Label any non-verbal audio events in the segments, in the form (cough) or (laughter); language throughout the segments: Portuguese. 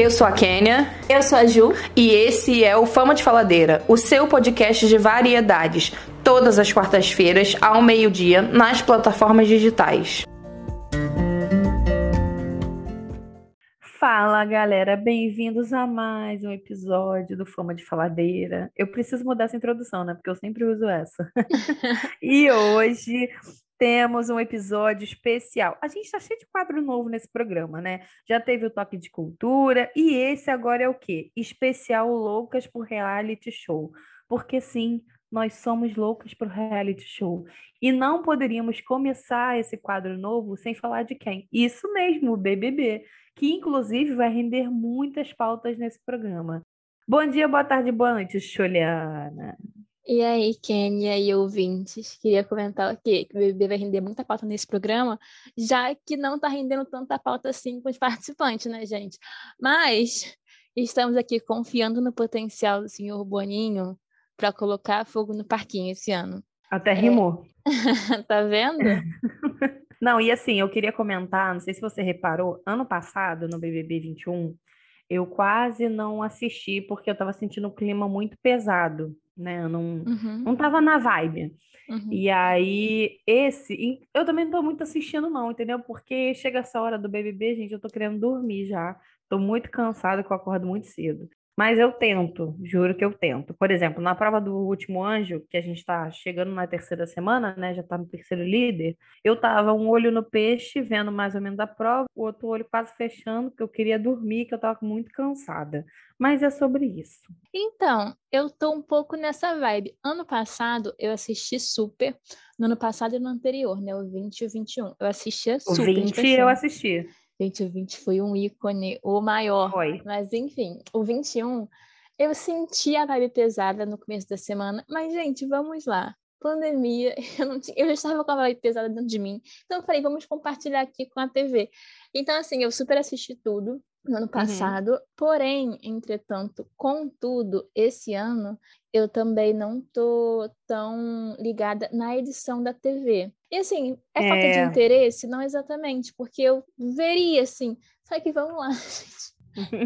Eu sou a Kênia. Eu sou a Ju. E esse é o Fama de Faladeira, o seu podcast de variedades, todas as quartas-feiras, ao meio-dia, nas plataformas digitais. Fala galera, bem-vindos a mais um episódio do Fama de Faladeira. Eu preciso mudar essa introdução, né? Porque eu sempre uso essa. (laughs) e hoje temos um episódio especial. A gente está cheio de quadro novo nesse programa, né? Já teve o Toque de Cultura e esse agora é o quê? Especial Loucas por Reality Show. Porque sim, nós somos loucas por reality show. E não poderíamos começar esse quadro novo sem falar de quem? Isso mesmo, o BBB, que inclusive vai render muitas pautas nesse programa. Bom dia, boa tarde, boa noite, Juliana. E aí, Ken, e aí, ouvintes? Queria comentar aqui que o BBB vai render muita pauta nesse programa, já que não está rendendo tanta pauta assim com os (laughs) participantes, né, gente? Mas estamos aqui confiando no potencial do senhor Boninho para colocar fogo no parquinho esse ano. Até rimou. É... (laughs) tá vendo? (laughs) não, e assim, eu queria comentar, não sei se você reparou, ano passado, no BBB 21, eu quase não assisti porque eu estava sentindo um clima muito pesado né? Eu não, uhum. não tava na vibe. Uhum. E aí, esse. Eu também não tô muito assistindo, não, entendeu? Porque chega essa hora do BBB, gente, eu tô querendo dormir já. Tô muito cansada, que eu acordo muito cedo. Mas eu tento, juro que eu tento. Por exemplo, na prova do último anjo, que a gente está chegando na terceira semana, né? Já está no terceiro líder, eu tava um olho no peixe, vendo mais ou menos a prova, o outro olho quase fechando, porque eu queria dormir, que eu tava muito cansada. Mas é sobre isso. Então, eu tô um pouco nessa vibe. Ano passado eu assisti super. No ano passado e no anterior, né? O 20 e o 21. Eu assistia super. O 20 tipo assim. eu assisti. Gente, o 20 foi um ícone, o maior. Foi. Mas, enfim, o 21, eu senti a vibe pesada no começo da semana. Mas, gente, vamos lá. Pandemia, (laughs) eu, não tinha, eu já estava com a vibe pesada dentro de mim. Então, eu falei, vamos compartilhar aqui com a TV. Então, assim, eu super assisti tudo no ano uhum. passado. Uhum. Porém, entretanto, contudo, esse ano eu também não tô tão ligada na edição da TV. E assim, é, é... falta de é. interesse? Não exatamente, porque eu veria assim, só que vamos lá, (laughs) gente.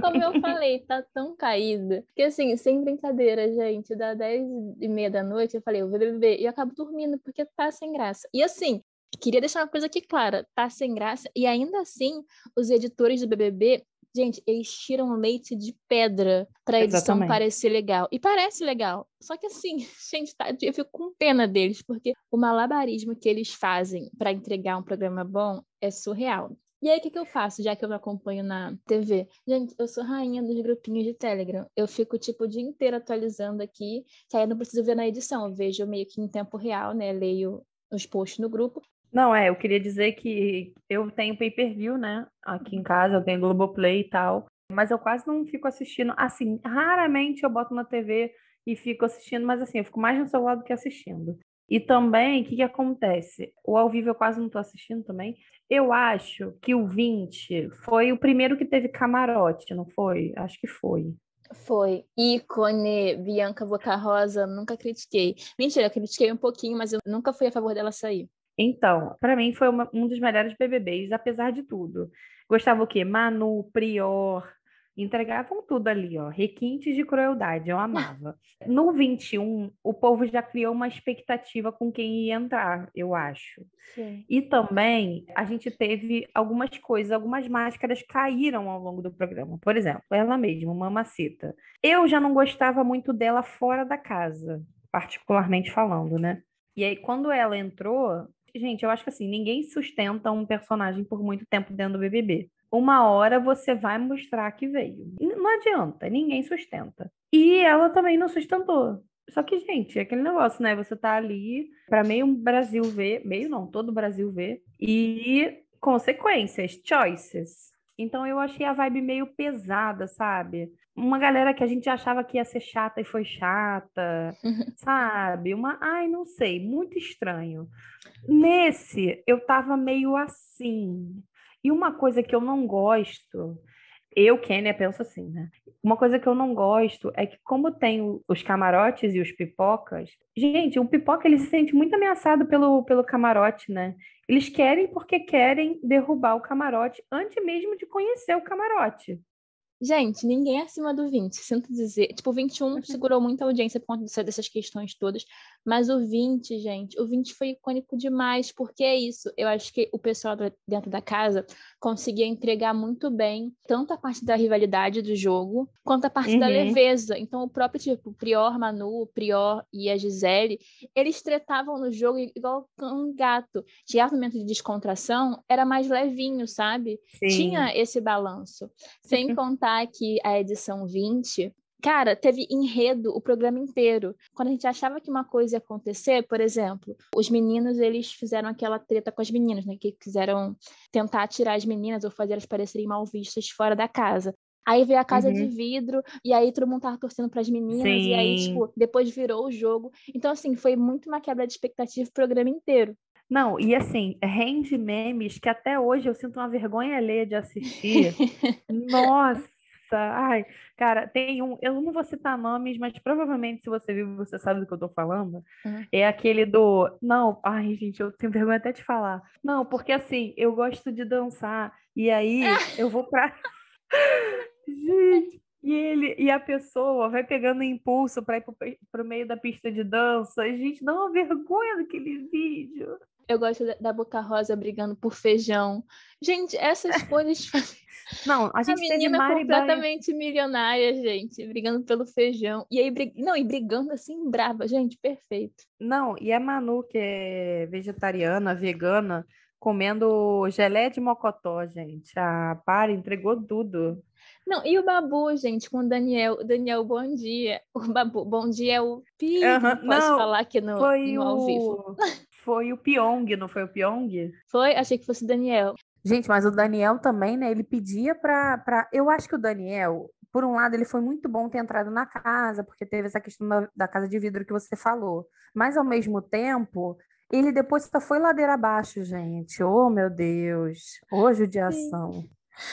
Como eu (laughs) falei, tá tão caída. Que assim, sem brincadeira, gente, dá 10 e meia da noite, eu falei, eu vou beber, e eu acabo dormindo, porque tá sem graça. E assim, queria deixar uma coisa aqui clara, tá sem graça, e ainda assim, os editores do BBB Gente, eles tiram leite de pedra pra edição Exatamente. parecer legal. E parece legal. Só que assim, (laughs) gente, tá, eu fico com pena deles, porque o malabarismo que eles fazem para entregar um programa bom é surreal. E aí, o que, que eu faço, já que eu não acompanho na TV? Gente, eu sou rainha dos grupinhos de Telegram. Eu fico, tipo, o dia inteiro atualizando aqui, que aí eu não preciso ver na edição. Eu vejo meio que em tempo real, né? Leio os posts no grupo. Não, é, eu queria dizer que eu tenho pay-per-view, né? Aqui em casa, eu tenho Globoplay e tal. Mas eu quase não fico assistindo. Assim, raramente eu boto na TV e fico assistindo, mas assim, eu fico mais no celular do que assistindo. E também, o que, que acontece? O ao vivo eu quase não estou assistindo também. Eu acho que o 20 foi o primeiro que teve camarote, não foi? Acho que foi. Foi. Ícone, Bianca Boca Rosa, nunca critiquei. Mentira, eu critiquei um pouquinho, mas eu nunca fui a favor dela sair. Então, para mim foi uma, um dos melhores BBBs, apesar de tudo. Gostava o quê? Manu, Prior, entregavam tudo ali, ó, requintes de crueldade, eu amava. No 21, o povo já criou uma expectativa com quem ia entrar, eu acho. Sim. E também a gente teve algumas coisas, algumas máscaras caíram ao longo do programa. Por exemplo, ela mesma, Mamacita. Eu já não gostava muito dela fora da casa, particularmente falando, né? E aí, quando ela entrou, gente, eu acho que assim, ninguém sustenta um personagem por muito tempo dentro do BBB. Uma hora você vai mostrar que veio. Não adianta, ninguém sustenta. E ela também não sustentou. Só que, gente, é aquele negócio, né? Você tá ali para meio Brasil ver, meio não, todo o Brasil ver, e consequências, choices. Então eu achei a vibe meio pesada, sabe? Uma galera que a gente achava que ia ser chata e foi chata, (laughs) sabe? Uma, ai, não sei, muito estranho. Nesse, eu tava meio assim. E uma coisa que eu não gosto, eu, Kênia, penso assim, né? Uma coisa que eu não gosto é que, como tem os camarotes e os pipocas, gente, o pipoca ele se sente muito ameaçado pelo, pelo camarote, né? Eles querem porque querem derrubar o camarote antes mesmo de conhecer o camarote. Gente, ninguém acima do 20, sinto dizer. Tipo, o 21 uhum. segurou muita audiência por conta dessas questões todas, mas o 20, gente, o 20 foi icônico demais, porque é isso. Eu acho que o pessoal dentro da casa conseguia entregar muito bem tanto a parte da rivalidade do jogo, quanto a parte uhum. da leveza. Então, o próprio tipo, o Prior, Manu, o Prior e a Gisele, eles tretavam no jogo igual um gato. Tinha momento de descontração, era mais levinho, sabe? Sim. Tinha esse balanço. Sem contar (laughs) contar que a edição 20, cara, teve enredo o programa inteiro. Quando a gente achava que uma coisa ia acontecer, por exemplo, os meninos, eles fizeram aquela treta com as meninas, né? Que quiseram tentar tirar as meninas ou fazer elas parecerem mal vistas fora da casa. Aí veio a casa uhum. de vidro, e aí todo mundo tava torcendo para as meninas, Sim. e aí, tipo, depois virou o jogo. Então, assim, foi muito uma quebra de expectativa o programa inteiro. Não, e assim, rende memes que até hoje eu sinto uma vergonha alheia de assistir. (laughs) Nossa! Ai, cara, tem um. Eu não vou citar nomes, mas provavelmente se você viu, você sabe do que eu tô falando. Uhum. É aquele do. Não, ai, gente, eu tenho vergonha até de falar. Não, porque assim, eu gosto de dançar. E aí (laughs) eu vou pra. (laughs) gente, e ele e a pessoa vai pegando impulso para ir para o meio da pista de dança. Gente, dá uma vergonha daquele vídeo. Eu gosto da Boca Rosa brigando por feijão. Gente, essas (laughs) coisas. Não, a gente a menina teve completamente milionária, gente, brigando pelo feijão. E aí, brig... não, e brigando assim, brava, gente, perfeito. Não, e a Manu, que é vegetariana, vegana, comendo gelé de mocotó, gente. Ah, para, entregou tudo. Não, e o Babu, gente, com o Daniel. Daniel, bom dia. O Babu, bom dia é o Pi. Uhum, posso não, falar aqui no, no ao o... vivo. Foi o Pyong, não foi o Pyong? Foi? Achei que fosse o Daniel. Gente, mas o Daniel também, né? Ele pedia pra, pra. Eu acho que o Daniel, por um lado, ele foi muito bom ter entrado na casa, porque teve essa questão da, da casa de vidro que você falou. Mas, ao mesmo tempo, ele depois só foi ladeira abaixo, gente. Oh, meu Deus. Ô, judiação. Sim.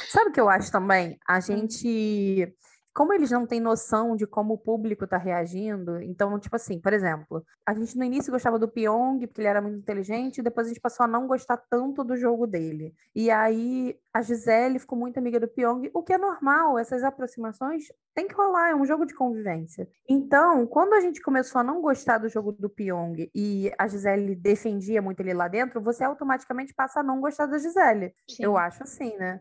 Sabe o que eu acho também? A hum. gente como eles não têm noção de como o público está reagindo, então, tipo assim, por exemplo, a gente no início gostava do Pyong, porque ele era muito inteligente, e depois a gente passou a não gostar tanto do jogo dele. E aí a Gisele ficou muito amiga do Pyong, o que é normal, essas aproximações tem que rolar, é um jogo de convivência. Então, quando a gente começou a não gostar do jogo do Pyong e a Gisele defendia muito ele lá dentro, você automaticamente passa a não gostar da Gisele. Sim. Eu acho assim, né?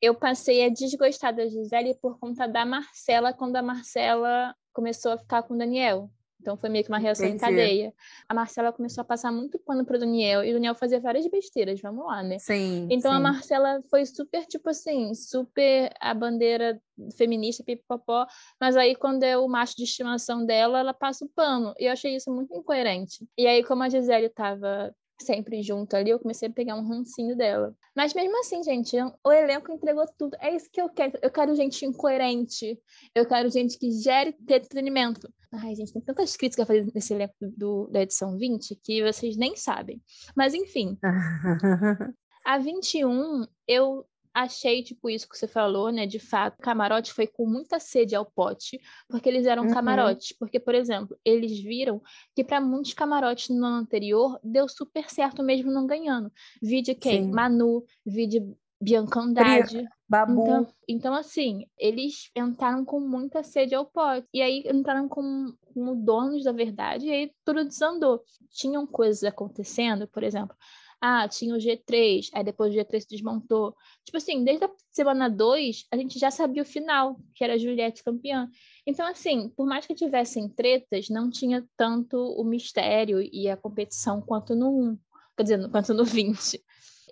Eu passei a desgostar da Gisele por conta da Marcela, quando a Marcela começou a ficar com o Daniel. Então foi meio que uma reação Entendi. em cadeia. A Marcela começou a passar muito pano pro Daniel e o Daniel fazia várias besteiras, vamos lá, né? Sim. Então sim. a Marcela foi super, tipo assim, super a bandeira feminista, pipopó, mas aí quando é o macho de estimação dela, ela passa o pano. E eu achei isso muito incoerente. E aí, como a Gisele tava sempre junto ali, eu comecei a pegar um rancinho dela. Mas mesmo assim, gente, o elenco entregou tudo. É isso que eu quero. Eu quero gente incoerente. Eu quero gente que gere entretenimento. Ai, gente, tem tantas críticas a fazer nesse elenco do, da edição 20 que vocês nem sabem. Mas enfim. (laughs) a 21, eu achei, tipo, isso que você falou, né? De fato, o camarote foi com muita sede ao pote, porque eles eram uhum. camarotes. Porque, por exemplo, eles viram que para muitos camarotes no ano anterior deu super certo mesmo não ganhando. Vi de quem? Sim. Manu, vi de Bianca Andrade. Babu. Então, então, assim, eles entraram com muita sede ao pote. E aí entraram como, como donos da verdade, e aí tudo desandou. Tinham coisas acontecendo, por exemplo, ah, tinha o G3, aí depois o G3 se desmontou. Tipo assim, desde a semana 2, a gente já sabia o final, que era a Juliette campeã. Então, assim, por mais que tivessem tretas, não tinha tanto o mistério e a competição quanto no 1, quer dizer, quanto no 20.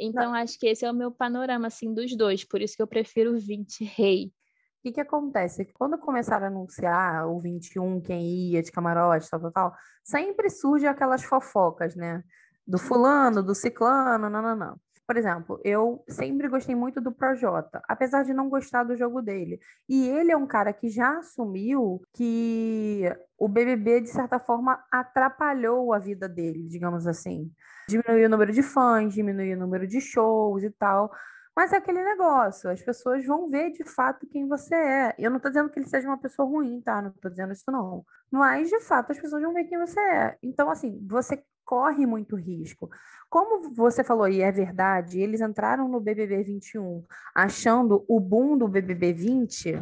Então, não. acho que esse é o meu panorama, assim, dos dois, por isso que eu prefiro o 20 rei. O que, que acontece? Quando começaram a anunciar o 21, quem ia de camarote, tal, tal, tal, sempre surge aquelas fofocas, né? Do fulano, do ciclano, não, não, não. Por exemplo, eu sempre gostei muito do Projota, apesar de não gostar do jogo dele. E ele é um cara que já assumiu que o BBB, de certa forma, atrapalhou a vida dele, digamos assim. Diminuiu o número de fãs, diminuiu o número de shows e tal. Mas é aquele negócio, as pessoas vão ver de fato quem você é. Eu não estou dizendo que ele seja uma pessoa ruim, tá? Não estou dizendo isso, não. Mas, de fato, as pessoas vão ver quem você é. Então, assim, você corre muito risco. Como você falou, e é verdade, eles entraram no BBB 21 achando o boom do BBB 20,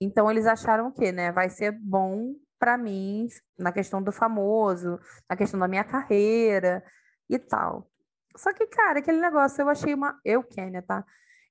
então eles acharam o quê, né? Vai ser bom para mim na questão do famoso, na questão da minha carreira e tal. Só que, cara, aquele negócio eu achei uma. Eu, Kênia, tá?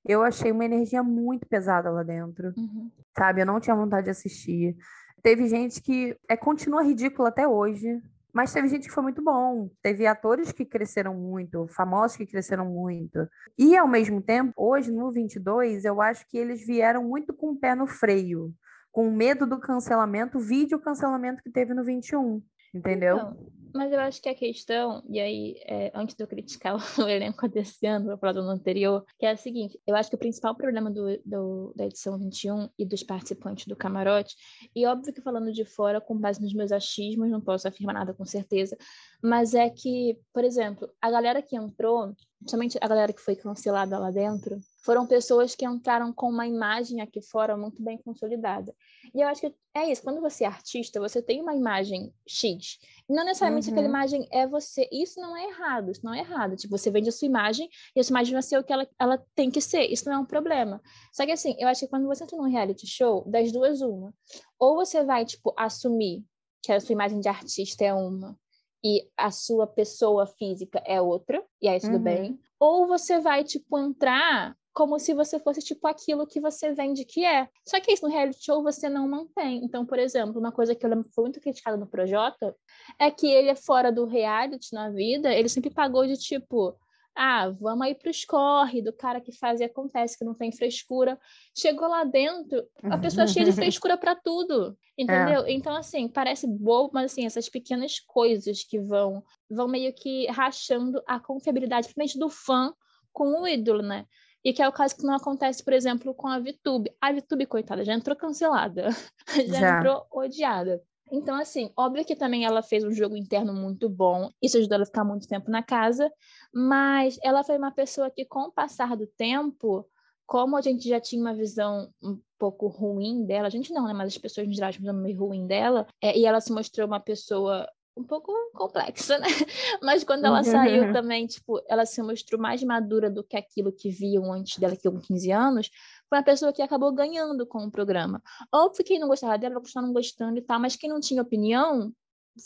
Eu achei uma energia muito pesada lá dentro. Uhum. Sabe? Eu não tinha vontade de assistir. Teve gente que é, continua ridícula até hoje. Mas teve gente que foi muito bom. Teve atores que cresceram muito, famosos que cresceram muito. E, ao mesmo tempo, hoje, no 22, eu acho que eles vieram muito com o pé no freio. Com medo do cancelamento, vídeo cancelamento que teve no 21. Entendeu? Então, mas eu acho que a questão, e aí, é, antes de eu criticar (laughs) o elenco desse ano, vou falar do ano anterior, que é a seguinte: eu acho que o principal problema do, do, da edição 21 e dos participantes do camarote, e óbvio que falando de fora, com base nos meus achismos, não posso afirmar nada com certeza, mas é que, por exemplo, a galera que entrou, somente a galera que foi cancelada lá dentro, foram pessoas que entraram com uma imagem aqui fora muito bem consolidada. E eu acho que é isso, quando você é artista, você tem uma imagem X. Não necessariamente uhum. aquela imagem é você. Isso não é errado, isso não é errado. Tipo, você vende a sua imagem e a sua imagem vai ser o que ela, ela tem que ser. Isso não é um problema. Só que assim, eu acho que quando você entra num reality show, das duas, uma. Ou você vai, tipo, assumir que a sua imagem de artista é uma e a sua pessoa física é outra, e aí tudo uhum. bem. Ou você vai, tipo, entrar como se você fosse tipo aquilo que você vende que é. Só que isso no reality show você não mantém. Então, por exemplo, uma coisa que eu lembro que foi muito criticada no Projota é que ele é fora do reality na vida, ele sempre pagou de tipo, ah, vamos aí para os corre do cara que faz e acontece, que não tem frescura. Chegou lá dentro, a pessoa é cheia de (laughs) frescura para tudo, entendeu? É. Então, assim, parece bobo, mas assim, essas pequenas coisas que vão, vão meio que rachando a confiabilidade, principalmente do fã com o ídolo, né? E que é o caso que não acontece, por exemplo, com a VTube. A VTube, coitada, já entrou cancelada, (laughs) já, já. entrou odiada. Então, assim, óbvio que também ela fez um jogo interno muito bom, isso ajudou ela a ficar muito tempo na casa, mas ela foi uma pessoa que, com o passar do tempo, como a gente já tinha uma visão um pouco ruim dela, a gente não, né? Mas as pessoas em geral tinham uma visão meio ruim dela, é, e ela se mostrou uma pessoa um pouco complexa, né? (laughs) Mas quando ela saiu também, tipo, ela se mostrou mais madura do que aquilo que viam antes dela, que com 15 anos, foi uma pessoa que acabou ganhando com o programa. Óbvio que quem não gostava dela vai continuar não gostando e tal, mas quem não tinha opinião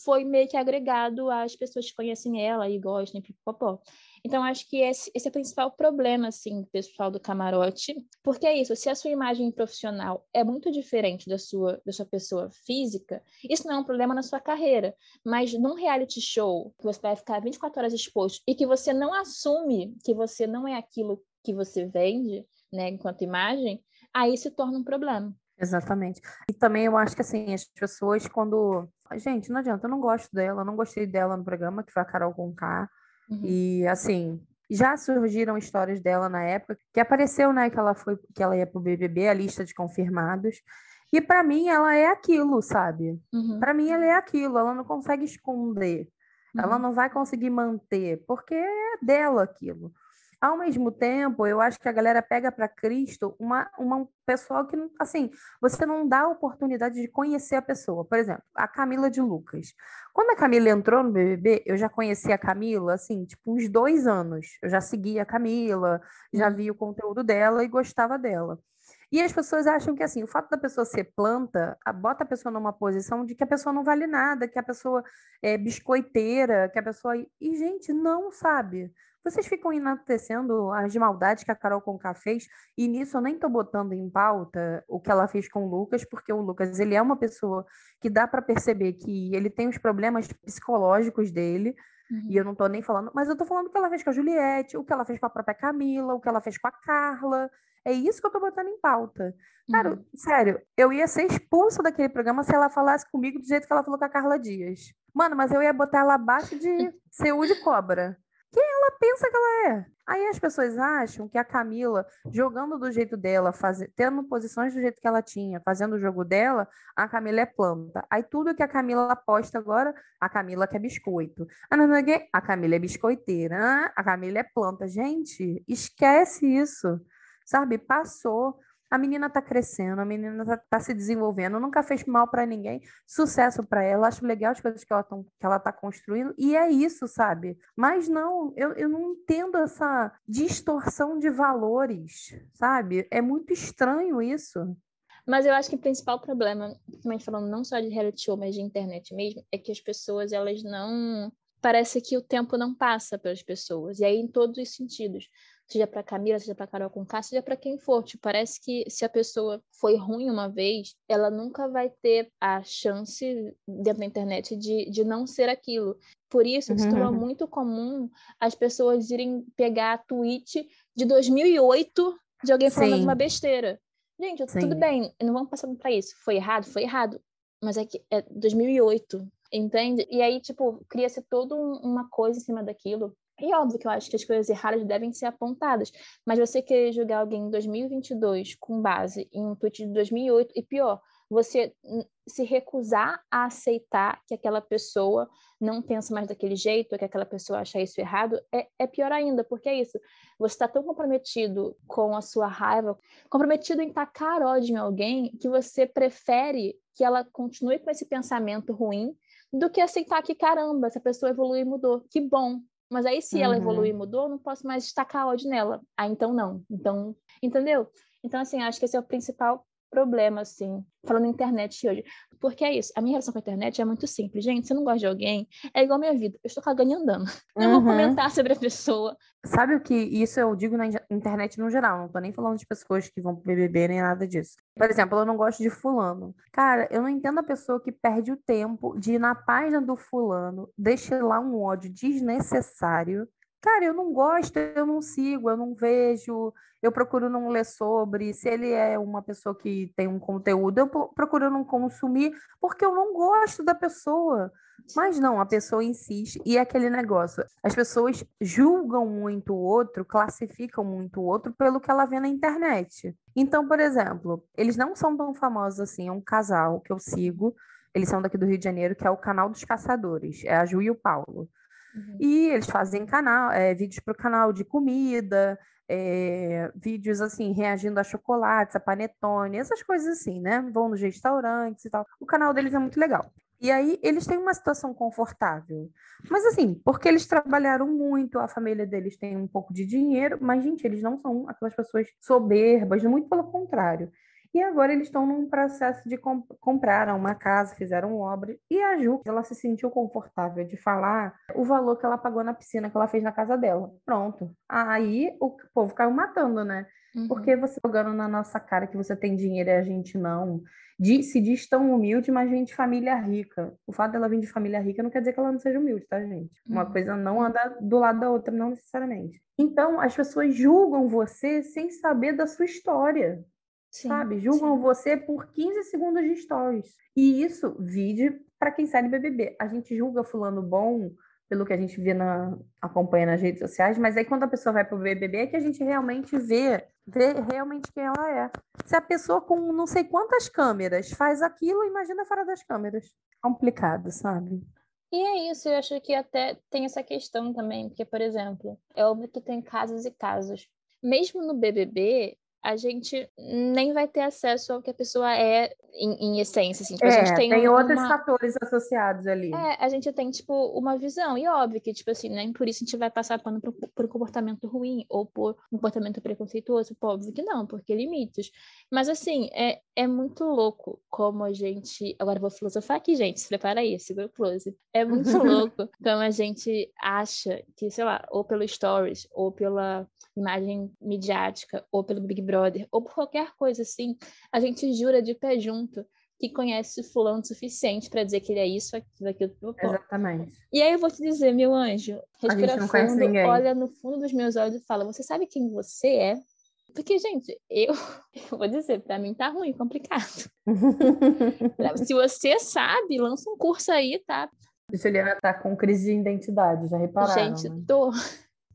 foi meio que agregado às pessoas que conhecem ela e gostam e pipopó. Então, acho que esse, esse é o principal problema, assim, pessoal do camarote, porque é isso, se a sua imagem profissional é muito diferente da sua, da sua pessoa física, isso não é um problema na sua carreira, mas num reality show, que você vai ficar 24 horas exposto e que você não assume que você não é aquilo que você vende, né, enquanto imagem, aí se torna um problema. Exatamente. E também eu acho que assim, as pessoas quando. Gente, não adianta, eu não gosto dela, não gostei dela no programa, que foi a Carol Conká. Uhum. E assim, já surgiram histórias dela na época que apareceu, né, que ela foi que ela ia pro BBB, a lista de confirmados. E para mim ela é aquilo, sabe? Uhum. Para mim ela é aquilo, ela não consegue esconder. Uhum. Ela não vai conseguir manter, porque é dela aquilo. Ao mesmo tempo, eu acho que a galera pega para Cristo uma, uma um pessoal que, assim, você não dá a oportunidade de conhecer a pessoa. Por exemplo, a Camila de Lucas. Quando a Camila entrou no BBB, eu já conhecia a Camila, assim, tipo, uns dois anos. Eu já seguia a Camila, já uhum. via o conteúdo dela e gostava dela. E as pessoas acham que assim, o fato da pessoa ser planta, bota a pessoa numa posição de que a pessoa não vale nada, que a pessoa é biscoiteira, que a pessoa. E, gente, não sabe. Vocês ficam enaltecendo as maldades que a Carol Conká fez, e nisso eu nem estou botando em pauta o que ela fez com o Lucas, porque o Lucas ele é uma pessoa que dá para perceber que ele tem os problemas psicológicos dele, uhum. e eu não estou nem falando, mas eu estou falando o que ela fez com a Juliette, o que ela fez com a própria Camila, o que ela fez com a Carla. É isso que eu estou botando em pauta. Cara, uhum. sério, eu ia ser expulsa daquele programa se ela falasse comigo do jeito que ela falou com a Carla Dias. Mano, mas eu ia botar ela abaixo de (laughs) Seul de cobra quem ela pensa que ela é. Aí as pessoas acham que a Camila, jogando do jeito dela, faz... tendo posições do jeito que ela tinha, fazendo o jogo dela, a Camila é planta. Aí tudo que a Camila aposta agora, a Camila quer biscoito. A Camila é biscoiteira. A Camila é planta. Gente, esquece isso. Sabe? Passou. A menina tá crescendo, a menina tá, tá se desenvolvendo, nunca fez mal para ninguém. Sucesso para ela, acho legal as coisas que ela, tão, que ela tá construindo, e é isso, sabe? Mas não, eu, eu não entendo essa distorção de valores, sabe? É muito estranho isso. Mas eu acho que o principal problema, principalmente falando não só de reality show, mas de internet mesmo, é que as pessoas, elas não. Parece que o tempo não passa pelas pessoas. E aí, em todos os sentidos. Seja para Camila, seja para Carol com K, seja para quem for. Tipo, parece que se a pessoa foi ruim uma vez, ela nunca vai ter a chance dentro da internet de, de não ser aquilo. Por isso, uhum. se tornou uhum. muito comum as pessoas irem pegar a tweet de 2008 de alguém falando Sim. uma besteira. Gente, Sim. tudo bem, não vamos passar para isso. Foi errado? Foi errado. Mas é que é 2008, entende? E aí, tipo, cria-se toda uma coisa em cima daquilo. E óbvio que eu acho que as coisas erradas devem ser apontadas, mas você querer julgar alguém em 2022 com base em um tweet de 2008, e pior, você se recusar a aceitar que aquela pessoa não pensa mais daquele jeito, que aquela pessoa acha isso errado, é, é pior ainda, porque é isso. Você está tão comprometido com a sua raiva, comprometido em tacar ódio em alguém, que você prefere que ela continue com esse pensamento ruim do que aceitar que, caramba, essa pessoa evoluiu e mudou. Que bom. Mas aí, se uhum. ela evoluiu e mudou, não posso mais destacar ódio nela. Ah, então não. Então, entendeu? Então, assim, acho que esse é o principal problema, assim, falando internet hoje. Porque é isso, a minha relação com a internet é muito simples. Gente, se eu não gosto de alguém, é igual a minha vida. Eu estou cagando e andando. (laughs) Não uhum. vou comentar sobre a pessoa. Sabe o que isso eu digo na internet no geral, não tô nem falando de pessoas que vão pro BBB nem nada disso. Por exemplo, eu não gosto de fulano. Cara, eu não entendo a pessoa que perde o tempo de ir na página do fulano, deixa lá um ódio desnecessário Cara, eu não gosto, eu não sigo, eu não vejo, eu procuro não ler sobre. Se ele é uma pessoa que tem um conteúdo, eu procuro não consumir, porque eu não gosto da pessoa. Mas não, a pessoa insiste. E é aquele negócio: as pessoas julgam muito o outro, classificam muito o outro pelo que ela vê na internet. Então, por exemplo, eles não são tão famosos assim. É um casal que eu sigo, eles são daqui do Rio de Janeiro, que é o Canal dos Caçadores, é a Ju e o Paulo. Uhum. E eles fazem canal, é, vídeos para o canal de comida, é, vídeos assim, reagindo a chocolates, a panetone, essas coisas assim, né? Vão nos restaurantes e tal. O canal deles é muito legal. E aí eles têm uma situação confortável. Mas assim, porque eles trabalharam muito, a família deles tem um pouco de dinheiro, mas, gente, eles não são aquelas pessoas soberbas, muito pelo contrário. E agora eles estão num processo de comp compraram uma casa, fizeram obra. E a Ju, ela se sentiu confortável de falar o valor que ela pagou na piscina que ela fez na casa dela. Pronto. Aí o povo caiu matando, né? Uhum. Porque você jogando na nossa cara que você tem dinheiro e a gente não. se diz tão humilde, mas vem de família rica. O fato dela vir de família rica não quer dizer que ela não seja humilde, tá, gente? Uma uhum. coisa não anda do lado da outra, não necessariamente. Então, as pessoas julgam você sem saber da sua história. Sim, sabe? Julgam sim. você por 15 segundos de stories. E isso, vídeo para quem sai do BBB. A gente julga fulano bom pelo que a gente vê na acompanha nas redes sociais, mas aí quando a pessoa vai pro BBB é que a gente realmente vê, vê realmente quem ela é. Se a pessoa com não sei quantas câmeras faz aquilo, imagina fora das câmeras. Complicado, sabe? E é isso, eu acho que até tem essa questão também, porque, por exemplo, é óbvio que tem casos e casos. Mesmo no BBB, a gente nem vai ter acesso ao que a pessoa é em, em essência, assim. Tipo, é, a gente tem, tem uma... outros fatores associados ali. É, a gente tem, tipo, uma visão. E óbvio que, tipo assim, nem por isso a gente vai passar pano por, por comportamento ruim ou por comportamento preconceituoso. Pô, óbvio que não, porque limites. Mas, assim, é, é muito louco como a gente... Agora vou filosofar aqui, gente. Se prepara aí, segura o close. É muito (laughs) louco como a gente acha que, sei lá, ou pelo stories, ou pela imagem midiática, ou pelo Big Brother, ou por qualquer coisa assim, a gente jura de pé junto que conhece o fulano o suficiente para dizer que ele é isso, aquilo, aquilo. Exatamente. E aí eu vou te dizer, meu anjo, respira fundo, olha no fundo dos meus olhos e fala: Você sabe quem você é? Porque, gente, eu, (laughs) eu vou dizer, para mim tá ruim, complicado. (laughs) Se você sabe, lança um curso aí, tá? Juliana tá com crise de identidade, já repararam? Gente, né? tô.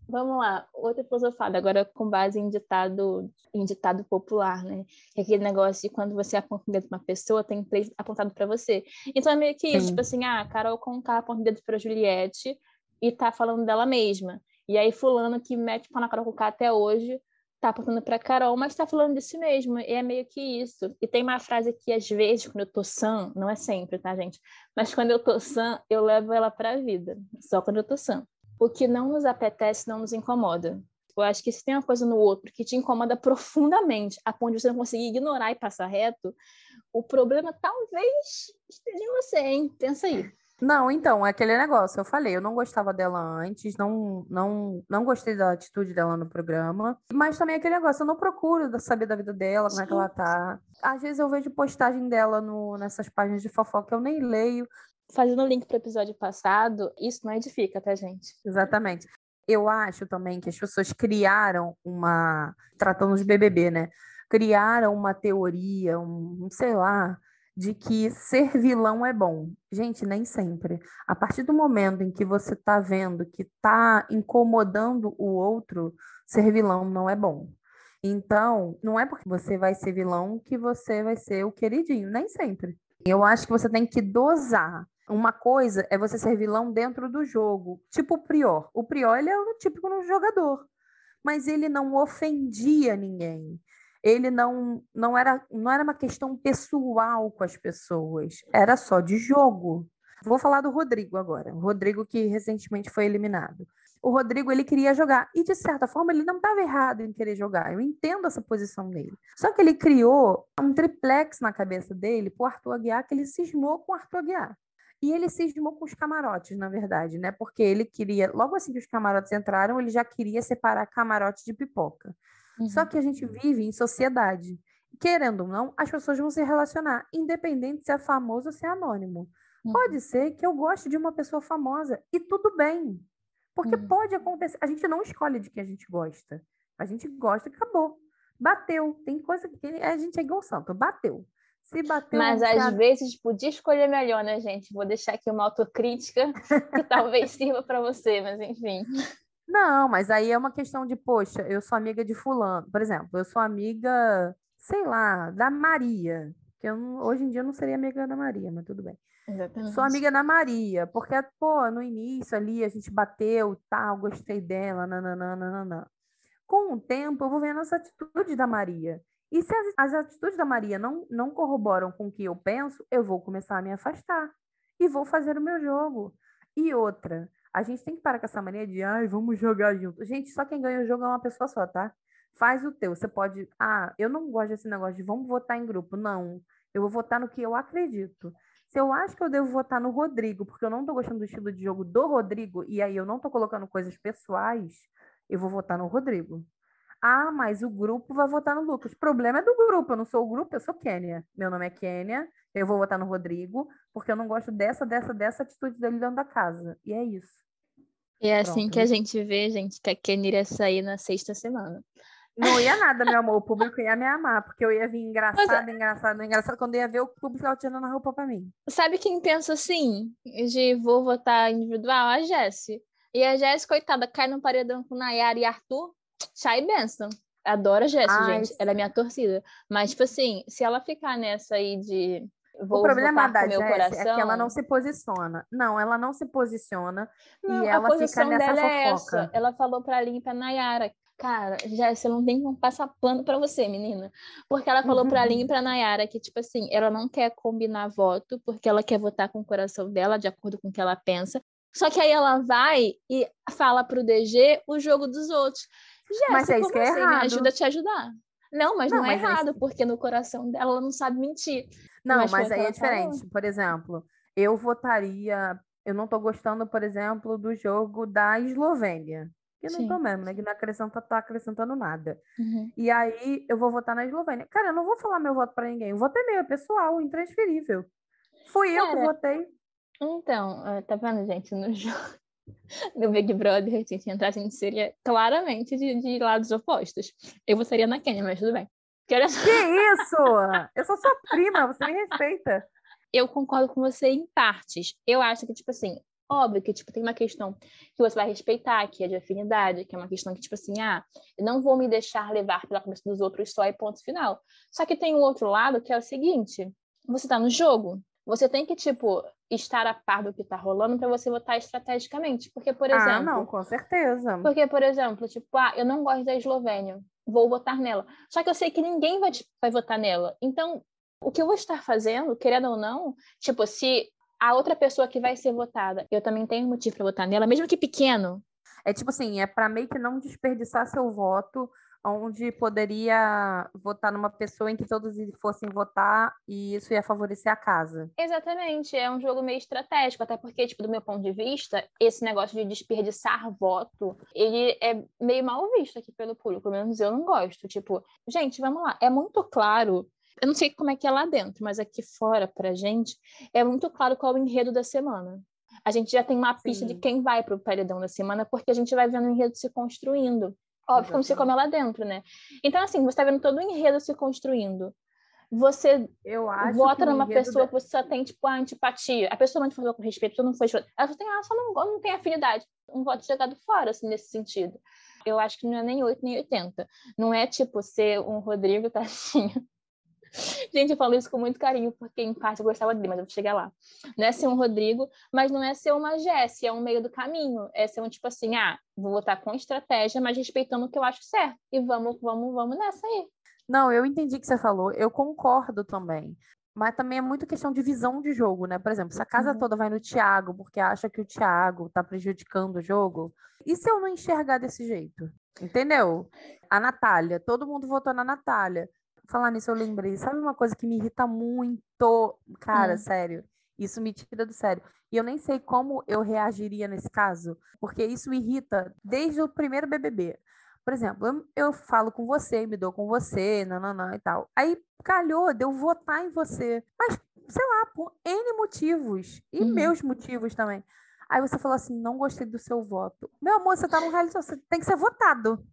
Vamos lá, outra filosofada, agora com base em ditado, em ditado popular, né? É aquele negócio de quando você aponta o dedo para uma pessoa, tem três apontado para você. Então é meio que isso, tipo assim, ah, Carol Conká aponta o dedo para Juliette e tá falando dela mesma. E aí fulano que mete pau na Carol Conká até hoje tá apontando pra Carol, mas tá falando de si mesmo. E é meio que isso. E tem uma frase que, às vezes, quando eu tô sã, não é sempre, tá, gente? Mas quando eu tô sã, eu levo ela pra vida. Só quando eu tô sã. O que não nos apetece não nos incomoda. Eu acho que se tem uma coisa no outro que te incomoda profundamente, a ponto de você não conseguir ignorar e passar reto, o problema talvez esteja em você, hein? Pensa aí. Não, então, é aquele negócio, eu falei, eu não gostava dela antes, não, não, não gostei da atitude dela no programa, mas também é aquele negócio, eu não procuro saber da vida dela, como é que ela tá. Às vezes eu vejo postagem dela no, nessas páginas de fofoca que eu nem leio. Fazendo o link para o episódio passado, isso não edifica, tá, gente? Exatamente. Eu acho também que as pessoas criaram uma. Tratando de BBB, né? Criaram uma teoria, um, sei lá, de que ser vilão é bom. Gente, nem sempre. A partir do momento em que você está vendo que está incomodando o outro, ser vilão não é bom. Então, não é porque você vai ser vilão que você vai ser o queridinho, nem sempre. Eu acho que você tem que dosar. Uma coisa é você ser vilão dentro do jogo, tipo o Prior. O Prior, ele é o típico jogador, mas ele não ofendia ninguém ele não, não, era, não era uma questão pessoal com as pessoas, era só de jogo. Vou falar do Rodrigo agora, o Rodrigo que recentemente foi eliminado. O Rodrigo ele queria jogar e de certa forma ele não estava errado em querer jogar. Eu entendo essa posição dele. Só que ele criou um triplex na cabeça dele para o Arthur Aguiar que ele cismou com o Arthur Aguiar. E ele cismou com os camarotes, na verdade, né? Porque ele queria, logo assim que os camarotes entraram, ele já queria separar camarote de pipoca. Uhum. Só que a gente vive em sociedade. Querendo ou não, as pessoas vão se relacionar, independente se é famoso ou se é anônimo. Uhum. Pode ser que eu goste de uma pessoa famosa e tudo bem. Porque uhum. pode acontecer. A gente não escolhe de quem a gente gosta. A gente gosta e acabou. Bateu. Tem coisa que a gente é igual santo. Bateu. Se bateu. Mas às vezes podia escolher melhor, né, gente? Vou deixar aqui uma autocrítica (laughs) que talvez sirva para você, mas enfim. Não, mas aí é uma questão de, poxa, eu sou amiga de fulano. Por exemplo, eu sou amiga, sei lá, da Maria. Que eu hoje em dia eu não seria amiga da Maria, mas tudo bem. Exatamente. Sou amiga da Maria, porque, pô, no início ali a gente bateu, tal, gostei dela, nananana. Com o tempo eu vou vendo as atitudes da Maria. E se as, as atitudes da Maria não, não corroboram com o que eu penso, eu vou começar a me afastar. E vou fazer o meu jogo. E outra, a gente tem que parar com essa mania de, ai, vamos jogar junto. Gente, só quem ganha o jogo é uma pessoa só, tá? Faz o teu. Você pode, ah, eu não gosto desse negócio de vamos votar em grupo. Não. Eu vou votar no que eu acredito. Se eu acho que eu devo votar no Rodrigo, porque eu não tô gostando do estilo de jogo do Rodrigo, e aí eu não tô colocando coisas pessoais, eu vou votar no Rodrigo. Ah, mas o grupo vai votar no Lucas. O problema é do grupo. Eu não sou o grupo, eu sou Kênia. Meu nome é Kênia. Eu vou votar no Rodrigo, porque eu não gosto dessa, dessa, dessa atitude dele dentro da casa. E é isso. E é assim que a gente vê, gente, que a Kênia iria sair na sexta semana. Não ia (laughs) nada, meu amor. O público ia me amar, porque eu ia vir engraçado, Mas... engraçado, engraçado. Quando eu ia ver, o público tava tirando a roupa pra mim. Sabe quem pensa assim, de vou votar individual? A Jessie. E a Jessie, coitada, cai no paredão com Nayara e Arthur. E benção. Adoro a Jessie, gente. Ela é minha torcida. Mas, tipo assim, se ela ficar nessa aí de. Vou o problema da Jessie coração... é que ela não se posiciona. Não, ela não se posiciona não, e ela fica nessa fofoca. É essa. Ela falou pra Aline e pra Nayara. Cara, Jéssica, não tem como passar pano pra você, menina. Porque ela falou uhum. pra (laughs) Aline e pra Nayara que, tipo assim, ela não quer combinar voto, porque ela quer votar com o coração dela, de acordo com o que ela pensa. Só que aí ela vai e fala pro DG o jogo dos outros. Jéssica, mas é isso que é assim? errado. Ajuda a te ajudar. Não, mas não, não é mas é errado, porque no coração dela ela não sabe mentir. Não, mas, mas aí é diferente. Falou. Por exemplo, eu votaria. Eu não tô gostando, por exemplo, do jogo da Eslovênia. Que não tô mesmo, né? Que não acrescenta, tá acrescentando nada. Uhum. E aí eu vou votar na Eslovênia. Cara, eu não vou falar meu voto para ninguém. O voto é meu, é pessoal, intransferível. Fui Cara, eu que votei. Então, tá vendo, gente? No (laughs) jogo no Big Brother, a gente entrar, a gente seria claramente de, de lados opostos. Eu votaria na Kenya, mas tudo bem. Que, que isso? Eu sou sua prima, você me respeita. Eu concordo com você em partes. Eu acho que, tipo assim, óbvio que, tipo, tem uma questão que você vai respeitar, que é de afinidade, que é uma questão que, tipo assim, ah, eu não vou me deixar levar pela cabeça dos outros só e ponto final. Só que tem um outro lado que é o seguinte, você tá no jogo, você tem que, tipo, estar a par do que está rolando para você votar estrategicamente. Porque, por exemplo. Ah, não, com certeza. Porque, por exemplo, tipo, ah, eu não gosto da Eslovênia. vou votar nela. Só que eu sei que ninguém vai, vai votar nela. Então, o que eu vou estar fazendo, querendo ou não, tipo, se a outra pessoa que vai ser votada, eu também tenho motivo para votar nela, mesmo que pequeno. É tipo assim, é para meio que não desperdiçar seu voto onde poderia votar numa pessoa em que todos fossem votar e isso ia favorecer a casa. Exatamente, é um jogo meio estratégico, até porque, tipo, do meu ponto de vista, esse negócio de desperdiçar voto, ele é meio mal visto aqui pelo público, pelo menos eu não gosto. Tipo, gente, vamos lá, é muito claro eu não sei como é que é lá dentro, mas aqui fora, pra gente, é muito claro qual é o enredo da semana. A gente já tem uma pista Sim. de quem vai para o paredão da semana, porque a gente vai vendo o enredo se construindo. Óbvio, como se come lá dentro, né? Então, assim, você está vendo todo o enredo se construindo. Você vota numa pessoa que você só tem, tipo, a antipatia. A pessoa não te falou com respeito, não foi... Ela só tem, ela só não, não tem afinidade. Um voto jogado fora, assim, nesse sentido. Eu acho que não é nem 8, nem 80. Não é, tipo, ser um Rodrigo (laughs) Tachinho (laughs) Gente, eu falo isso com muito carinho, porque em parte eu gostava dele, mas eu vou chegar lá. Não é ser um Rodrigo, mas não é ser uma Jessie, é um meio do caminho. É ser um tipo assim, ah, vou votar com estratégia, mas respeitando o que eu acho certo. E vamos, vamos, vamos nessa aí. Não, eu entendi o que você falou, eu concordo também. Mas também é muito questão de visão de jogo, né? Por exemplo, se a casa uhum. toda vai no Thiago porque acha que o Thiago tá prejudicando o jogo, e se eu não enxergar desse jeito? Entendeu? A Natália, todo mundo votou na Natália. Falar nisso, eu lembrei. Sabe uma coisa que me irrita muito? Cara, hum. sério. Isso me tira do sério. E eu nem sei como eu reagiria nesse caso, porque isso me irrita desde o primeiro BBB. Por exemplo, eu, eu falo com você, me dou com você, nananã e tal. Aí calhou de eu votar em você. Mas, sei lá, por N motivos. E uhum. meus motivos também. Aí você falou assim: não gostei do seu voto. Meu amor, você tá no reality, você tem que ser votado.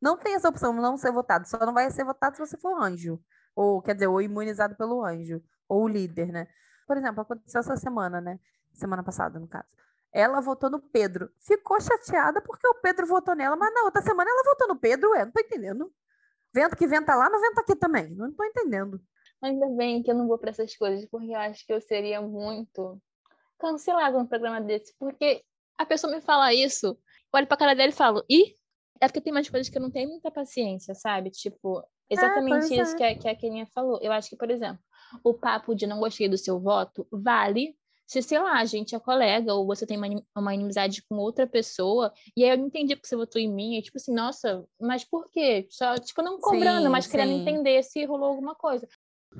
Não tem essa opção, não ser votado. Só não vai ser votado se você for anjo. Ou, quer dizer, ou imunizado pelo anjo. Ou líder, né? Por exemplo, aconteceu essa semana, né? Semana passada, no caso. Ela votou no Pedro. Ficou chateada porque o Pedro votou nela, mas na outra semana ela votou no Pedro. Ué, não tô entendendo. Vento que venta lá, não venta aqui também. Não tô entendendo. Ainda bem que eu não vou para essas coisas, porque eu acho que eu seria muito cancelada num programa desse. Porque a pessoa me fala isso, olho pra cara dela e falo, ih, é porque tem umas coisas que eu não tenho muita paciência, sabe? Tipo, exatamente isso é. que, a, que a Keninha falou. Eu acho que, por exemplo, o papo de não gostei do seu voto vale se, sei lá, a gente é colega ou você tem uma, uma inimizade com outra pessoa, e aí eu não entendi porque você votou em mim, e tipo assim, nossa, mas por quê? Só, tipo, não cobrando, sim, mas querendo entender se rolou alguma coisa.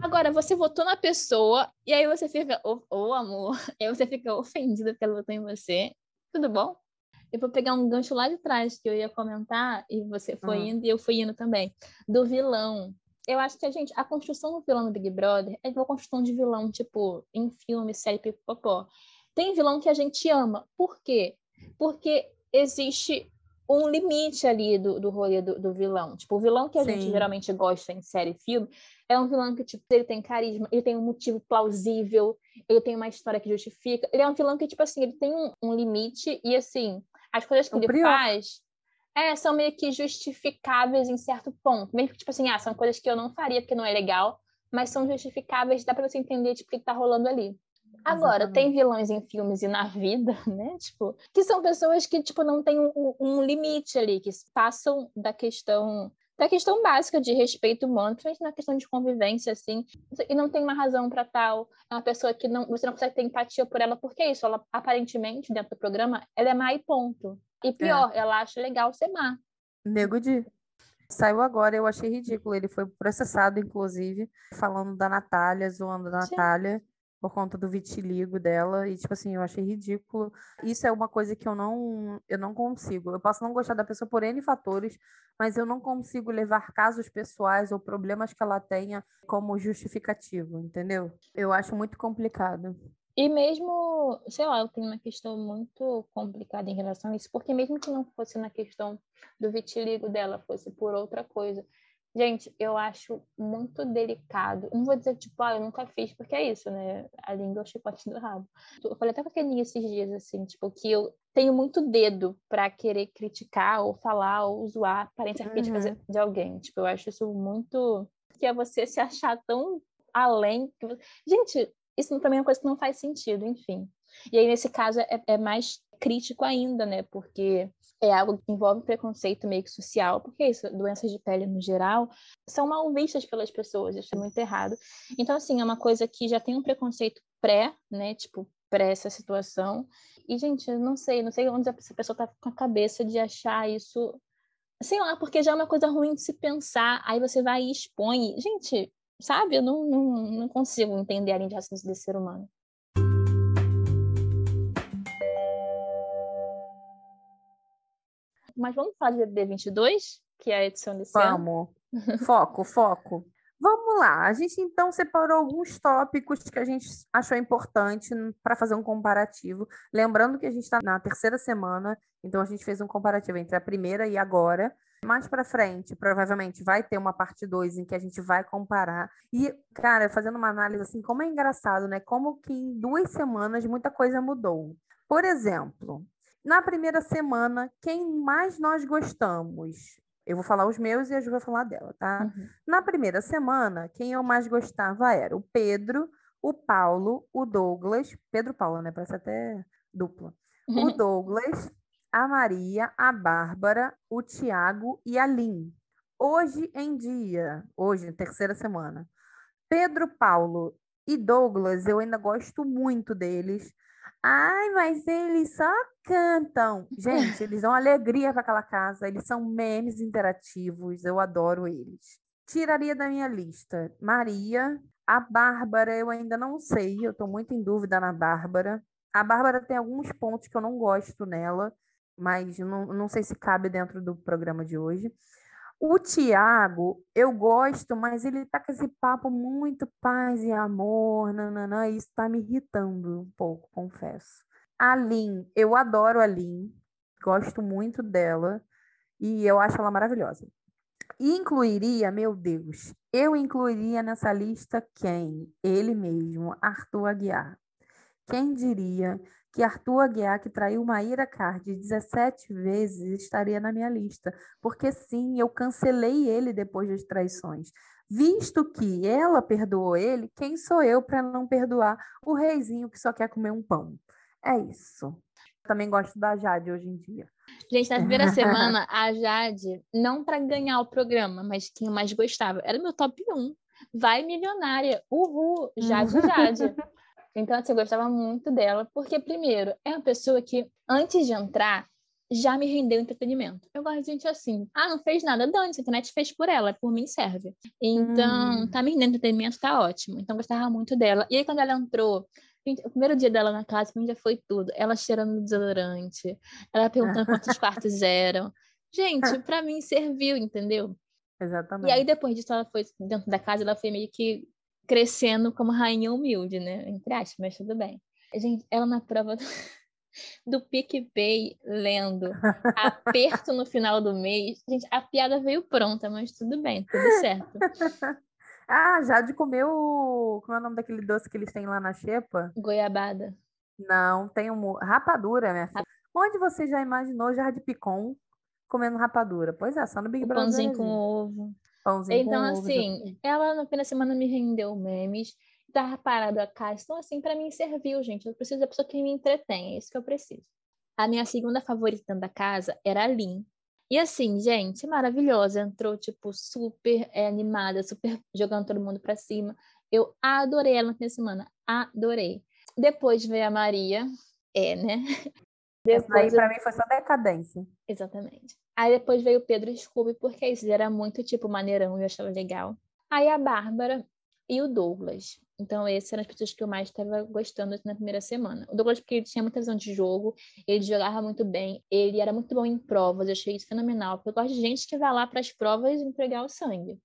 Agora, você votou na pessoa, e aí você fica, ô, oh, oh, amor, (laughs) e aí você fica ofendida porque ela votou em você. Tudo bom? Eu vou pegar um gancho lá de trás que eu ia comentar, e você foi uhum. indo e eu fui indo também, do vilão. Eu acho que a gente, a construção do vilão do Big Brother é uma construção de vilão, tipo, em filme, série, pipopó. Tem vilão que a gente ama. Por quê? Porque existe um limite ali do, do rolê do, do vilão. Tipo, o vilão que a Sim. gente geralmente gosta em série e filme é um vilão que, tipo, ele tem carisma, ele tem um motivo plausível, ele tem uma história que justifica. Ele é um vilão que, tipo assim, ele tem um, um limite e, assim, as coisas que o ele prior. faz é, são meio que justificáveis em certo ponto. Mesmo que, tipo assim, ah, são coisas que eu não faria porque não é legal, mas são justificáveis, dá pra você entender, tipo, o que tá rolando ali. Agora, Exatamente. tem vilões em filmes e na vida, (laughs) né? Tipo, que são pessoas que, tipo, não tem um, um limite ali, que passam da questão da questão básica de respeito humano, principalmente na questão de convivência, assim, e não tem uma razão para tal, é uma pessoa que não, você não consegue ter empatia por ela, porque é isso, ela aparentemente, dentro do programa, ela é má e ponto. E pior, é. ela acha legal ser má. Nego de. Saiu agora, eu achei ridículo. Ele foi processado, inclusive, falando da Natália, zoando da Natália por conta do vitiligo dela e tipo assim, eu achei ridículo. Isso é uma coisa que eu não eu não consigo. Eu posso não gostar da pessoa por N fatores, mas eu não consigo levar casos pessoais ou problemas que ela tenha como justificativo, entendeu? Eu acho muito complicado. E mesmo, sei lá, eu tenho uma questão muito complicada em relação a isso, porque mesmo que não fosse na questão do vitiligo dela, fosse por outra coisa, Gente, eu acho muito delicado. Não vou dizer, tipo, ah, eu nunca fiz, porque é isso, né? A língua é o chicote do rabo. Eu falei até com aquele esses dias, assim, tipo, que eu tenho muito dedo para querer criticar ou falar ou zoar a aparência artística uhum. de alguém. Tipo, eu acho isso muito. Que é você se achar tão além. Que... Gente, isso também é uma coisa que não faz sentido, enfim. E aí, nesse caso, é, é mais crítico ainda, né? Porque é algo que envolve preconceito meio que social, porque é isso, doenças de pele no geral são mal vistas pelas pessoas, isso é muito errado. Então, assim, é uma coisa que já tem um preconceito pré, né? Tipo, pré essa situação. E, gente, eu não sei, não sei onde essa pessoa tá com a cabeça de achar isso. Sei lá, porque já é uma coisa ruim de se pensar, aí você vai e expõe. Gente, sabe? Eu não, não, não consigo entender a linha de raciocínio desse ser humano. Mas vamos falar de BB22, que é a edição desse? Vamos. Foco, foco. Vamos lá. A gente então separou alguns tópicos que a gente achou importante para fazer um comparativo. Lembrando que a gente está na terceira semana, então a gente fez um comparativo entre a primeira e agora. Mais para frente, provavelmente vai ter uma parte 2 em que a gente vai comparar. E, cara, fazendo uma análise assim, como é engraçado, né? Como que em duas semanas muita coisa mudou. Por exemplo, na primeira semana, quem mais nós gostamos? Eu vou falar os meus e a Ju vai falar dela, tá? Uhum. Na primeira semana, quem eu mais gostava era o Pedro, o Paulo, o Douglas. Pedro Paulo, né? Parece até dupla. Uhum. O (laughs) Douglas, a Maria, a Bárbara, o Tiago e a Lin. Hoje em dia, hoje, terceira semana, Pedro, Paulo e Douglas, eu ainda gosto muito deles. Ai, mas eles só cantam. Gente, eles dão alegria para aquela casa. Eles são memes interativos. Eu adoro eles. Tiraria da minha lista Maria. A Bárbara, eu ainda não sei. Eu estou muito em dúvida na Bárbara. A Bárbara tem alguns pontos que eu não gosto nela, mas não, não sei se cabe dentro do programa de hoje. O Tiago, eu gosto, mas ele tá com esse papo muito paz e amor, nananã, e isso tá me irritando um pouco, confesso. A Lin, eu adoro a Lin, gosto muito dela, e eu acho ela maravilhosa. Incluiria, meu Deus, eu incluiria nessa lista quem? Ele mesmo, Arthur Aguiar. Quem diria que Arthur Aguiar, que traiu Maíra Cardi 17 vezes, estaria na minha lista. Porque sim, eu cancelei ele depois das traições. Visto que ela perdoou ele, quem sou eu para não perdoar o reizinho que só quer comer um pão? É isso. Também gosto da Jade hoje em dia. Gente, na primeira (laughs) semana, a Jade, não para ganhar o programa, mas quem mais gostava, era meu top 1. Vai milionária. Uhul, Jade, Jade. (laughs) Então, assim, eu gostava muito dela, porque, primeiro, é uma pessoa que, antes de entrar, já me rendeu entretenimento. Eu gosto de gente assim. Ah, não fez nada, dane-se, a internet fez por ela, por mim serve. Então, hum. tá me rendendo entretenimento, tá ótimo. Então, eu gostava muito dela. E aí, quando ela entrou, o primeiro dia dela na casa, pra mim já foi tudo. Ela cheirando desodorante, ela perguntando quantos quartos eram. Gente, para mim serviu, entendeu? Exatamente. (laughs) E aí, depois disso, ela foi dentro da casa, ela foi meio que crescendo como rainha humilde, né? Entre aspas, mas tudo bem. Gente, ela na prova do, (laughs) do PicPay lendo (laughs) aperto no final do mês. Gente, a piada veio pronta, mas tudo bem, tudo certo. (laughs) ah, já de comer o. Como é o nome daquele doce que eles têm lá na Xepa? Goiabada. Não, tem um. Rapadura, né? Rap... Onde você já imaginou já de picon comendo rapadura? Pois é, só no Big o Brother. Pãozinho com ovo. Pãozinho então, assim, ovo, ela na primeira semana me rendeu memes, tava parado a casa. Então, assim, para mim serviu, gente. Eu preciso da pessoa que me entretém, é isso que eu preciso. A minha segunda favorita da casa era a Lin. E assim, gente, maravilhosa. Entrou, tipo, super é, animada, super jogando todo mundo pra cima. Eu adorei ela na primeira semana. Adorei. Depois veio a Maria. É, né? Depois, aí, pra mim, foi só decadência. Exatamente. Aí depois veio o Pedro Scooby, porque isso era muito, tipo, maneirão, eu achava legal. Aí a Bárbara e o Douglas. Então, esses eram as pessoas que eu mais estava gostando na primeira semana. O Douglas, porque ele tinha muita visão de jogo, ele jogava muito bem, ele era muito bom em provas, eu achei isso fenomenal. Porque eu gosto de gente que vai lá para as provas entregar o sangue.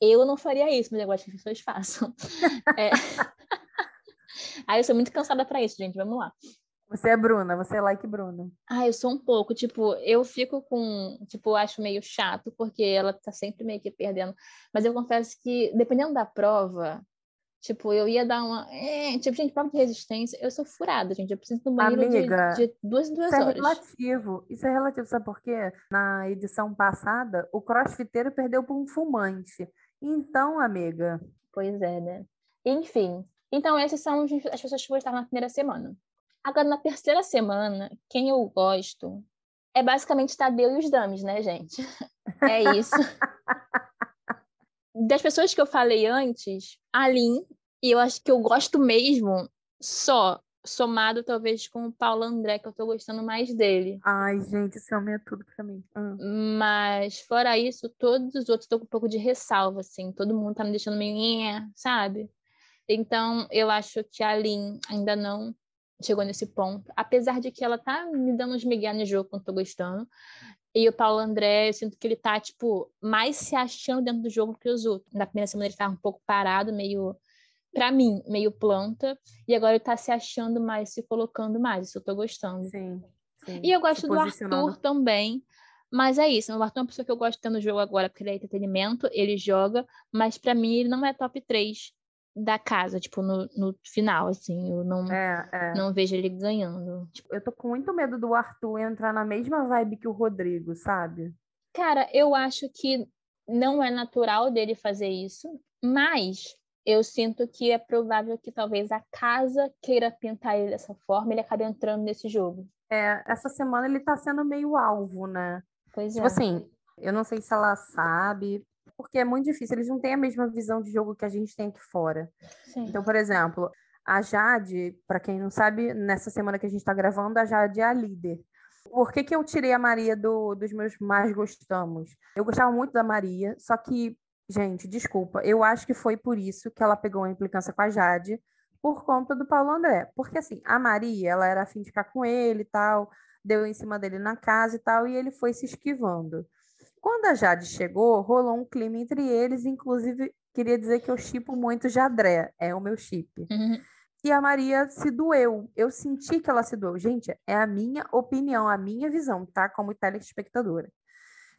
Eu não faria isso, mas eu gosto que as pessoas façam. (laughs) é... (laughs) Aí eu sou muito cansada para isso, gente. Vamos lá. Você é Bruna, você é like Bruna. Ah, eu sou um pouco, tipo, eu fico com, tipo, acho meio chato, porque ela tá sempre meio que perdendo. Mas eu confesso que, dependendo da prova, tipo, eu ia dar uma. É, tipo, gente, prova de resistência, eu sou furada, gente. Eu preciso do banheiro Amiga, de, de duas em duas isso é horas. Isso é relativo. Isso é relativo, sabe por quê? Na edição passada, o crossfiteiro perdeu por um fumante. Então, amiga. Pois é, né? Enfim. Então, essas são as pessoas que gostaram na primeira semana. Agora, na terceira semana, quem eu gosto é basicamente Tadeu e os Dames, né, gente? (laughs) É isso. (laughs) das pessoas que eu falei antes, a Lin, e eu acho que eu gosto mesmo só somado talvez com o Paulo André, que eu tô gostando mais dele. Ai, gente, esse homem é tudo pra mim. Hum. Mas, fora isso, todos os outros tô com um pouco de ressalva, assim. Todo mundo tá me deixando meio, sabe? Então, eu acho que a Lin ainda não chegou nesse ponto. Apesar de que ela tá me dando uns migué no jogo quando tô gostando. E o Paulo André, eu sinto que ele tá, tipo, mais se achando dentro do jogo que os outros. Na primeira semana ele tava um pouco parado, meio para mim, meio planta, e agora ele tá se achando mais, se colocando mais, isso eu tô gostando. Sim, sim. E eu gosto do Arthur também, mas é isso, o Arthur é uma pessoa que eu gosto de ter no jogo agora, porque ele é entretenimento, ele joga, mas para mim ele não é top 3 da casa, tipo, no, no final, assim, eu não, é, é. não vejo ele ganhando. Tipo, eu tô com muito medo do Arthur entrar na mesma vibe que o Rodrigo, sabe? Cara, eu acho que não é natural dele fazer isso, mas eu sinto que é provável que talvez a casa queira pintar ele dessa forma e ele acabe entrando nesse jogo. É, essa semana ele tá sendo meio alvo, né? Pois tipo é. assim, eu não sei se ela sabe, porque é muito difícil, eles não têm a mesma visão de jogo que a gente tem aqui fora. Sim. Então, por exemplo, a Jade, para quem não sabe, nessa semana que a gente está gravando, a Jade é a líder. Por que, que eu tirei a Maria do, dos meus mais gostamos? Eu gostava muito da Maria, só que Gente, desculpa, eu acho que foi por isso que ela pegou uma implicância com a Jade, por conta do Paulo André. Porque, assim, a Maria, ela era afim de ficar com ele e tal, deu em cima dele na casa e tal, e ele foi se esquivando. Quando a Jade chegou, rolou um clima entre eles, inclusive, queria dizer que eu chipo muito Jadré, é o meu chip. Uhum. E a Maria se doeu. Eu senti que ela se doeu. Gente, é a minha opinião, a minha visão, tá? Como telespectadora.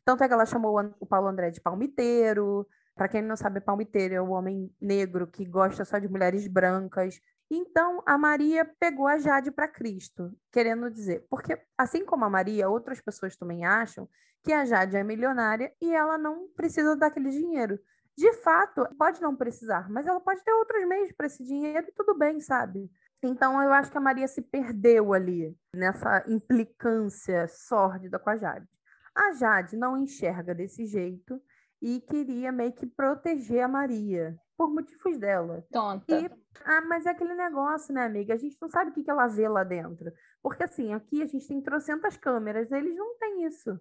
Tanto é que ela chamou o Paulo André de palmiteiro, para quem não sabe, palmiteiro é o homem negro que gosta só de mulheres brancas. Então, a Maria pegou a Jade para Cristo, querendo dizer, porque assim como a Maria, outras pessoas também acham que a Jade é milionária e ela não precisa daquele dinheiro. De fato, pode não precisar, mas ela pode ter outros meios para esse dinheiro e tudo bem, sabe? Então, eu acho que a Maria se perdeu ali nessa implicância sórdida com a Jade. A Jade não enxerga desse jeito e queria meio que proteger a Maria, por motivos dela. Tonta. E, ah, mas é aquele negócio, né, amiga? A gente não sabe o que, que ela vê lá dentro. Porque, assim, aqui a gente tem trocentas câmeras, eles não têm isso.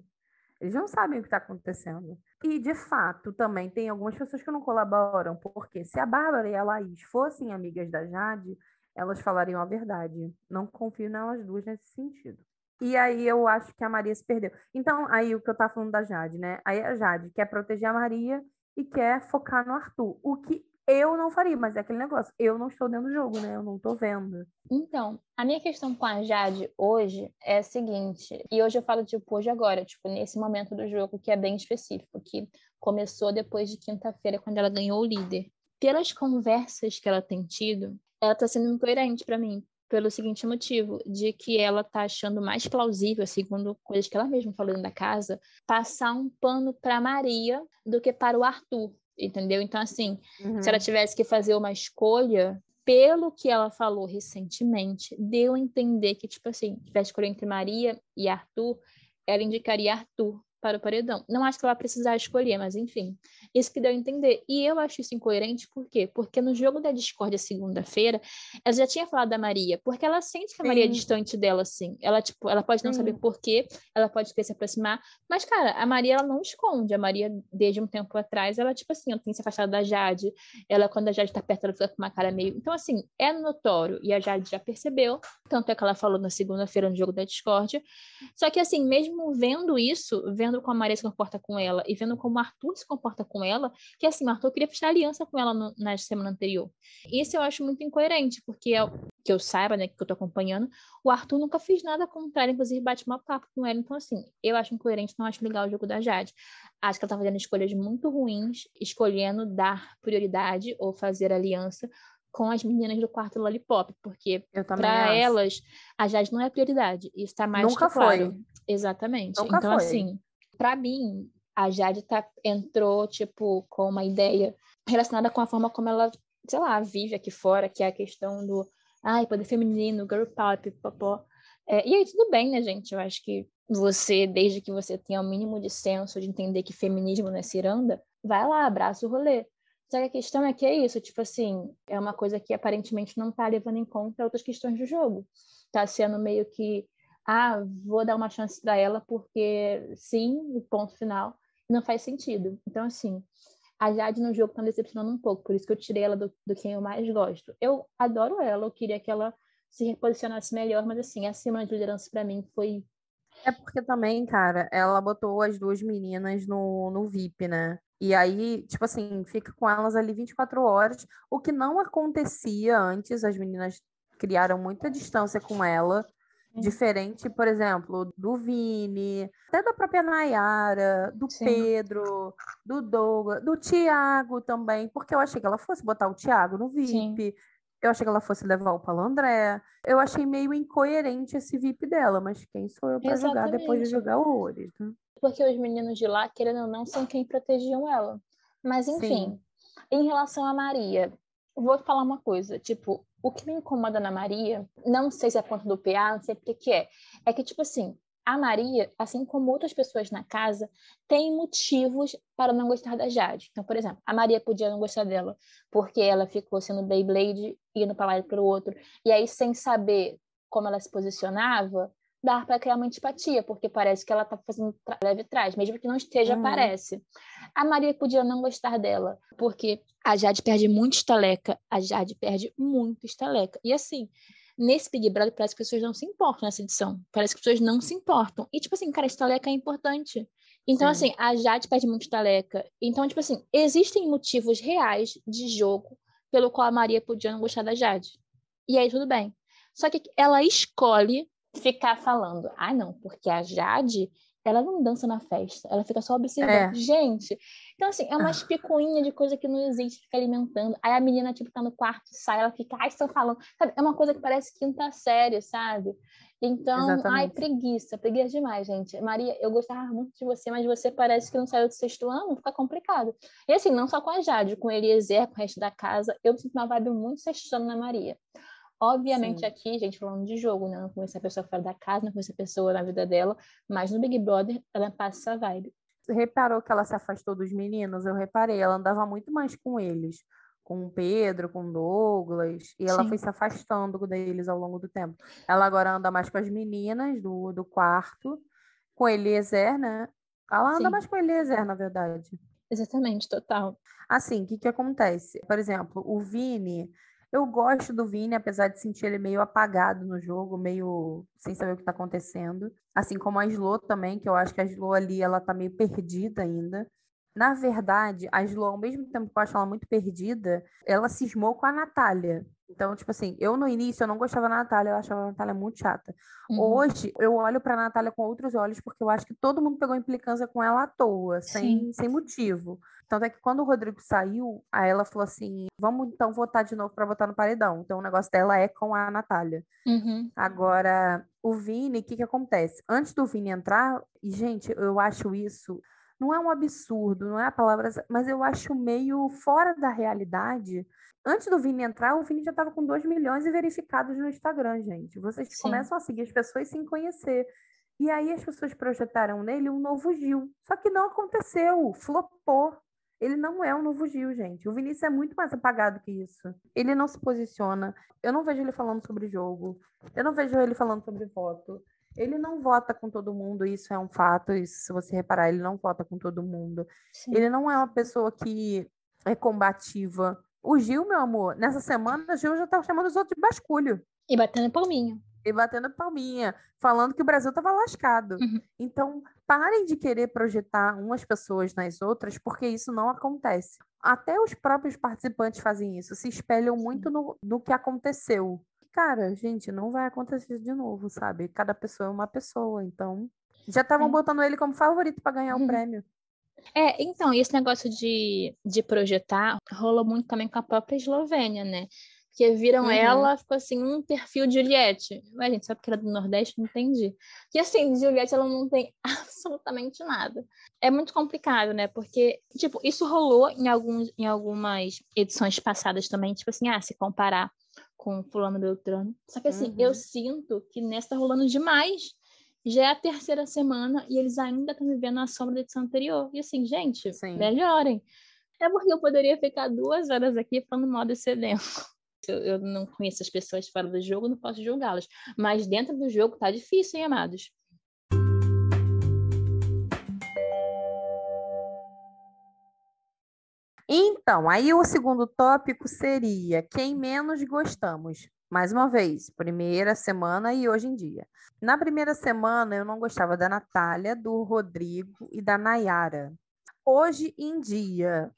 Eles não sabem o que está acontecendo. E, de fato, também tem algumas pessoas que não colaboram, porque se a Bárbara e a Laís fossem amigas da Jade, elas falariam a verdade. Não confio nelas duas nesse sentido. E aí eu acho que a Maria se perdeu. Então, aí o que eu tava falando da Jade, né? Aí a Jade quer proteger a Maria e quer focar no Arthur. O que eu não faria, mas é aquele negócio. Eu não estou dentro do jogo, né? Eu não estou vendo. Então, a minha questão com a Jade hoje é a seguinte, e hoje eu falo, tipo, hoje agora, tipo, nesse momento do jogo que é bem específico, que começou depois de quinta-feira, quando ela ganhou o líder. Pelas conversas que ela tem tido, ela tá sendo incoerente para mim, pelo seguinte motivo, de que ela tá achando mais plausível, segundo coisas que ela mesma falou da casa, passar um pano para Maria do que para o Arthur, entendeu? Então, assim, uhum. se ela uhum. tivesse que fazer uma escolha, pelo que ela falou recentemente, deu a entender que, tipo assim, tivesse escolha entre Maria e Arthur, ela indicaria Arthur para o paredão. Não acho que ela vai precisar escolher, mas enfim. Isso que deu a entender. E eu acho isso incoerente, por quê? Porque no jogo da Discord segunda-feira, ela já tinha falado da Maria, porque ela sente que a Sim. Maria é distante dela, assim. Ela, tipo, ela pode não Sim. saber por quê, ela pode querer se aproximar, mas, cara, a Maria, ela não esconde. A Maria, desde um tempo atrás, ela, tipo assim, ela tem se afastado da Jade. Ela, quando a Jade tá perto, ela fica com uma cara meio... Então, assim, é notório. E a Jade já percebeu. Tanto é que ela falou na segunda-feira no jogo da Discord. Só que, assim, mesmo vendo isso, vendo vendo como a Maria se comporta com ela e vendo como o Arthur se comporta com ela, que assim, o Arthur queria fechar aliança com ela no, na semana anterior. Isso eu acho muito incoerente, porque é, que eu saiba, né, que eu tô acompanhando, o Arthur nunca fez nada contra ela, inclusive bate uma papo com ela. Então, assim, eu acho incoerente, não acho legal o jogo da Jade. Acho que ela tá fazendo escolhas muito ruins, escolhendo dar prioridade ou fazer aliança com as meninas do quarto Lollipop, porque para elas a Jade não é prioridade. Isso tá mais Nunca claro. foi. Exatamente. Nunca então, foi. assim, para mim, a Jade tá, entrou, tipo, com uma ideia relacionada com a forma como ela, sei lá, vive aqui fora, que é a questão do ai, poder feminino, girl power, pipopó. É, e aí tudo bem, né, gente? Eu acho que você, desde que você tenha o mínimo de senso de entender que feminismo não é ciranda, vai lá, abraça o rolê. Só que a questão é que é isso, tipo assim, é uma coisa que aparentemente não tá levando em conta outras questões do jogo. Tá sendo meio que, ah, vou dar uma chance para ela porque sim, ponto final. Não faz sentido. Então, assim, a Jade no jogo tá me decepcionando um pouco, por isso que eu tirei ela do, do quem eu mais gosto. Eu adoro ela, eu queria que ela se reposicionasse melhor, mas assim, a semana de liderança para mim foi. É porque também, cara, ela botou as duas meninas no, no VIP, né? E aí, tipo assim, fica com elas ali 24 horas, o que não acontecia antes, as meninas criaram muita distância com ela. Diferente, por exemplo, do Vini, até da própria Nayara, do Sim. Pedro, do Douglas, do Tiago também, porque eu achei que ela fosse botar o Tiago no VIP, Sim. eu achei que ela fosse levar o Paulo André. Eu achei meio incoerente esse VIP dela, mas quem sou eu para jogar depois de jogar horrores? Né? Porque os meninos de lá, querendo ou não, são quem protegiam ela. Mas enfim, Sim. em relação a Maria, vou falar uma coisa, tipo, o que me incomoda na Maria, não sei se é ponto do PA, não sei o que, que é, é que, tipo assim, a Maria, assim como outras pessoas na casa, tem motivos para não gostar da Jade. Então, por exemplo, a Maria podia não gostar dela porque ela ficou sendo Beyblade, indo para lá e para o outro, e aí, sem saber como ela se posicionava, dar para criar uma antipatia, porque parece que ela está fazendo leve trás, mesmo que não esteja, uhum. parece. A Maria podia não gostar dela, porque a Jade perde muito estaleca, a Jade perde muito estaleca. E assim, nesse Big Brother parece que as pessoas não se importam nessa edição. Parece que as pessoas não se importam. E tipo assim, cara, estaleca é importante. Então, Sim. assim, a Jade perde muito estaleca. Então, tipo assim, existem motivos reais de jogo pelo qual a Maria podia não gostar da Jade. E aí tudo bem. Só que ela escolhe ficar falando, ah, não, porque a Jade, ela não dança na festa, ela fica só observando. É. Gente, então assim, é uma ah. picuinha de coisa que não existe, fica alimentando. Aí a menina, tipo, tá no quarto, sai, ela fica, ai, estão falando. Sabe? É uma coisa que parece quinta série, sabe? Então, Exatamente. ai, preguiça, preguiça demais, gente. Maria, eu gostava muito de você, mas você parece que não saiu do sexto ano, fica complicado. E assim, não só com a Jade, com Eliezer, com o resto da casa, eu sinto uma vibe muito sexto ano na Maria. Obviamente, Sim. aqui, gente, falando de jogo, né? Não conhecer a pessoa fora da casa, não conhecer a pessoa na vida dela, mas no Big Brother ela passa essa vibe. Você reparou que ela se afastou dos meninos? Eu reparei, ela andava muito mais com eles, com o Pedro, com o Douglas, e ela Sim. foi se afastando deles ao longo do tempo. Ela agora anda mais com as meninas do, do quarto, com Eliezer, né? Ela anda Sim. mais com Eliezer, na verdade. Exatamente, total. Assim, o que que acontece? Por exemplo, o Vini eu gosto do Vini, apesar de sentir ele meio apagado no jogo, meio sem saber o que está acontecendo. Assim como a Slo também, que eu acho que a Slo ali ela tá meio perdida ainda. Na verdade, a Slo, ao mesmo tempo que eu acho ela muito perdida, ela cismou com a Natália. Então, tipo assim, eu no início eu não gostava da Natália, eu achava a Natália muito chata. Uhum. Hoje, eu olho pra Natália com outros olhos, porque eu acho que todo mundo pegou implicância com ela à toa, sem, sem motivo. Tanto é que quando o Rodrigo saiu, aí ela falou assim: vamos então votar de novo para votar no paredão. Então o negócio dela é com a Natália. Uhum. Agora, o Vini, o que, que acontece? Antes do Vini entrar, e gente, eu acho isso. Não é um absurdo, não é a palavra, mas eu acho meio fora da realidade Antes do Vini entrar, o Vini já estava com 2 milhões e verificados no Instagram, gente. Vocês Sim. começam a seguir as pessoas sem conhecer. E aí as pessoas projetaram nele um novo Gil. Só que não aconteceu, flopou. Ele não é um novo Gil, gente. O Vinícius é muito mais apagado que isso. Ele não se posiciona. Eu não vejo ele falando sobre jogo. Eu não vejo ele falando sobre voto. Ele não vota com todo mundo, isso é um fato. Isso, se você reparar, ele não vota com todo mundo. Sim. Ele não é uma pessoa que é combativa. O Gil, meu amor, nessa semana, o Gil já tá chamando os outros de basculho. E batendo palminha. E batendo palminha, falando que o Brasil estava lascado. Uhum. Então, parem de querer projetar umas pessoas nas outras, porque isso não acontece. Até os próprios participantes fazem isso, se espelham muito no, no que aconteceu. Cara, gente, não vai acontecer de novo, sabe? Cada pessoa é uma pessoa, então. Já estavam é. botando ele como favorito para ganhar o uhum. prêmio. É, então, esse negócio de, de projetar rolou muito também com a própria Eslovênia, né? Porque viram uhum. ela, ficou assim, um perfil de Juliette. Ué, gente, só porque era do Nordeste, não entendi. Que assim, Juliette ela não tem (laughs) absolutamente nada. É muito complicado, né? Porque, tipo, isso rolou em, alguns, em algumas edições passadas também, tipo assim, ah, se comparar com fulano Beltrano. Só que assim, uhum. eu sinto que nessa tá rolando demais. Já é a terceira semana e eles ainda estão vivendo a sombra da edição anterior. E assim, gente, Sim. melhorem. É porque eu poderia ficar duas horas aqui falando mal desse elenco. Eu, não conheço as pessoas fora do jogo, não posso julgá-las. Mas dentro do jogo tá difícil, hein, amados? Então, aí o segundo tópico seria quem menos gostamos. Mais uma vez, primeira semana e hoje em dia. Na primeira semana, eu não gostava da Natália, do Rodrigo e da Nayara. Hoje em dia,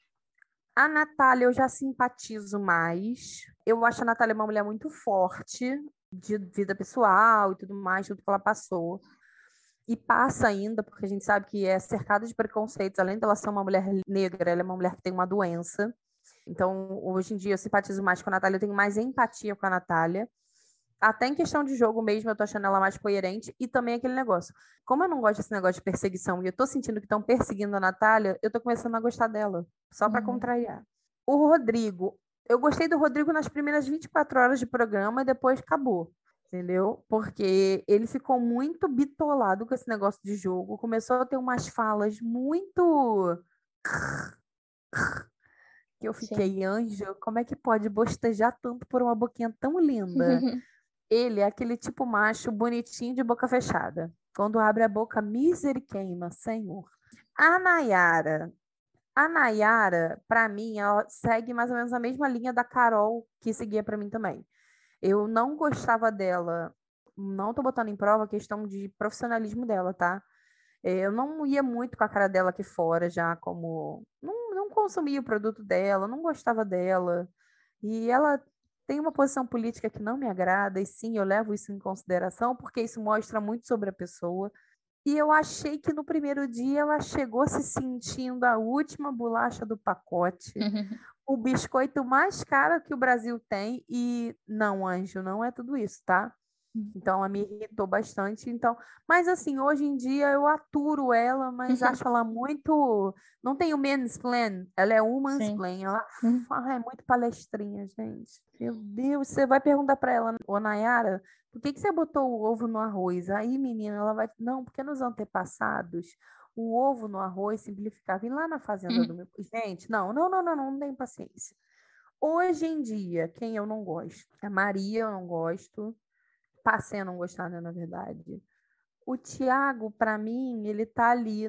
a Natália eu já simpatizo mais. Eu acho a Natália uma mulher muito forte, de vida pessoal e tudo mais, tudo que ela passou e passa ainda, porque a gente sabe que é cercada de preconceitos, além dela ser uma mulher negra, ela é uma mulher que tem uma doença. Então, hoje em dia, eu simpatizo mais com a Natália, eu tenho mais empatia com a Natália. Até em questão de jogo mesmo, eu tô achando ela mais coerente. E também aquele negócio. Como eu não gosto desse negócio de perseguição e eu tô sentindo que estão perseguindo a Natália, eu tô começando a gostar dela. Só para uhum. contrariar. O Rodrigo. Eu gostei do Rodrigo nas primeiras 24 horas de programa e depois acabou entendeu? Porque ele ficou muito bitolado com esse negócio de jogo, começou a ter umas falas muito (laughs) que eu fiquei, Sim. anjo, como é que pode bostejar tanto por uma boquinha tão linda? (laughs) ele é aquele tipo macho bonitinho de boca fechada. Quando abre a boca, misericórdia, Senhor. A Nayara, a Nayara, para mim, ela segue mais ou menos a mesma linha da Carol, que seguia para mim também. Eu não gostava dela, não tô botando em prova a questão de profissionalismo dela, tá? É, eu não ia muito com a cara dela aqui fora, já como. Não, não consumia o produto dela, não gostava dela. E ela tem uma posição política que não me agrada, e sim, eu levo isso em consideração, porque isso mostra muito sobre a pessoa. E eu achei que no primeiro dia ela chegou se sentindo a última bolacha do pacote, (laughs) o biscoito mais caro que o Brasil tem. E não, anjo, não é tudo isso, tá? Então, ela me irritou bastante. Então, mas assim, hoje em dia eu aturo ela, mas (laughs) acho ela muito. Não tem o mansplain, ela é uma mansplain. Ela hum. é muito palestrinha, gente. Meu Deus, você vai perguntar para ela, ô Nayara, por que, que você botou o ovo no arroz? Aí, menina, ela vai. Não, porque nos antepassados o ovo no arroz simplificava. E lá na fazenda hum. do meu. Gente, não, não, não, não, não, não tem paciência. Hoje em dia, quem eu não gosto? A Maria eu não gosto. Passei a não gostar, né, na verdade. O Tiago, para mim, ele tá ali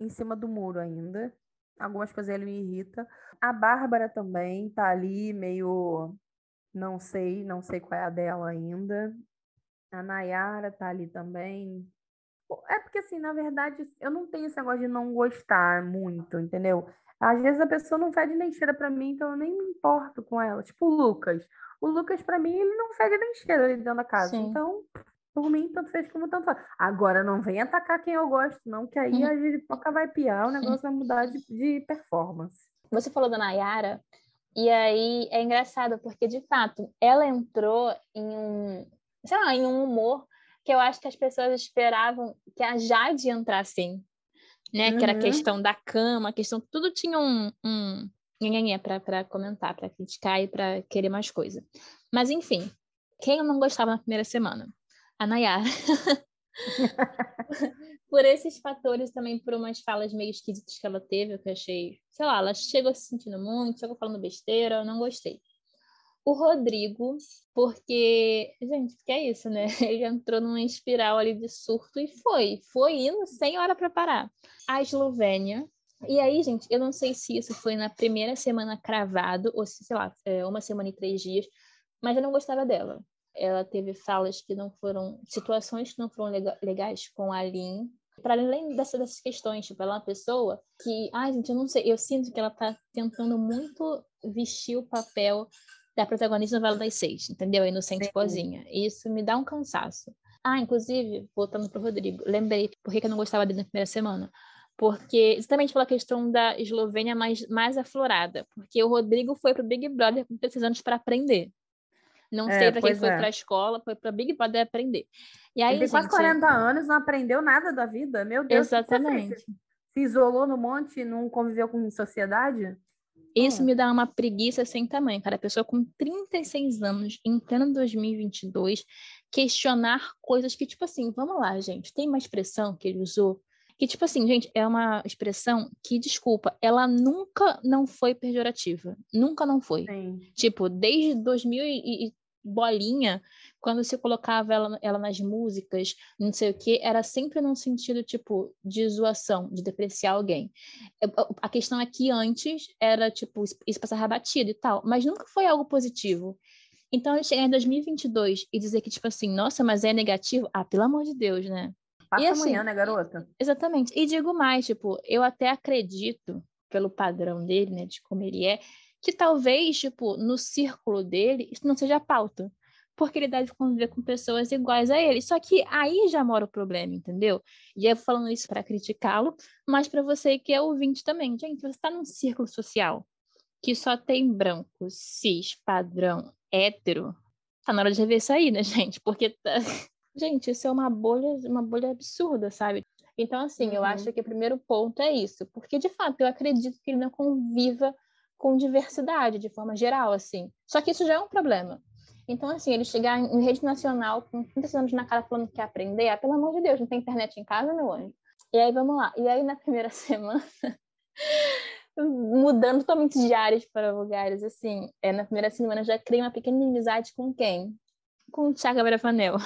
em cima do muro ainda. Algumas coisas ele me irrita. A Bárbara também tá ali meio não sei, não sei qual é a dela ainda. A Nayara tá ali também. É porque, assim, na verdade, eu não tenho esse negócio de não gostar muito, entendeu? Às vezes a pessoa não fede nem cheira pra mim, então eu nem me importo com ela. Tipo o Lucas. O Lucas, pra mim, ele não fede nem cheira ali dentro da casa. Sim. Então, por mim, tanto fez como tanto faz. Agora, não vem atacar quem eu gosto, não, que aí a giripoca vai piar, o negócio vai mudar de, de performance. Você falou da Nayara, e aí é engraçado, porque de fato ela entrou em um, sei lá, em um humor que eu acho que as pessoas esperavam que a Jade entrasse assim, né? Uhum. Que era a uhum. questão da cama, a questão tudo tinha um, um para comentar, para criticar e para querer mais coisa. Mas enfim, quem eu não gostava na primeira semana? A Nayara. (laughs) por esses fatores também, por umas falas meio esquisitas que ela teve, que eu achei, sei lá, ela chegou se sentindo muito, chegou falando besteira, eu não gostei. O Rodrigo, porque, gente, que é isso, né? (laughs) Ele entrou numa espiral ali de surto e foi, foi indo sem hora para parar. A Eslovênia, e aí, gente, eu não sei se isso foi na primeira semana cravado, ou se, sei lá, é, uma semana e três dias, mas eu não gostava dela ela teve falas que não foram, situações que não foram legais com a Lin. Para além dessas, dessas questões, tipo, ela é uma pessoa que, ai, gente, eu não sei, eu sinto que ela tá tentando muito vestir o papel da protagonista da novela das seis, entendeu? Inocente Sim. Pozinha. Isso me dá um cansaço. Ah, inclusive, voltando pro Rodrigo, lembrei por que eu não gostava dele na primeira semana. Porque, exatamente pela questão da Eslovênia mais, mais aflorada. Porque o Rodrigo foi pro Big Brother com 16 anos para aprender. Não é, sei para quem foi é. para a escola, foi para Big Brother aprender. E aí, Ele tem quase 40 anos, não aprendeu nada da vida. Meu Deus. Exatamente. Se isolou no monte, não conviveu com sociedade? Isso me dá uma preguiça sem tamanho, cara. A pessoa com 36 anos, em pleno 2022, questionar coisas que, tipo assim, vamos lá, gente, tem uma expressão que ele usou que, tipo assim, gente, é uma expressão que, desculpa, ela nunca não foi pejorativa. Nunca não foi. Sim. Tipo, desde 2000 e, bolinha, quando se colocava ela, ela nas músicas, não sei o que, era sempre num sentido, tipo, de zoação, de depreciar alguém. A questão é que antes era, tipo, isso passava batido e tal, mas nunca foi algo positivo. Então, chegar em 2022 e dizer que, tipo assim, nossa, mas é negativo, ah, pelo amor de Deus, né? Passa e, assim, amanhã, né, garota? Exatamente. E digo mais, tipo, eu até acredito, pelo padrão dele, né, de como ele é, que talvez, tipo, no círculo dele, isso não seja pauta. Porque ele deve conviver com pessoas iguais a ele. Só que aí já mora o problema, entendeu? E eu falando isso para criticá-lo, mas para você que é ouvinte também. Gente, você está num círculo social que só tem branco, cis, padrão, hétero. Tá na hora de rever isso aí, né, (laughs) gente? Porque tá... Gente, isso é uma bolha, uma bolha absurda, sabe? Então, assim, uhum. eu acho que o primeiro ponto é isso, porque de fato eu acredito que ele não conviva com diversidade de forma geral, assim. Só que isso já é um problema. Então, assim, ele chegar em rede nacional com 30 anos na cara falando que quer aprender, ah, pelo amor de Deus, não tem internet em casa, meu anjo. E aí, vamos lá. E aí, na primeira (laughs) semana, mudando totalmente de áreas para lugares, assim, é, na primeira semana já criei uma pequena amizade com quem? Com o Thiago Bravanel.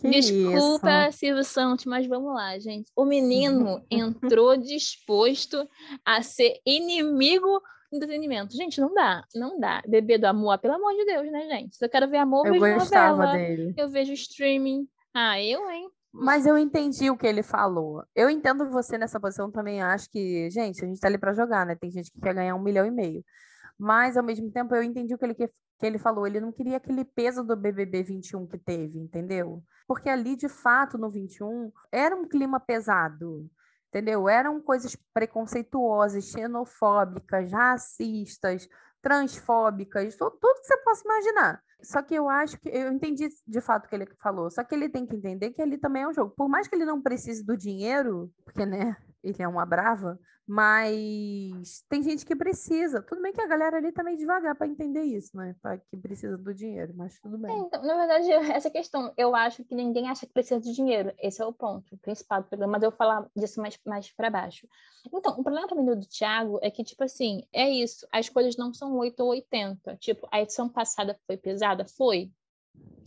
Que Desculpa, isso? Silvio Santos, mas vamos lá, gente. O (laughs) menino entrou disposto a ser inimigo do entretenimento. Gente, não dá, não dá. Bebê do amor, pelo amor de Deus, né, gente? Se eu quero ver amor, eu vejo novela. Dele. Eu vejo streaming. Ah, eu, hein? Mas eu entendi o que ele falou. Eu entendo você nessa posição também. Acho que, gente, a gente tá ali para jogar, né? Tem gente que quer ganhar um milhão e meio. Mas, ao mesmo tempo, eu entendi o que ele, que, ele falou. Ele não queria aquele peso do BBB 21 que teve, entendeu? Porque ali, de fato, no 21, era um clima pesado, entendeu? Eram coisas preconceituosas, xenofóbicas, racistas, transfóbicas, tudo, tudo que você possa imaginar. Só que eu acho que eu entendi de fato o que ele falou. Só que ele tem que entender que ali também é um jogo. Por mais que ele não precise do dinheiro, porque né, ele é uma brava, mas tem gente que precisa. Tudo bem que a galera ali tá meio devagar para entender isso, né? Pra que precisa do dinheiro, mas tudo bem. É, então, na verdade, (laughs) essa questão, eu acho que ninguém acha que precisa de dinheiro. Esse é o ponto o principal do programa, mas eu vou falar disso mais, mais para baixo. Então, o problema também do Thiago é que, tipo assim, é isso, as coisas não são 8 ou 80. Tipo, a edição passada foi pesada? Foi.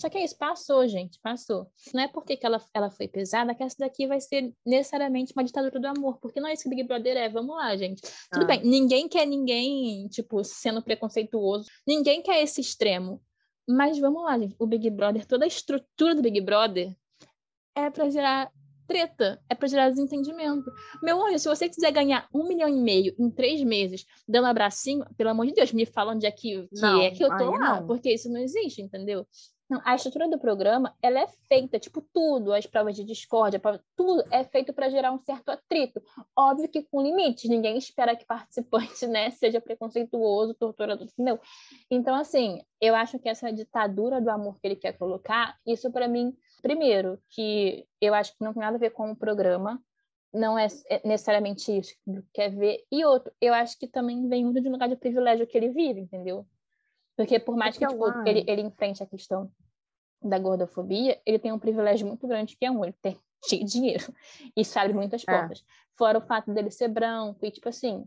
Só que é isso, passou, gente, passou. Não é porque que ela, ela foi pesada que essa daqui vai ser necessariamente uma ditadura do amor, porque não é isso que Big Brother é. Vamos lá, gente. Tudo ah. bem, ninguém quer ninguém, tipo, sendo preconceituoso. Ninguém quer esse extremo. Mas vamos lá, gente. O Big Brother, toda a estrutura do Big Brother é para gerar treta, é para gerar desentendimento. Meu anjo, se você quiser ganhar um milhão e meio em três meses, dando um abracinho, pelo amor de Deus, me falam onde é que, que não, é que eu tô lá, não. porque isso não existe, entendeu? A estrutura do programa, ela é feita, tipo, tudo, as provas de discórdia, tudo é feito para gerar um certo atrito. Óbvio que com limites, ninguém espera que participante, (laughs) né, seja preconceituoso, torturador, entendeu? Então, assim, eu acho que essa ditadura do amor que ele quer colocar, isso para mim, primeiro, que eu acho que não tem nada a ver com o programa, não é, é necessariamente isso que quer ver. E outro, eu acho que também vem muito de um lugar de privilégio que ele vive, entendeu? Porque por mais que, tipo, ele, ele enfrente a questão da gordofobia, ele tem um privilégio muito grande, que é um, ele tem (laughs) cheio de dinheiro. Isso abre muitas é. portas. É. Fora o fato dele ser branco e, tipo assim,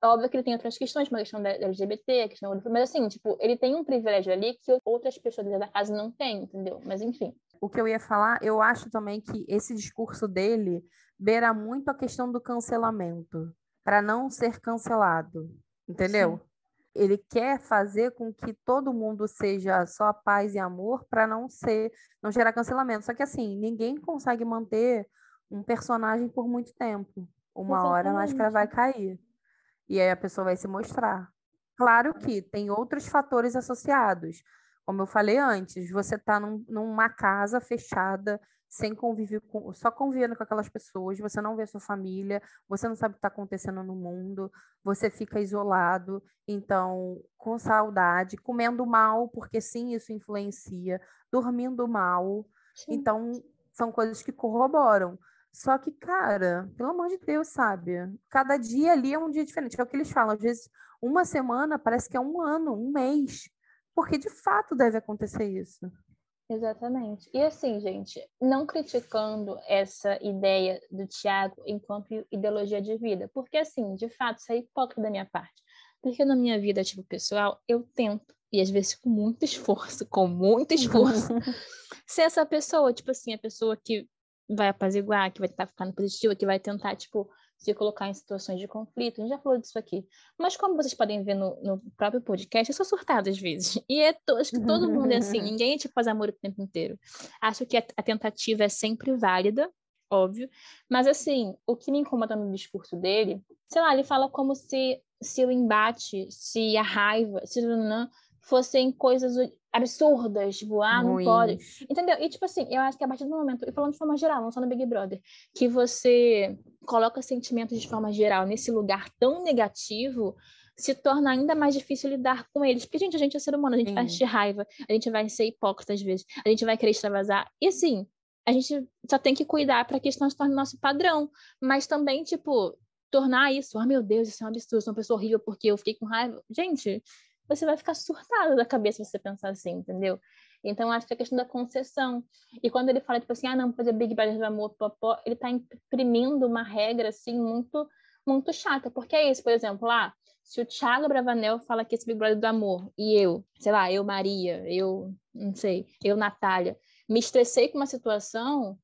óbvio que ele tem outras questões, uma questão da LGBT, a questão do... Mas assim, tipo, ele tem um privilégio ali que outras pessoas da casa não têm, entendeu? Mas enfim. O que eu ia falar, eu acho também que esse discurso dele beira muito a questão do cancelamento, para não ser cancelado, entendeu? Sim ele quer fazer com que todo mundo seja só paz e amor para não ser, não gerar cancelamento. Só que assim, ninguém consegue manter um personagem por muito tempo. Uma Exatamente. hora a máscara vai cair. E aí a pessoa vai se mostrar. Claro que tem outros fatores associados. Como eu falei antes, você está num, numa casa fechada, sem conviver com, só convivendo com aquelas pessoas, você não vê sua família, você não sabe o que está acontecendo no mundo, você fica isolado, então, com saudade, comendo mal, porque sim, isso influencia, dormindo mal. Sim. Então, são coisas que corroboram. Só que, cara, pelo amor de Deus, sabe? Cada dia ali é um dia diferente. É o que eles falam. Às vezes, uma semana parece que é um ano, um mês. Porque de fato deve acontecer isso. Exatamente. E assim, gente, não criticando essa ideia do Tiago enquanto ideologia de vida, porque assim, de fato, isso é hipócrita da minha parte. Porque na minha vida, tipo, pessoal, eu tento, e às vezes com muito esforço, (laughs) com muito esforço, (laughs) ser essa pessoa, tipo assim, a pessoa que vai apaziguar, que vai tentar ficar no positivo, que vai tentar, tipo, se colocar em situações de conflito. A gente já falou disso aqui. Mas como vocês podem ver no, no próprio podcast, eu sou surtada às vezes. (laughs) E é to acho que todo mundo é assim. (laughs) Ninguém é tipo faz amor o tempo inteiro. Acho que a, a tentativa é sempre válida, óbvio. Mas assim, o que me incomoda no discurso dele, sei lá, ele fala como se, se o embate, se a raiva, se não fossem coisas absurdas, tipo, ah, não Ruins. pode. Entendeu? E, tipo assim, eu acho que a partir do momento, e falando de forma geral, não só no Big Brother, que você coloca sentimentos de forma geral nesse lugar tão negativo, se torna ainda mais difícil lidar com eles. Porque, gente, a gente é ser humano, a gente Sim. vai ter raiva, a gente vai ser hipócrita às vezes, a gente vai querer extravasar. E, assim, a gente só tem que cuidar para que isso não se torne nosso padrão. Mas também, tipo, tornar isso, oh meu Deus, isso é um absurdo, sou uma pessoa horrível porque eu fiquei com raiva. Gente, você vai ficar surtado da cabeça se você pensar assim, entendeu? Então, acho que é questão da concessão. E quando ele fala, tipo assim, ah, não, fazer Big Brother do amor, popó, ele tá imprimindo uma regra, assim, muito, muito chata. Porque é isso, por exemplo, lá, ah, se o Thiago Bravanel fala que esse Big Brother do amor, e eu, sei lá, eu Maria, eu, não sei, eu Natália, me estressei com uma situação,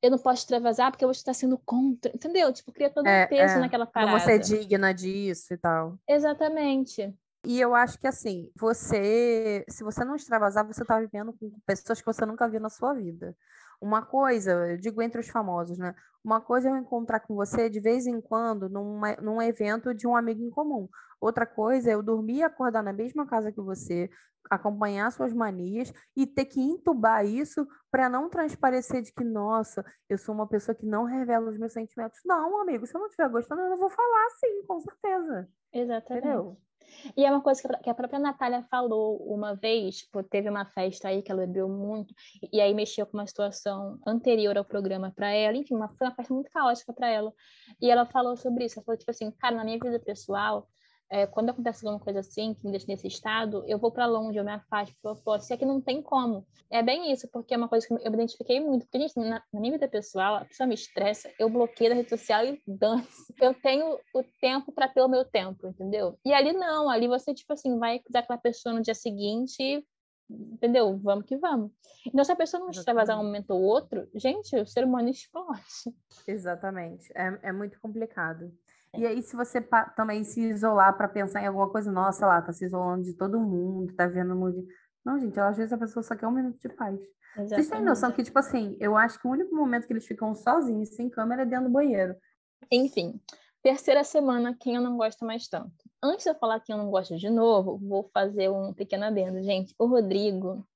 eu não posso extravasar porque eu vou estar sendo contra, entendeu? Tipo, cria todo é, um peso é. naquela parada. Não você é digna disso e tal. Exatamente. E eu acho que assim, você, se você não extravasar, você está vivendo com pessoas que você nunca viu na sua vida. Uma coisa, eu digo entre os famosos, né? Uma coisa é eu encontrar com você de vez em quando numa, num evento de um amigo em comum. Outra coisa é eu dormir e acordar na mesma casa que você, acompanhar suas manias e ter que entubar isso para não transparecer de que, nossa, eu sou uma pessoa que não revela os meus sentimentos. Não, amigo, se eu não estiver gostando, eu não vou falar sim, com certeza. Exatamente. Entendeu? E é uma coisa que a própria Natália falou uma vez, tipo, teve uma festa aí que ela bebeu muito, e aí mexeu com uma situação anterior ao programa para ela, enfim, uma, foi uma festa muito caótica para ela. E ela falou sobre isso, ela falou, tipo assim, cara, na minha vida pessoal, é, quando acontece alguma coisa assim, que me deixa nesse estado, eu vou para longe, eu me afasto, eu posso. É que não tem como. É bem isso, porque é uma coisa que eu me identifiquei muito. Porque, gente, na, na minha vida pessoal, a pessoa me estressa, eu bloqueio a rede social e danço. Eu tenho o tempo para ter o meu tempo, entendeu? E ali não, ali você, tipo assim, vai cuidar aquela pessoa no dia seguinte entendeu? Vamos que vamos. Então, se a pessoa não extravasar um momento ou outro, gente, o ser humano explode. Exatamente. É, é muito complicado. E aí, se você também se isolar para pensar em alguma coisa, nossa, lá, tá se isolando de todo mundo, tá vendo muito. Não, gente, às vezes a pessoa só quer um minuto de paz. Exatamente. Vocês têm noção que, tipo assim, eu acho que o único momento que eles ficam sozinhos, sem câmera, é dentro do banheiro. Enfim, terceira semana, quem eu não gosto mais tanto. Antes de eu falar quem eu não gosto de novo, vou fazer um pequeno adendo. Gente, o Rodrigo,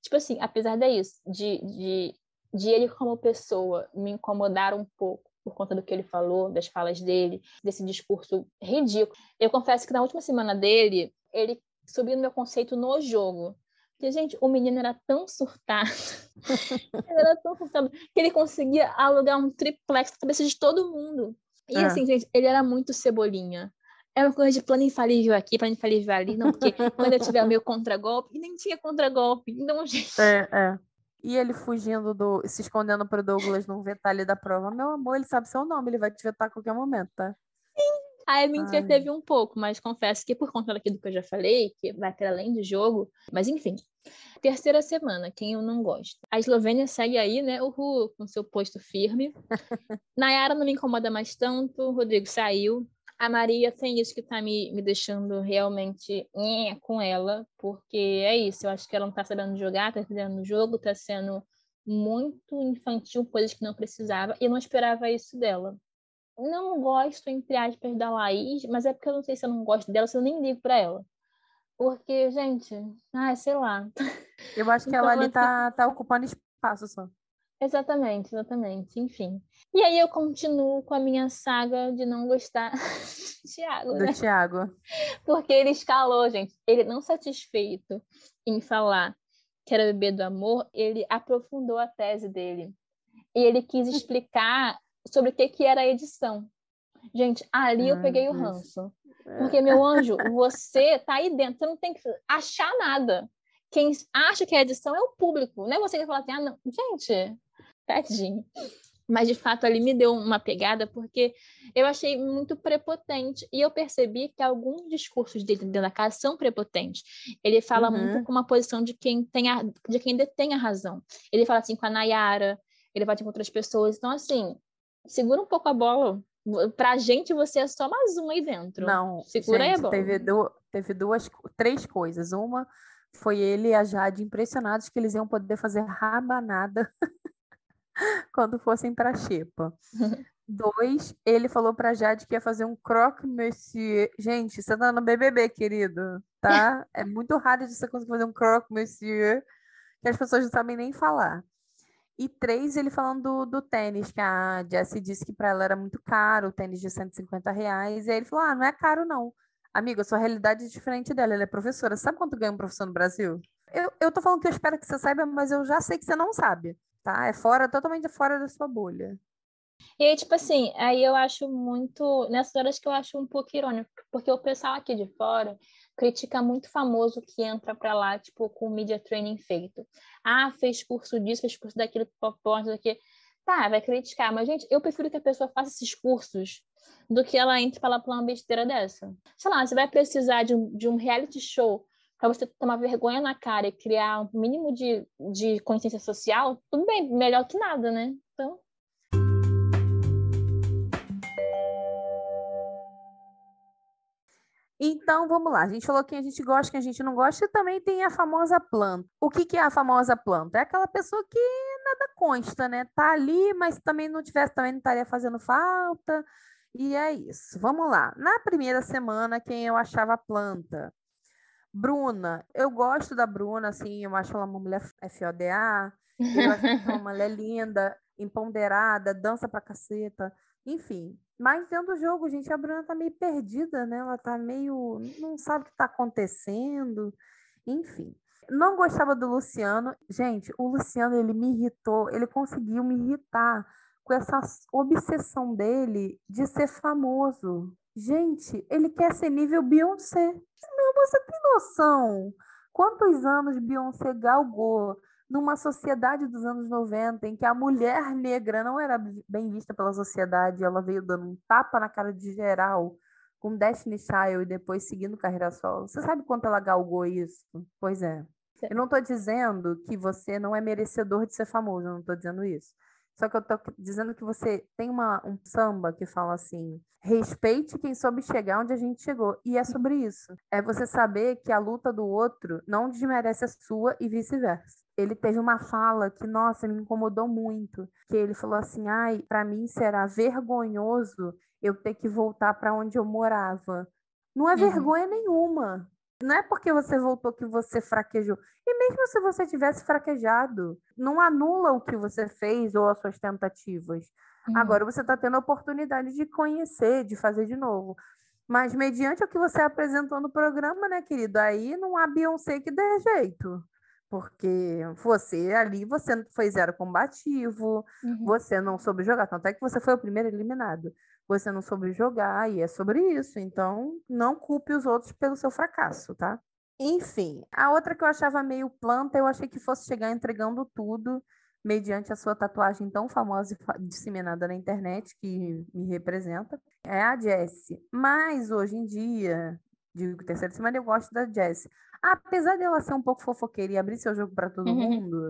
tipo assim, apesar disso, de, de, de ele como pessoa me incomodar um pouco, por conta do que ele falou, das falas dele, desse discurso ridículo. Eu confesso que na última semana dele, ele subiu no meu conceito no jogo. Porque, gente, o menino era tão surtado, (laughs) ele era tão surtado, que ele conseguia alugar um triplex na cabeça de todo mundo. E é. assim, gente, ele era muito cebolinha. É uma coisa de plano infalível aqui, plano infalível ali, não, porque quando eu tiver o meu contragolpe, nem tinha contragolpe. Então, gente. É, é. E ele fugindo do. se escondendo pro Douglas num detalhe da prova. Meu amor, ele sabe seu nome, ele vai te vetar a qualquer momento, tá? Sim. Aí me entreteve um pouco, mas confesso que por conta daquilo que eu já falei, que vai ter além do jogo, mas enfim. Terceira semana, quem eu não gosto. A Eslovênia segue aí, né? O Ru com seu posto firme. (laughs) Nayara não me incomoda mais tanto, o Rodrigo saiu. A Maria tem isso que tá me, me deixando realmente com ela, porque é isso, eu acho que ela não tá sabendo jogar, tá perdendo o jogo, tá sendo muito infantil, coisas que não precisava, e eu não esperava isso dela. Não gosto, entre aspas, da Laís, mas é porque eu não sei se eu não gosto dela, se eu nem ligo pra ela. Porque, gente, ah, sei lá. Eu acho que então, ela ali tá, tá ocupando espaço só. Exatamente, exatamente. Enfim. E aí eu continuo com a minha saga de não gostar (laughs) do Thiago, do né? Thiago. Porque ele escalou, gente. Ele não satisfeito em falar que era bebê do amor, ele aprofundou a tese dele. E ele quis (laughs) explicar sobre o que, que era a edição. Gente, ali eu peguei o ranço. Porque, meu (laughs) anjo, você tá aí dentro, você não tem que achar nada. Quem acha que é edição é o público, não é você que fala assim, ah, não. Gente, (laughs) tadinho. Mas, de fato, ali me deu uma pegada, porque eu achei muito prepotente. E eu percebi que alguns discursos dele dentro da casa são prepotentes. Ele fala uhum. muito com uma posição de quem, tem a, de quem detém a razão. Ele fala assim com a Nayara, ele vai com outras pessoas. Então, assim, segura um pouco a bola. Pra gente, você é só mais um aí dentro. Não, segura gente, aí a bola. Teve, du teve duas, três coisas. Uma foi ele e a Jade impressionados que eles iam poder fazer rabanada (laughs) (laughs) quando fossem para Xepa. (laughs) Dois, ele falou pra Jade que ia fazer um croque monsieur. Gente, você tá no BBB, querido, tá? (laughs) É muito raro de você conseguir fazer um croque monsieur que as pessoas não sabem nem falar. E três, ele falando do, do tênis, que a Jessie disse que para ela era muito caro, o tênis de 150 reais. E aí ele falou: ah, não é caro, não. Amiga, a sua realidade é diferente dela, ela é professora. Sabe quanto ganha um professor no Brasil? Eu, eu tô falando que eu espero que você saiba, mas eu já sei que você não sabe, tá? É fora, totalmente fora da sua bolha. E aí, tipo assim, aí eu acho muito. Nessas horas que eu acho um pouco irônico, porque o pessoal aqui de fora critica muito famoso que entra para lá, tipo, com media training feito. Ah, fez curso disso, fez curso daquilo, pode, daqui. Tá, vai criticar, mas, gente, eu prefiro que a pessoa faça esses cursos do que ela entre para falar uma besteira dessa. Sei lá, você vai precisar de um, de um reality show para você tomar vergonha na cara e criar um mínimo de, de consciência social, tudo bem, melhor que nada, né? Então. Então, vamos lá. A gente falou que a gente gosta, que a gente não gosta, e também tem a famosa planta. O que, que é a famosa planta? É aquela pessoa que nada consta, né? Tá ali, mas também não tivesse, também não estaria fazendo falta. E é isso. Vamos lá. Na primeira semana, quem eu achava planta? Bruna. Eu gosto da Bruna, assim, eu acho ela uma mulher FODA. Eu acho que é uma mulher (laughs) linda, empoderada, dança pra caceta. Enfim, mas dentro do jogo, gente, a Bruna tá meio perdida, né? Ela tá meio. não sabe o que tá acontecendo. Enfim. Não gostava do Luciano. Gente, o Luciano, ele me irritou. Ele conseguiu me irritar com essa obsessão dele de ser famoso. Gente, ele quer ser nível Beyoncé. Meu, você tem noção? Quantos anos Beyoncé galgou numa sociedade dos anos 90 em que a mulher negra não era bem vista pela sociedade, ela veio dando um tapa na cara de geral com Destiny Child e depois seguindo carreira solo. Você sabe quanto ela galgou isso? Pois é. Eu não estou dizendo que você não é merecedor de ser famoso, eu não estou dizendo isso. Só que eu estou dizendo que você tem uma, um samba que fala assim: respeite quem soube chegar onde a gente chegou. E é sobre isso. É você saber que a luta do outro não desmerece a sua e vice-versa ele teve uma fala que, nossa, me incomodou muito, que ele falou assim: "Ai, para mim será vergonhoso eu ter que voltar para onde eu morava". Não é uhum. vergonha nenhuma. Não é porque você voltou que você fraquejou. E mesmo se você tivesse fraquejado, não anula o que você fez ou as suas tentativas. Uhum. Agora você está tendo a oportunidade de conhecer, de fazer de novo. Mas mediante o que você apresentou no programa, né, querido? Aí não há Beyoncé que dê jeito porque você ali, você foi zero combativo, uhum. você não soube jogar, tanto é que você foi o primeiro eliminado. Você não soube jogar e é sobre isso, então não culpe os outros pelo seu fracasso, tá? Enfim, a outra que eu achava meio planta, eu achei que fosse chegar entregando tudo, mediante a sua tatuagem tão famosa e disseminada na internet, que me representa, é a Jessie. Mas hoje em dia, digo terceira semana, eu gosto da Jessie. Apesar dela ser um pouco fofoqueira e abrir seu jogo para todo uhum. mundo,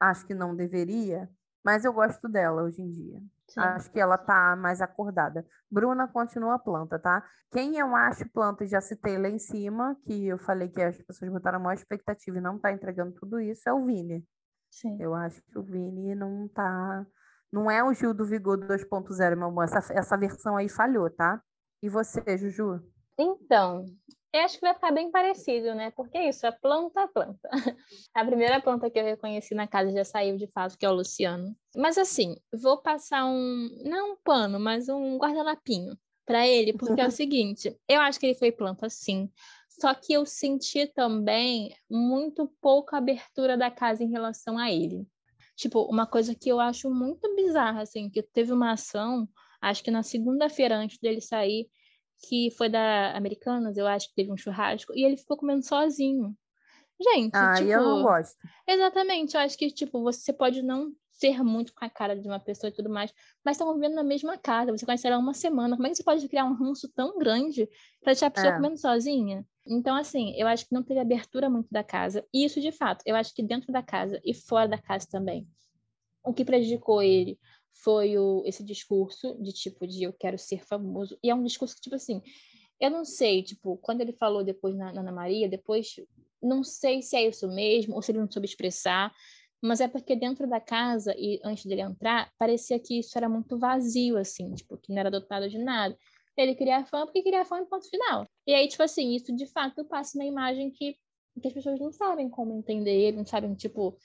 acho que não deveria, mas eu gosto dela hoje em dia. Sim. Acho que ela tá mais acordada. Bruna continua planta, tá? Quem eu acho planta, já citei lá em cima, que eu falei que as pessoas botaram a maior expectativa e não tá entregando tudo isso, é o Vini. Sim. Eu acho que o Vini não tá. Não é o Gil do Vigor 2.0, meu amor. Essa, essa versão aí falhou, tá? E você, Juju? Então, eu acho que vai ficar bem parecido, né? Porque é isso, é planta a planta. (laughs) A primeira planta que eu reconheci na casa já saiu de fato, que é o Luciano. Mas assim, vou passar um, não um pano, mas um guardanapinho para ele, porque é o (laughs) seguinte, eu acho que ele foi planta sim, só que eu senti também muito pouca abertura da casa em relação a ele. Tipo, uma coisa que eu acho muito bizarra, assim, que teve uma ação, acho que na segunda-feira antes dele sair, que foi da Americanas, eu acho que teve um churrasco, e ele ficou comendo sozinho. Gente, ah, tipo, eu não gosto. Exatamente, eu acho que, tipo, você pode não ser muito com a cara de uma pessoa e tudo mais, mas estão vivendo na mesma casa, você conhece ela uma semana, como é que você pode criar um ranço tão grande para deixar a pessoa é. comendo sozinha? Então, assim, eu acho que não teve abertura muito da casa, e isso de fato, eu acho que dentro da casa e fora da casa também. O que prejudicou ele foi o, esse discurso de tipo de eu quero ser famoso, e é um discurso que, tipo assim, eu não sei, tipo, quando ele falou depois na, na Ana Maria, depois, não sei se é isso mesmo, ou se ele não soube expressar, mas é porque dentro da casa, e antes dele entrar, parecia que isso era muito vazio, assim, tipo, que não era dotado de nada. Ele queria fã porque queria fã no ponto final. E aí, tipo assim, isso de fato passa na imagem que, que as pessoas não sabem como entender ele, não sabem, tipo,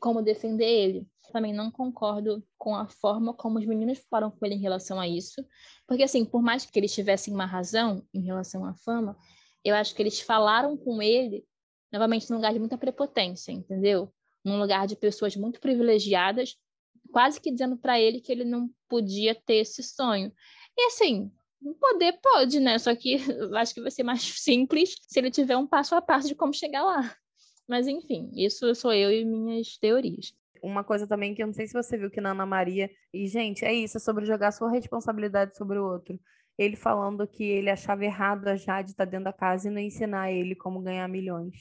como defender ele. Também não concordo com a forma como os meninos falaram com ele em relação a isso. Porque, assim, por mais que eles tivessem uma razão em relação à fama, eu acho que eles falaram com ele, novamente, num lugar de muita prepotência, entendeu? num lugar de pessoas muito privilegiadas, quase que dizendo para ele que ele não podia ter esse sonho. E assim, poder pode, né? Só que (laughs) acho que vai ser mais (laughs) simples se ele tiver um passo a passo de como chegar lá. Mas enfim, isso sou eu e minhas teorias. Uma coisa também que eu não sei se você viu que na Ana Maria, e gente, é isso, é sobre jogar sua responsabilidade sobre o outro. Ele falando que ele achava errado a Jade estar dentro da casa e não ensinar ele como ganhar milhões.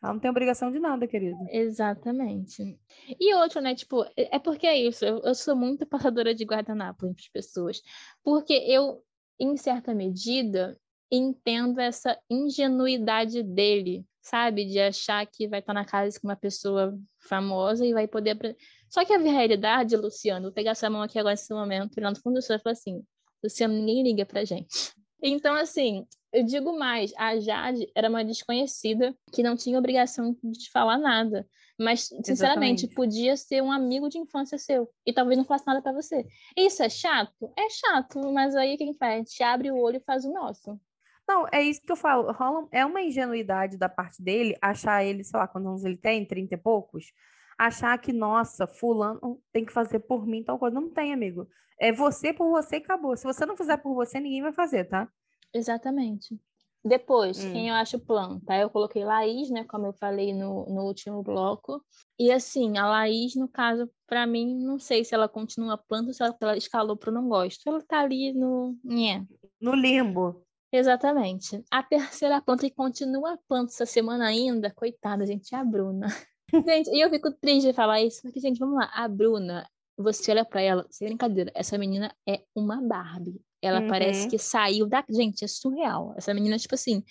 Ela não tem obrigação de nada, querido. Exatamente. E outro, né? Tipo, é, é porque é isso. Eu, eu sou muito passadora de guardanapo entre as pessoas. Porque eu, em certa medida, entendo essa ingenuidade dele, sabe? De achar que vai estar na casa com uma pessoa famosa e vai poder. Só que a realidade, Luciano, vou pegar essa mão aqui agora nesse momento, no fundo do céu e falar assim: Luciano, ninguém liga pra gente. Então, assim, eu digo mais, a Jade era uma desconhecida que não tinha obrigação de te falar nada. Mas, sinceramente, Exatamente. podia ser um amigo de infância seu. E talvez não faça nada para você. Isso é chato? É chato, mas aí quem faz? A gente abre o olho e faz o nosso. Não, é isso que eu falo. Rola, é uma ingenuidade da parte dele achar ele, sei lá, quantos anos ele tem, trinta e poucos, achar que, nossa, fulano tem que fazer por mim tal coisa. Não tem, amigo. É você por você e acabou. Se você não fizer por você, ninguém vai fazer, tá? Exatamente. Depois, hum. quem eu acho planta? Eu coloquei Laís, né? Como eu falei no, no último bloco. E assim, a Laís, no caso, para mim, não sei se ela continua planta ou se ela, ela escalou pro não gosto. Ela tá ali no. Nhé. No limbo. Exatamente. A terceira planta que continua planta essa semana ainda, coitada, gente, é a Bruna. (laughs) gente, e eu fico triste de falar isso, porque, gente, vamos lá, a Bruna, você olha para ela, sem brincadeira, essa menina é uma Barbie. Ela uhum. parece que saiu da. Gente, é surreal. Essa menina, tipo assim,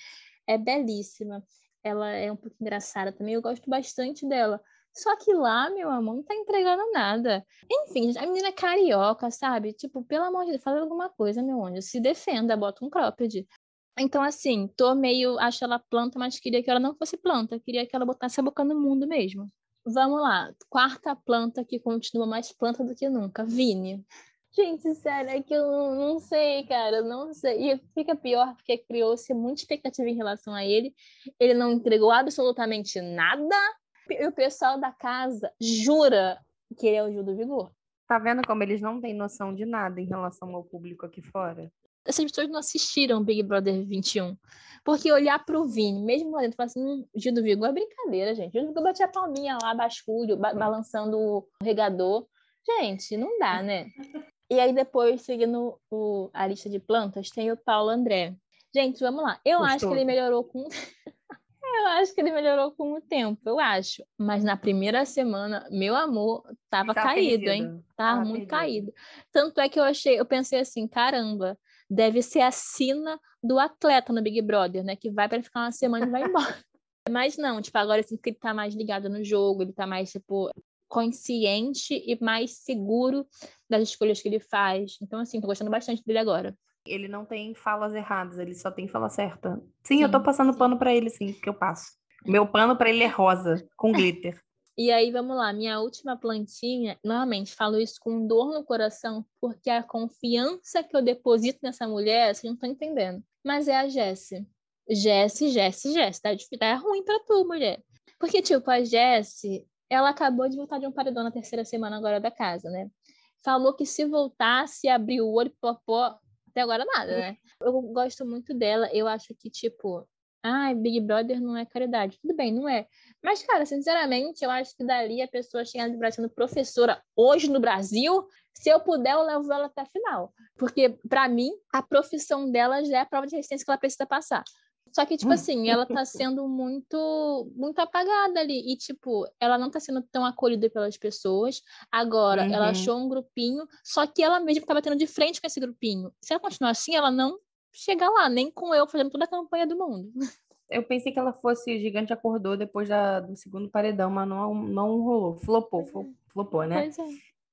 é belíssima. Ela é um pouco engraçada também. Eu gosto bastante dela. Só que lá, meu amor, não tá entregando nada. Enfim, a menina é carioca, sabe? Tipo, pelo amor de Deus, fala alguma coisa, meu anjo. Se defenda, bota um cropped. Então, assim, tô meio. Acho ela planta, mas queria que ela não fosse planta. Queria que ela botasse a boca no mundo mesmo. Vamos lá. Quarta planta que continua mais planta do que nunca. Vini. Gente, sério, é que eu não sei, cara, não sei. E fica pior porque criou-se muita expectativa em relação a ele. Ele não entregou absolutamente nada. E o pessoal da casa jura que ele é o Gil do Vigor. Tá vendo como eles não têm noção de nada em relação ao público aqui fora? Essas pessoas não assistiram Big Brother 21. Porque olhar pro Vini, mesmo lá dentro, falar assim, hum, Gil do Vigor é brincadeira, gente. Gil do Vigor batia a palminha lá, basculho, ba balançando o regador. Gente, não dá, né? E aí, depois, seguindo o, a lista de plantas, tem o Paulo André. Gente, vamos lá. Eu Gostou. acho que ele melhorou com. Eu acho que ele melhorou com o tempo, eu acho. Mas na primeira semana, meu amor, tava tá caído, perdido. hein? Tava tá muito perdido. caído. Tanto é que eu achei, eu pensei assim, caramba, deve ser a sina do atleta no Big Brother, né? Que vai para ficar uma semana e vai embora. (laughs) Mas não, tipo, agora assim que ele tá mais ligado no jogo, ele tá mais, tipo, consciente e mais seguro das escolhas que ele faz. Então, assim, tô gostando bastante dele agora. Ele não tem falas erradas, ele só tem fala certa. Sim, sim eu tô passando sim. pano para ele, sim, que eu passo. Meu pano para ele é rosa, com glitter. E aí, vamos lá, minha última plantinha, novamente, falo isso com dor no coração, porque a confiança que eu deposito nessa mulher, vocês não estão entendendo. Mas é a Jessie. Jessie, Jessie, Jessie, tá, tá ruim pra tu, mulher. Porque, tipo, a Jessie, ela acabou de voltar de um paredão na terceira semana agora da casa, né? Falou que se voltasse, abrir o olho, popó, até agora nada, né? Eu gosto muito dela. Eu acho que, tipo, ah, Big Brother não é caridade. Tudo bem, não é. Mas, cara, sinceramente, eu acho que dali a pessoa chegar no Brasil sendo professora hoje no Brasil, se eu puder, eu levo ela até a final. Porque, para mim, a profissão dela já é a prova de resistência que ela precisa passar. Só que, tipo assim, ela tá sendo muito, muito apagada ali. E, tipo, ela não tá sendo tão acolhida pelas pessoas. Agora, uhum. ela achou um grupinho, só que ela mesma tá batendo de frente com esse grupinho. Se ela continuar assim, ela não chega lá, nem com eu fazendo toda a campanha do mundo. Eu pensei que ela fosse gigante acordou depois da, do segundo paredão, mas não, não rolou. Flopou, é. flopou, né? É.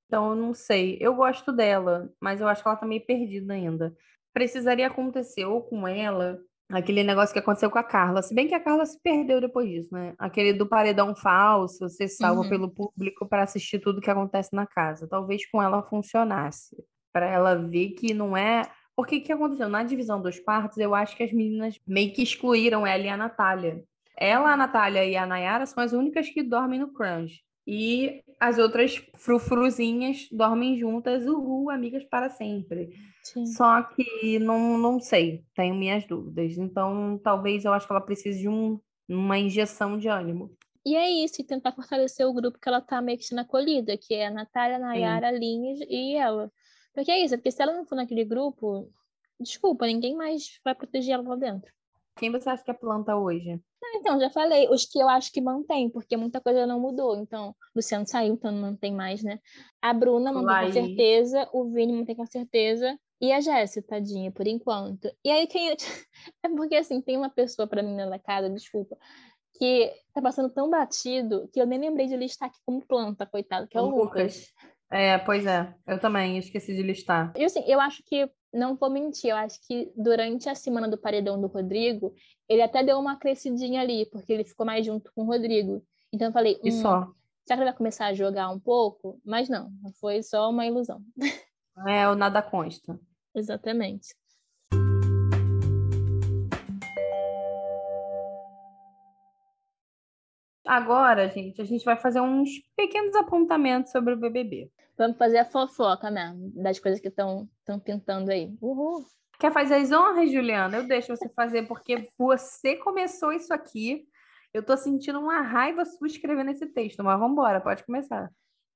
Então, eu não sei. Eu gosto dela, mas eu acho que ela tá meio perdida ainda. Precisaria acontecer ou com ela aquele negócio que aconteceu com a Carla. Se bem que a Carla se perdeu depois disso, né? Aquele do paredão falso, você salva uhum. pelo público para assistir tudo que acontece na casa. Talvez com ela funcionasse. Para ela ver que não é porque o que aconteceu? Na divisão dos quartos, eu acho que as meninas meio que excluíram ela e a Natália. Ela, a Natália e a Nayara são as únicas que dormem no crunch. E as outras frufruzinhas dormem juntas, uhul, amigas para sempre. Sim. Só que não, não sei, tenho minhas dúvidas. Então, talvez eu acho que ela precise de um, uma injeção de ânimo. E é isso, e tentar fortalecer o grupo que ela tá meio que sendo acolhida, que é a Natália, a Nayara, a Linhas e ela. Porque é isso, porque se ela não for naquele grupo, desculpa, ninguém mais vai proteger ela lá dentro. Quem você acha que é planta hoje? Ah, então, já falei, os que eu acho que mantém, porque muita coisa não mudou. Então, Luciano saiu, então não mantém mais, né? A Bruna mantém com certeza, o Vini mantém com certeza, e a Jéssica, tadinha, por enquanto. E aí, quem. (laughs) é porque, assim, tem uma pessoa para mim na casa, desculpa, que tá passando tão batido que eu nem lembrei de listar aqui como planta, coitado, que é o, Lucas. Lucas. É, pois é. Eu também esqueci de listar. E assim, eu acho que, não vou mentir, eu acho que durante a semana do paredão do Rodrigo, ele até deu uma crescidinha ali, porque ele ficou mais junto com o Rodrigo. Então eu falei, e hum, só? será que ele vai começar a jogar um pouco? Mas não, foi só uma ilusão. (laughs) É, o nada consta. Exatamente. Agora, gente, a gente vai fazer uns pequenos apontamentos sobre o BBB. Vamos fazer a fofoca mesmo, das coisas que estão pintando aí. Uhul. Quer fazer as honras, Juliana? Eu deixo você fazer, porque você começou isso aqui. Eu tô sentindo uma raiva sua escrevendo esse texto, mas vamos embora, pode começar.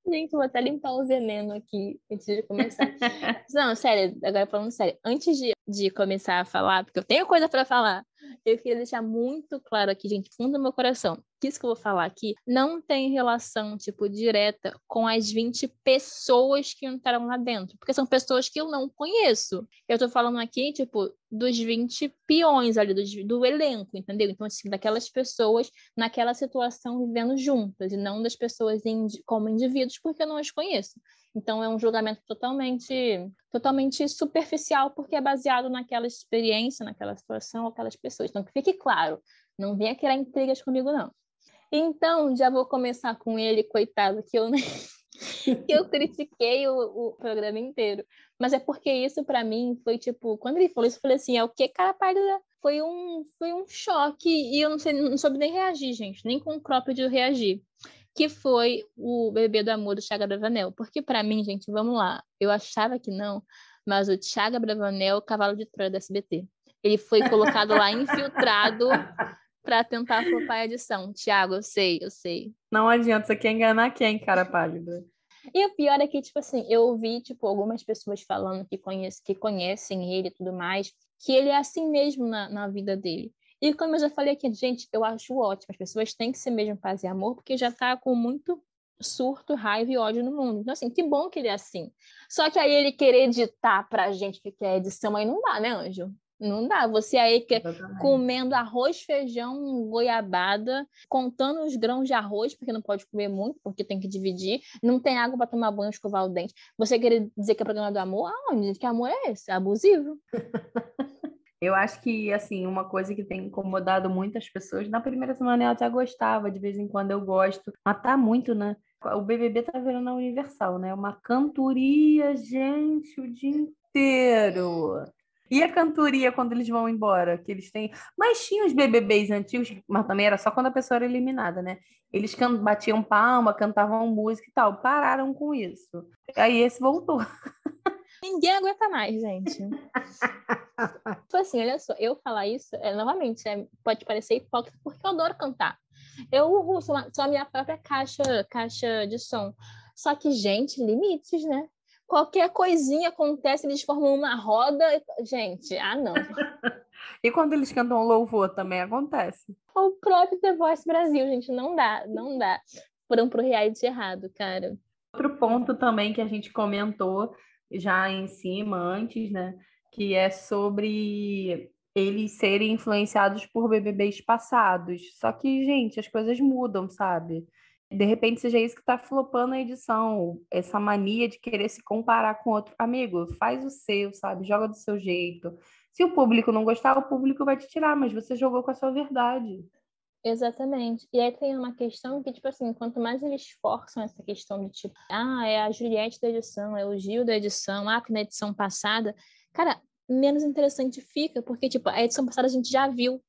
Gente, vou até limpar o veneno aqui antes de começar. (laughs) Não, sério, agora falando sério, antes de, de começar a falar, porque eu tenho coisa para falar, eu queria deixar muito claro aqui, gente, fundo do meu coração, isso que eu vou falar aqui não tem relação, tipo, direta com as 20 pessoas que entraram lá dentro, porque são pessoas que eu não conheço. Eu tô falando aqui, tipo, dos 20 peões ali, do, do elenco, entendeu? Então, assim, daquelas pessoas naquela situação vivendo juntas, e não das pessoas como indivíduos, porque eu não as conheço. Então é um julgamento totalmente, totalmente superficial, porque é baseado naquela experiência, naquela situação, aquelas pessoas. Então que fique claro, não venha criar intrigas comigo não. Então já vou começar com ele, coitado, que eu (laughs) que eu critiquei o, o, programa inteiro. Mas é porque isso para mim foi tipo, quando ele falou isso, eu falei assim, é o que cara pálida? Foi um, foi um choque e eu não sei, não soube nem reagir, gente, nem com o próprio de reagir que foi o Bebê do Amor do Thiago Bravanel. Porque para mim, gente, vamos lá, eu achava que não, mas o Thiago Bravanel, cavalo de Troia do SBT. Ele foi colocado lá infiltrado para tentar flopar a edição. Tiago, eu sei, eu sei. Não adianta, você quer enganar quem, cara pálida? E o pior é que, tipo assim, eu ouvi, tipo, algumas pessoas falando que, conhece, que conhecem ele e tudo mais, que ele é assim mesmo na, na vida dele. E como eu já falei aqui, gente, eu acho ótimo. As pessoas têm que ser mesmo paz e amor, porque já tá com muito surto, raiva e ódio no mundo. Então, assim, que bom que ele é assim. Só que aí ele querer editar pra gente que quer edição aí não dá, né, Anjo? Não dá. Você aí que comendo arroz, feijão, goiabada, contando os grãos de arroz, porque não pode comer muito, porque tem que dividir. Não tem água para tomar banho, escovar o dente. Você querer dizer que é programa do amor? Aonde? Que amor é esse? É abusivo. (laughs) Eu acho que, assim, uma coisa que tem incomodado muitas pessoas, na primeira semana eu até gostava, de vez em quando eu gosto, mas tá muito, né? O BBB tá virando a Universal, né? Uma cantoria, gente, o dia inteiro. E a cantoria quando eles vão embora? Que eles têm. Mas tinha os BBBs antigos, mas também era só quando a pessoa era eliminada, né? Eles can... batiam palma, cantavam música e tal. Pararam com isso. Aí esse voltou. (laughs) Ninguém aguenta mais, gente. tipo assim, olha só, eu falar isso, é, novamente, é, pode parecer hipócrita, porque eu adoro cantar. Eu sou, a minha própria caixa, caixa de som. Só que, gente, limites, né? Qualquer coisinha acontece, eles formam uma roda. Gente, ah, não. (laughs) e quando eles cantam louvor também acontece. O próprio The Voice Brasil, gente, não dá, não dá. Foram pro reality errado, cara. Outro ponto também que a gente comentou já em cima antes, né? Que é sobre eles serem influenciados por BBBs passados. Só que, gente, as coisas mudam, sabe? De repente seja isso que está flopando a edição, essa mania de querer se comparar com outro. Amigo, faz o seu, sabe? Joga do seu jeito. Se o público não gostar, o público vai te tirar, mas você jogou com a sua verdade. Exatamente. E aí tem uma questão que, tipo assim, quanto mais eles forçam essa questão de tipo, ah, é a Juliette da edição, é o Gil da edição, ah, que na edição passada, cara, menos interessante fica, porque, tipo, a edição passada a gente já viu.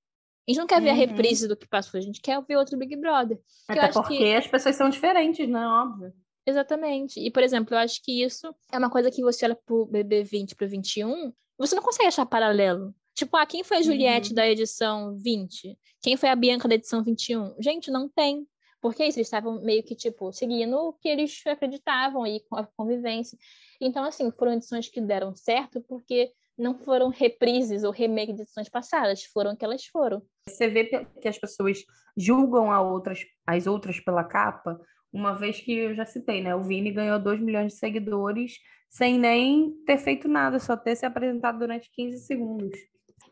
A gente não quer ver uhum. a reprise do que passou, a gente quer ver outro Big Brother. Até porque que... as pessoas são diferentes, né? Óbvio. Exatamente. E, por exemplo, eu acho que isso é uma coisa que você olha pro BB20 pro 21, você não consegue achar paralelo. Tipo, ah, quem foi a Juliette uhum. da edição 20? Quem foi a Bianca da edição 21? Gente, não tem. Porque isso, eles estavam meio que, tipo, seguindo o que eles acreditavam e com a convivência. Então, assim, foram edições que deram certo porque não foram reprises ou remake de edições passadas, foram o que elas foram. Você vê que as pessoas julgam outras, as outras pela capa, uma vez que eu já citei, né? O Vini ganhou 2 milhões de seguidores sem nem ter feito nada, só ter se apresentado durante 15 segundos.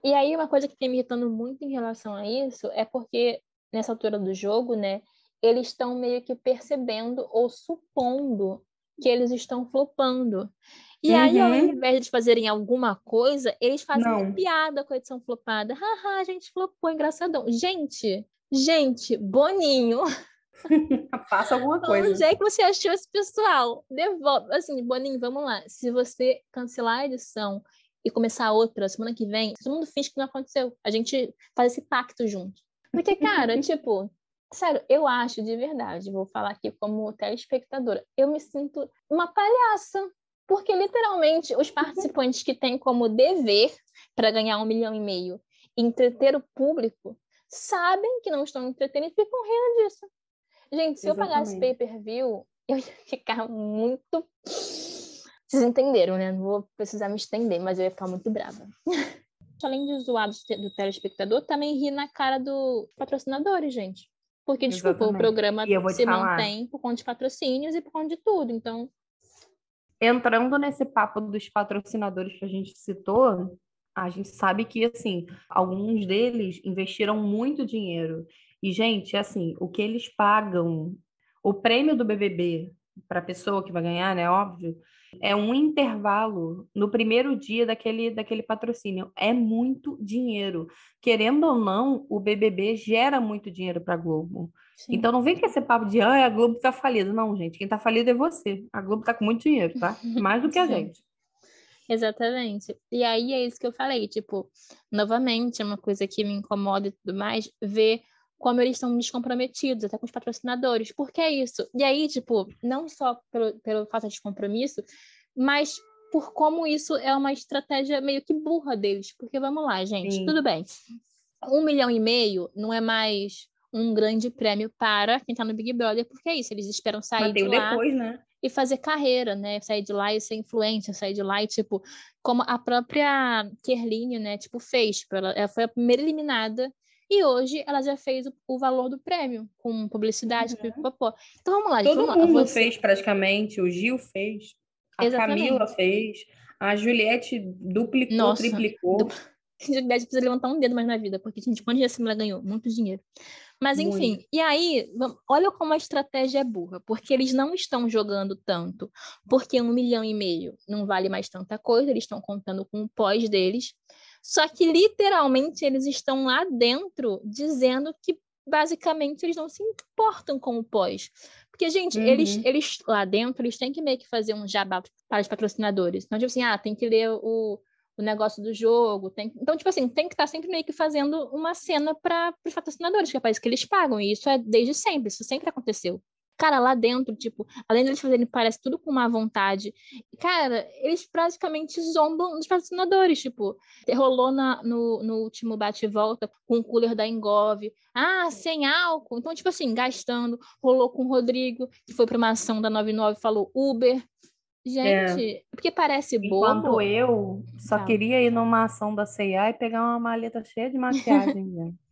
E aí, uma coisa que tem me irritando muito em relação a isso é porque, nessa altura do jogo, né, eles estão meio que percebendo ou supondo que eles estão flopando. E uhum. aí, ao uhum. invés de fazerem alguma coisa, eles fazem Não. uma piada com a edição flopada. Haha, a gente flopou, engraçadão. Gente, gente, Boninho. (laughs) Faça alguma (laughs) coisa. Onde é que você achou esse pessoal? Devolve. Assim, Boninho, vamos lá. Se você cancelar a edição e começar outra semana que vem, todo mundo finge que não aconteceu. A gente faz esse pacto junto. Porque, cara, (laughs) tipo, sério, eu acho de verdade, vou falar aqui como telespectadora, eu me sinto uma palhaça. Porque, literalmente, os participantes que têm como dever para ganhar um milhão e meio entreter o público sabem que não estão entretendo e ficam rindo disso. Gente, se Exatamente. eu pagasse pay-per-view, eu ia ficar muito vocês entenderam, né? Não vou precisar me estender, mas eu ia ficar muito brava. (laughs) Além de zoar do telespectador, também ri na cara dos patrocinadores, gente. Porque, desculpa, o programa se mantém por conta de patrocínios e por conta de tudo. Então. Entrando nesse papo dos patrocinadores que a gente citou, a gente sabe que, assim, alguns deles investiram muito dinheiro. E, gente, assim, o que eles pagam, o prêmio do BBB para a pessoa que vai ganhar, né? Óbvio, é um intervalo no primeiro dia daquele, daquele patrocínio. É muito dinheiro. Querendo ou não, o BBB gera muito dinheiro para a Globo. Sim. Então não vem com esse papo de ah, a Globo está falida. Não, gente, quem está falido é você. A Globo está com muito dinheiro, tá? Mais do que a (laughs) gente. Exatamente. E aí é isso que eu falei, tipo, novamente, é uma coisa que me incomoda e tudo mais, ver como eles estão descomprometidos, até com os patrocinadores. Por que isso? E aí, tipo, não só pelo, pelo fato de compromisso, mas por como isso é uma estratégia meio que burra deles. Porque vamos lá, gente, Sim. tudo bem. Um milhão e meio não é mais um grande prêmio para quem está no Big Brother, porque é isso, eles esperam sair de lá depois, né? e fazer carreira, né? Sair de lá e ser influente, sair de lá e, tipo, como a própria Kerline, né, tipo, fez. Tipo, ela, ela foi a primeira eliminada e hoje ela já fez o, o valor do prêmio, com publicidade, uhum. Então vamos lá, Todo vamos mundo Você... fez praticamente, o Gil fez, a Exatamente. Camila fez, a Juliette duplicou, Nossa, triplicou. Du... (laughs) Juliette precisa levantar um dedo mais na vida, porque, gente, quanto dinheiro ela ganhou? Muito dinheiro. Mas, enfim, Muito. e aí, olha como a estratégia é burra, porque eles não estão jogando tanto, porque um milhão e meio não vale mais tanta coisa, eles estão contando com o pós deles. Só que literalmente eles estão lá dentro dizendo que basicamente eles não se importam com o pós. Porque, gente, uhum. eles, eles lá dentro, eles têm que meio que fazer um jabá para os patrocinadores. Então, tipo assim, ah, tem que ler o, o negócio do jogo. Tem... Então, tipo assim, tem que estar tá sempre meio que fazendo uma cena para os patrocinadores, que é para isso que eles pagam. E isso é desde sempre, isso sempre aconteceu. Cara, lá dentro, tipo, além deles fazerem, parece tudo com má vontade. Cara, eles praticamente zombam dos patrocinadores. Tipo, rolou na, no, no último bate-volta com o cooler da Engov. Ah, sem álcool. Então, tipo assim, gastando. Rolou com o Rodrigo, que foi para uma ação da 99 falou Uber. Gente, é. porque parece bobo. Enquanto eu só tá. queria ir numa ação da C&A e pegar uma maleta cheia de maquiagem, (laughs) gente.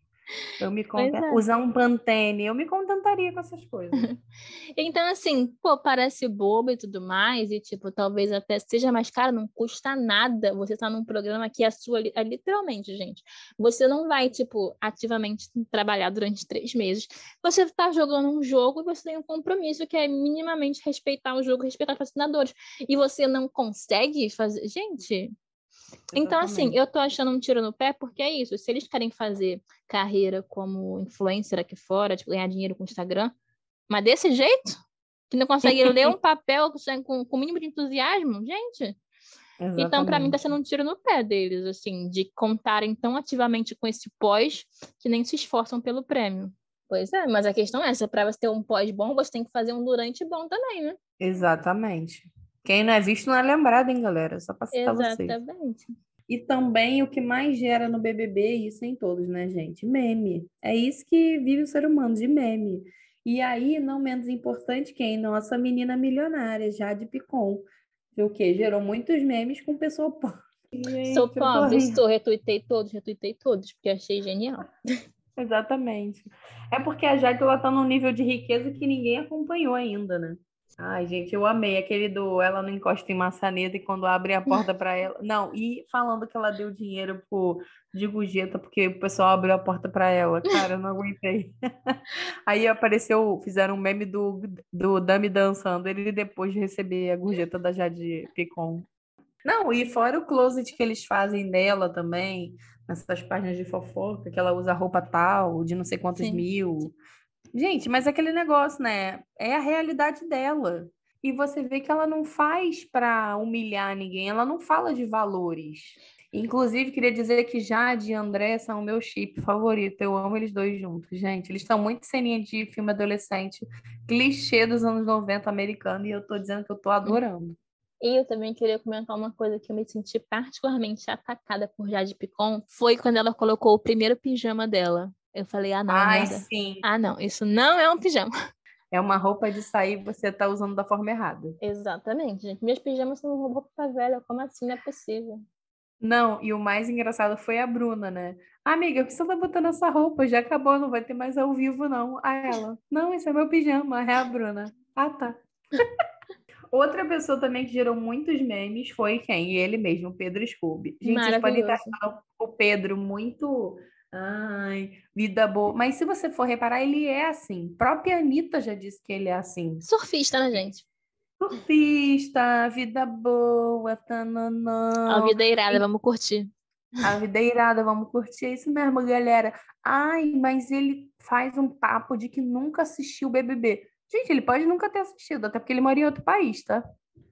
Eu me content... é. Usar um Pantene, eu me contentaria com essas coisas. (laughs) então, assim, pô, parece bobo e tudo mais, e tipo, talvez até seja mais caro, não custa nada você estar tá num programa que é sua, é, literalmente, gente. Você não vai, tipo, ativamente trabalhar durante três meses. Você está jogando um jogo e você tem um compromisso que é minimamente respeitar o jogo, respeitar os patrocinadores. E você não consegue fazer. Gente, então, assim, eu tô achando um tiro no pé porque é isso. Se eles querem fazer carreira como influencer aqui fora, tipo, ganhar dinheiro com o Instagram, mas desse jeito, que não consegue ler um (laughs) papel com o mínimo de entusiasmo, gente. Exatamente. Então, para mim, tá sendo um tiro no pé deles, assim, de contarem tão ativamente com esse pós que nem se esforçam pelo prêmio. Pois é, mas a questão é essa, para você ter um pós bom, você tem que fazer um durante bom também, né? Exatamente. Quem não é visto não é lembrado, hein, galera? Só para citar vocês. Exatamente. E também o que mais gera no BBB, isso em todos, né, gente? Meme. É isso que vive o ser humano, de meme. E aí, não menos importante, quem? Nossa menina milionária, Jade Picon. O quê? Gerou muitos memes com pessoa pobre. Sou pobre, estou, retuitei todos, retuitei todos, porque achei genial. (laughs) Exatamente. É porque a Jade ela tá num nível de riqueza que ninguém acompanhou ainda, né? Ai, gente, eu amei aquele do ela não encosta em maçaneta e quando abre a porta para ela. Não, e falando que ela deu dinheiro pro de Gugeta porque o pessoal abriu a porta para ela. Cara, eu não aguentei. (laughs) Aí apareceu, fizeram um meme do, do Dami dançando, ele depois de receber a gorjeta da Jade Picon. Não, e fora o closet que eles fazem dela também, nessas páginas de fofoca, que ela usa roupa tal, de não sei quantos Sim. mil. Gente, mas aquele negócio, né? É a realidade dela. E você vê que ela não faz para humilhar ninguém, ela não fala de valores. Inclusive, queria dizer que Jade e André são o meu chip favorito. Eu amo eles dois juntos, gente. Eles estão muito ceninha de filme adolescente, clichê dos anos 90 americano, e eu tô dizendo que eu tô adorando. E eu também queria comentar uma coisa que eu me senti particularmente atacada por Jade Picon, foi quando ela colocou o primeiro pijama dela. Eu falei, ah, não. Ai, nada. sim. Ah, não, isso não é um pijama. (laughs) É uma roupa de sair você tá usando da forma errada. Exatamente, gente. Meus pijamas são roupa velha. Como assim? Não é possível. Não, e o mais engraçado foi a Bruna, né? Amiga, por que você tá botando essa roupa? Já acabou, não vai ter mais ao vivo, não. A ela. Não, esse é meu pijama, é a Bruna. Ah, tá. (laughs) Outra pessoa também que gerou muitos memes foi quem? Ele mesmo, o Pedro Scooby. Gente, vocês podem estar o Pedro muito Ai, vida boa. Mas se você for reparar, ele é assim. própria Anitta já disse que ele é assim. Surfista, né, gente? Surfista, vida boa, tananã. A vida é irada, vamos curtir. A vida é irada, vamos curtir. É isso mesmo, galera. Ai, mas ele faz um papo de que nunca assistiu o BBB. Gente, ele pode nunca ter assistido, até porque ele mora em outro país, tá?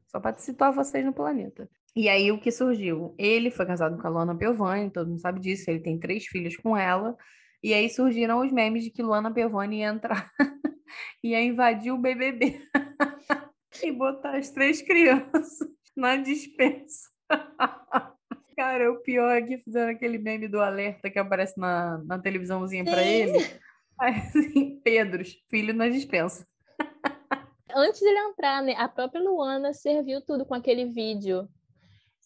Só para situar vocês no planeta. E aí o que surgiu? Ele foi casado com a Luana Piovani, todo mundo sabe disso, ele tem três filhos com ela. E aí surgiram os memes de que Luana Piovani ia entrar, (laughs) ia invadir o BBB (laughs) e botar as três crianças na dispensa. (laughs) Cara, o pior é que fizeram aquele meme do alerta que aparece na, na televisãozinha para ele. Aí, assim, Pedros, filho na dispensa. Antes dele entrar, né, a própria Luana serviu tudo com aquele vídeo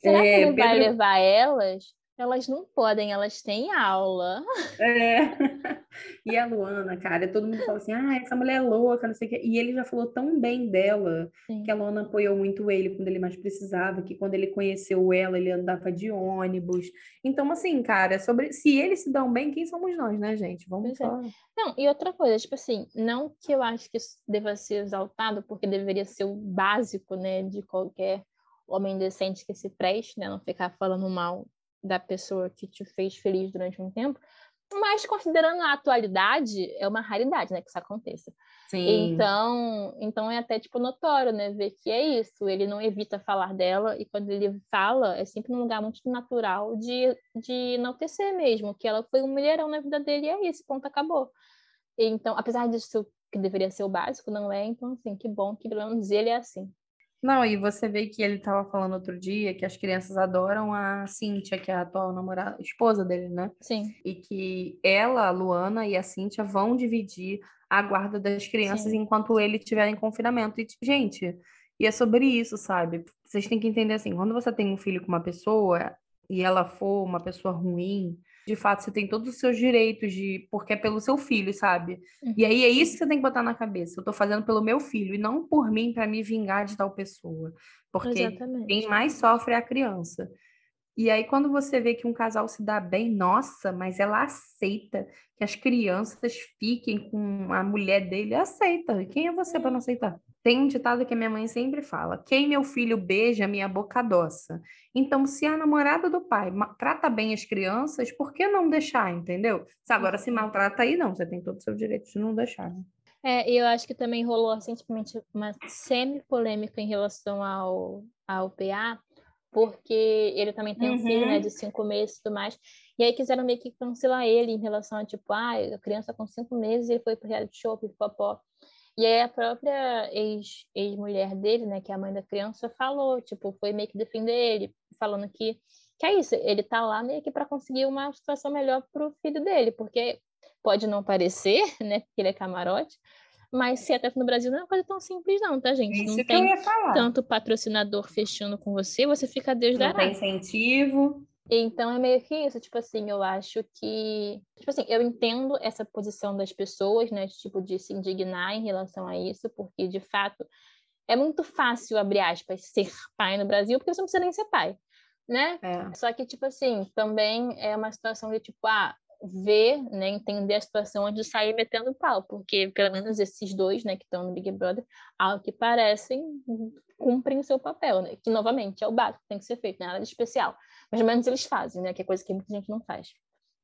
Será é, que ele vai levar elas? Elas não podem, elas têm aula. (laughs) É. (laughs) E a Luana, cara, todo mundo fala assim: ah, essa mulher é louca, não sei o quê. E ele já falou tão bem dela Sim. que a Luana apoiou muito ele quando ele mais precisava, que quando ele conheceu ela, ele andava de ônibus. Então, assim, cara, sobre se eles se dão bem, quem somos nós, né, gente? Vamos só. É. Não, e outra coisa, tipo assim, não que eu acho que isso deva ser exaltado, porque deveria ser o básico, né, de qualquer homem decente que se preste, né? Não ficar falando mal da pessoa que te fez feliz durante um tempo. Mas considerando a atualidade, é uma raridade, né, que isso aconteça. Sim. Então, então é até tipo notório, né, ver que é isso. Ele não evita falar dela e quando ele fala é sempre num lugar muito natural de de enaltecer mesmo, que ela foi um mulherão na vida dele e é isso, ponto acabou. Então, apesar disso que deveria ser o básico, não é. Então, assim, que bom que pelo menos ele é assim. Não, e você vê que ele estava falando outro dia que as crianças adoram a Cíntia, que é a atual namorada, esposa dele, né? Sim. E que ela, a Luana e a Cíntia vão dividir a guarda das crianças Sim. enquanto ele estiver em confinamento. E, gente, e é sobre isso, sabe? Vocês têm que entender assim, quando você tem um filho com uma pessoa e ela for uma pessoa ruim, de fato você tem todos os seus direitos de porque é pelo seu filho, sabe? Uhum. E aí é isso que você tem que botar na cabeça. Eu tô fazendo pelo meu filho e não por mim para me vingar de tal pessoa, porque Exatamente. quem mais sofre é a criança. E aí quando você vê que um casal se dá bem, nossa, mas ela aceita que as crianças fiquem com a mulher dele, aceita. E quem é você para não aceitar? Tem um ditado que a minha mãe sempre fala: quem meu filho beija, minha boca adoça. Então, se a namorada do pai trata bem as crianças, por que não deixar, entendeu? Se agora se maltrata aí, não, você tem todo o seu direito de não deixar. Né? É, eu acho que também rolou recentemente uma semi-polêmica em relação ao, ao PA, porque ele também tem uhum. um filho, né, uhum. de cinco meses e tudo mais. E aí quiseram meio que cancelar ele em relação a, tipo, ah, a criança com cinco meses e foi pro reality show, pipopó. E aí a própria ex-mulher ex dele, né, que é a mãe da criança, falou, tipo, foi meio que defender ele, falando que, que é isso, ele tá lá meio que para conseguir uma situação melhor pro filho dele, porque pode não parecer, (laughs) né, porque ele é camarote, mas se até no Brasil não é uma coisa tão simples não, tá, gente? Isso não tem tanto patrocinador fechando com você, você fica Deus dará. Não tem incentivo. Então é meio que isso, tipo assim, eu acho que, tipo assim, eu entendo essa posição das pessoas, né, tipo de se indignar em relação a isso, porque de fato é muito fácil abrir aspas ser pai no Brasil, porque você não precisa nem ser pai, né? É. Só que tipo assim, também é uma situação de tipo, ah, ver, né, entender a situação onde sair metendo pau, porque pelo menos esses dois, né, que estão no Big Brother, ao que parecem, cumprem o seu papel, né? Que novamente é o básico que tem que ser feito, nada de especial. Mas pelo menos eles fazem, né? Que é coisa que muita gente não faz.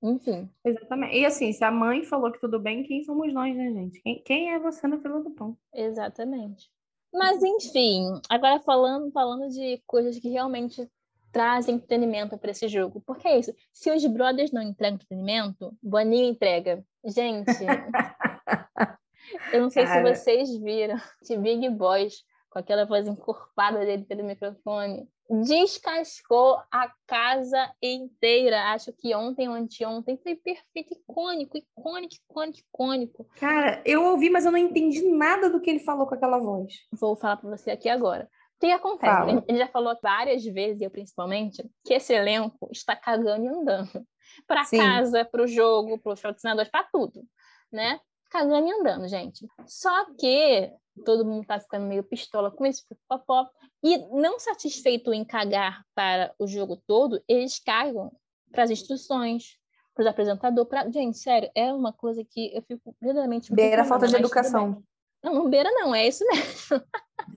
Enfim. Exatamente. E assim, se a mãe falou que tudo bem, quem somos nós, né, gente? Quem, quem é você na fila do pão? Exatamente. Mas enfim, agora falando, falando de coisas que realmente trazem entretenimento para esse jogo. Porque é isso. Se os brothers não entregam entretenimento, Boninho entrega. Gente, (laughs) eu não sei Cara. se vocês viram (laughs) de Big Boys com aquela voz encorpada dele pelo microfone descascou a casa inteira. Acho que ontem ou anteontem foi perfeito, icônico, icônico, icônico, icônico. Cara, eu ouvi, mas eu não entendi nada do que ele falou com aquela voz. Vou falar para você aqui agora. O que acontece? Fala. Ele já falou várias vezes, eu principalmente, que esse elenco está cagando e andando. Para casa, para o jogo, para os patrocinadores, para tudo, né? Cagando e andando, gente. Só que todo mundo está ficando meio pistola com isso, popó. E não satisfeito em cagar para o jogo todo, eles cagam para as instruções, para os apresentadores. Pra... Gente, sério, é uma coisa que eu fico verdadeiramente. Beira a falta de educação. Não, não beira, não, é isso mesmo.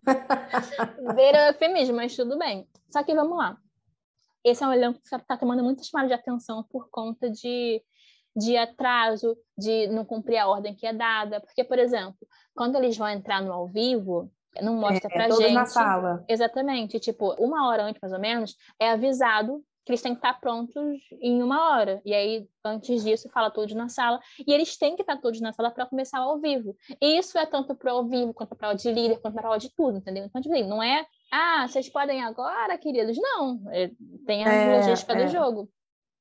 (laughs) beira feminismo, mas tudo bem. Só que vamos lá. Esse é um elenco que está tomando muita chamada de atenção por conta de de atraso, de não cumprir a ordem que é dada. Porque, por exemplo, quando eles vão entrar no ao vivo, não mostra é, pra é gente. na sala. Exatamente. Tipo, uma hora antes, mais ou menos, é avisado que eles têm que estar prontos em uma hora. E aí, antes disso, fala todos na sala. E eles têm que estar todos na sala para começar ao vivo. E isso é tanto para o ao vivo, quanto para o de líder, quanto para o de tudo, entendeu? Então, tipo, assim, não é, ah, vocês podem agora, queridos. Não. É, tem a é, logística é. do jogo.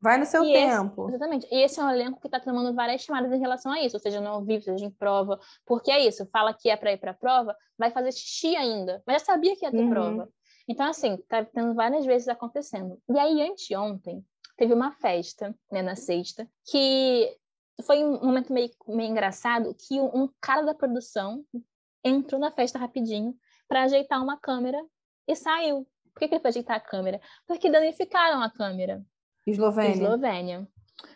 Vai no seu e tempo. Esse, exatamente. E esse é um elenco que está tomando várias chamadas em relação a isso, ou seja, não vivo, seja em prova, porque é isso, fala que é para ir para a prova, vai fazer xixi ainda, mas já sabia que ia ter uhum. prova. Então, assim, tá tendo várias vezes acontecendo. E aí, anteontem, teve uma festa, né, na sexta, que foi um momento meio, meio engraçado, que um, um cara da produção entrou na festa rapidinho para ajeitar uma câmera e saiu. Por que, que ele foi ajeitar a câmera? Porque danificaram a câmera. Eslovênia. Eslovênia.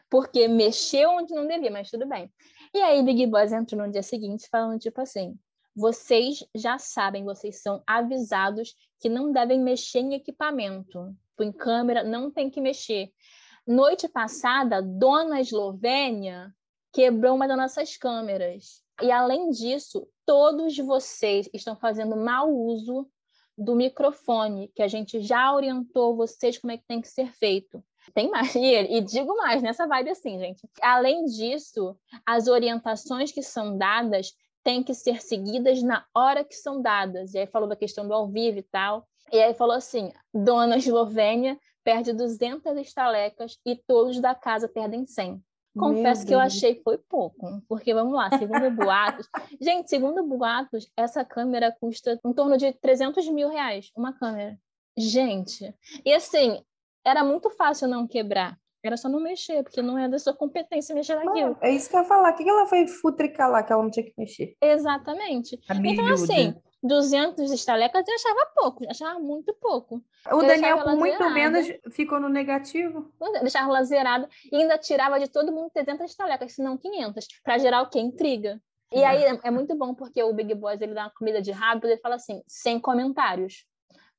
Porque mexeu onde não devia, mas tudo bem. E aí Big Boss entrou no dia seguinte falando tipo assim: vocês já sabem, vocês são avisados que não devem mexer em equipamento. Em câmera não tem que mexer. Noite passada, Dona Eslovênia quebrou uma das nossas câmeras. E além disso, todos vocês estão fazendo mau uso do microfone, que a gente já orientou vocês como é que tem que ser feito. Tem mais, e, e digo mais, nessa vibe assim, gente. Além disso, as orientações que são dadas têm que ser seguidas na hora que são dadas. E aí falou da questão do ao vivo e tal. E aí falou assim: Dona Eslovênia perde 200 estalecas e todos da casa perdem 100. Confesso que eu achei foi pouco, porque vamos lá, segundo boatos. (laughs) gente, segundo boatos, essa câmera custa em torno de 300 mil reais, uma câmera. Gente, e assim, era muito fácil não quebrar. Era só não mexer, porque não é da sua competência mexer naquilo. é isso que eu ia falar. O que ela foi futricar lá que ela não tinha que mexer? Exatamente. Então, assim, 200 estalecas eu achava pouco, achava muito pouco. O eu Daniel, por muito zerada. menos, ficou no negativo. Deixava ela zerada e ainda tirava de todo mundo 300 estalecas, se não 500, para gerar o quê? Intriga. E aí é, é muito bom porque o Big Boss ele dá uma comida de rabo, ele fala assim, sem comentários.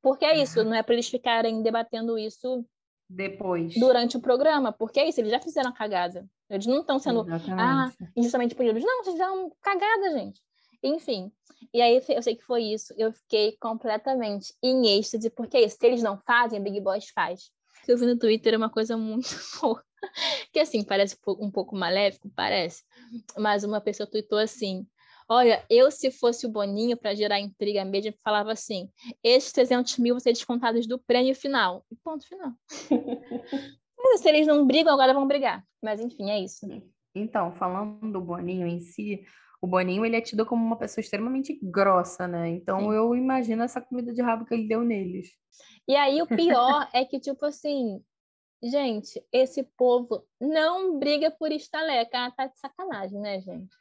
Porque é isso, não é para eles ficarem debatendo isso depois. Durante o programa, porque é isso, eles já fizeram cagada. Eles não estão sendo Exatamente. ah, injustamente punidos. Não, vocês fizeram cagada, gente. Enfim. E aí eu sei que foi isso. Eu fiquei completamente em êxtase, porque é isso. Se eles não fazem, Big Boss faz. Eu vi no Twitter uma coisa muito (laughs) boa. Que assim, parece um pouco maléfico, parece. Mas uma pessoa tweetou assim: Olha, eu, se fosse o Boninho, para gerar intriga mesmo, falava assim: esses 300 mil vão ser descontados do prêmio final. E ponto final. (laughs) Mas, se eles não brigam, agora vão brigar. Mas, enfim, é isso. Então, falando do Boninho em si, o Boninho ele é tido como uma pessoa extremamente grossa, né? Então, Sim. eu imagino essa comida de rabo que ele deu neles. E aí, o pior (laughs) é que, tipo assim, gente, esse povo não briga por estaleca. Ah, tá de sacanagem, né, gente?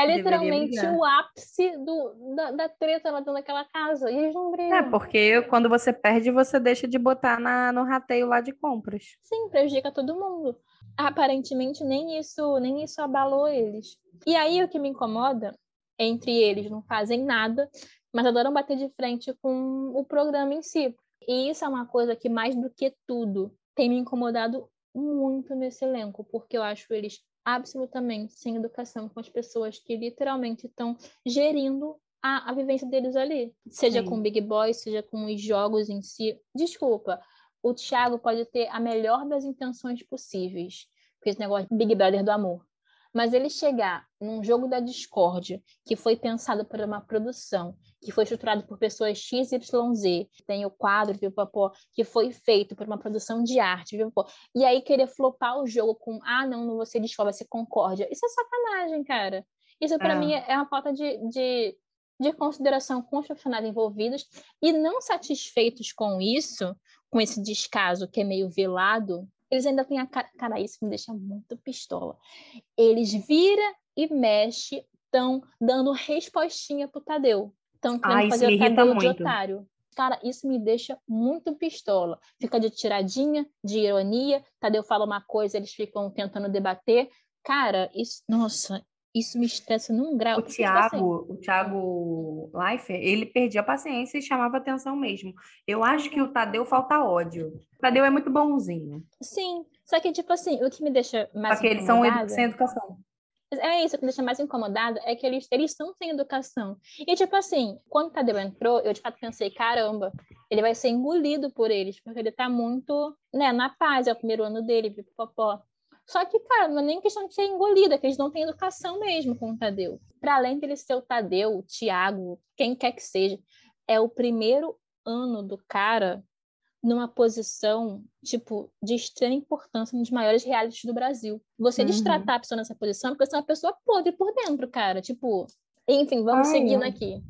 É literalmente o ápice do, da, da treta lá dentro daquela casa. E eles não brigam. É, porque quando você perde, você deixa de botar na, no rateio lá de compras. Sim, prejudica todo mundo. Aparentemente, nem isso, nem isso abalou eles. E aí, o que me incomoda, entre eles não fazem nada, mas adoram bater de frente com o programa em si. E isso é uma coisa que, mais do que tudo, tem me incomodado muito nesse elenco, porque eu acho eles absolutamente sem educação com as pessoas que literalmente estão gerindo a, a vivência deles ali. Seja Sim. com Big Boy, seja com os jogos em si. Desculpa, o Thiago pode ter a melhor das intenções possíveis, com esse negócio de Big Brother do amor. Mas ele chegar num jogo da discórdia, que foi pensado por uma produção, que foi estruturado por pessoas XYZ, tem o quadro, pipopó, que foi feito por uma produção de arte, pipopó, e aí querer flopar o jogo com, ah, não, não ser discórdia, vai ser concórdia. Isso é sacanagem, cara. Isso, para é. mim, é uma falta de, de, de consideração com os profissionais envolvidos, e não satisfeitos com isso, com esse descaso que é meio velado, eles ainda têm a cara. Cara, isso me deixa muito pistola. Eles vira e mexe, estão dando respostinha pro Tadeu. Estão querendo ah, fazer o Tadeu muito. de otário. Cara, isso me deixa muito pistola. Fica de tiradinha, de ironia. Tadeu fala uma coisa, eles ficam tentando debater. Cara, isso, nossa, isso me estressa num grau. O Thiago, assim. o Thiago Leifert, ele perdia a paciência e chamava atenção mesmo. Eu acho que o Tadeu falta ódio. O Tadeu é muito bonzinho. Sim, só que, tipo assim, o que me deixa mais Porque eles são sem educação. É isso, o que me deixa mais incomodada é que eles, eles estão sem educação. E, tipo assim, quando o Tadeu entrou, eu de fato pensei, caramba, ele vai ser engolido por eles, porque ele tá muito, né, na paz, é o primeiro ano dele, pipopó. Só que, cara, não é nem questão de ser engolida, que eles não têm educação mesmo com o Tadeu. Para além dele ser o Tadeu, o Tiago, quem quer que seja, é o primeiro ano do cara numa posição, tipo, de extrema importância, um dos maiores realities do Brasil. Você uhum. destratar a pessoa nessa posição, porque você é uma pessoa podre por dentro, cara. Tipo, enfim, vamos Ai, seguindo aqui.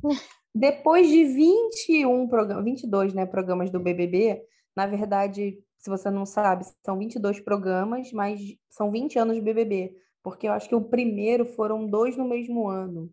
Depois de 21 programas, 22, né, programas do BBB, na verdade, se você não sabe, são 22 programas, mas são 20 anos de BBB, porque eu acho que o primeiro foram dois no mesmo ano.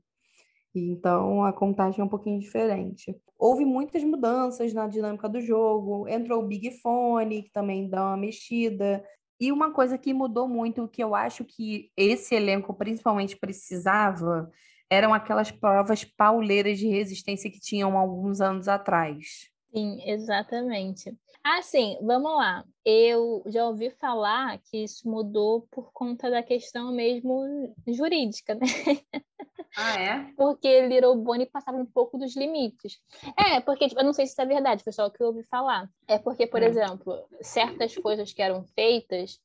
Então a contagem é um pouquinho diferente. Houve muitas mudanças na dinâmica do jogo. Entrou o Big Fone, que também dá uma mexida. E uma coisa que mudou muito, que eu acho que esse elenco principalmente precisava, eram aquelas provas pauleiras de resistência que tinham alguns anos atrás. Sim, exatamente. Assim, vamos lá. Eu já ouvi falar que isso mudou por conta da questão mesmo jurídica, né? Ah, é? Porque Little Bonnie passava um pouco dos limites. É, porque, tipo, eu não sei se isso é verdade, pessoal, que eu ouvi falar. É porque, por é. exemplo, certas coisas que eram feitas,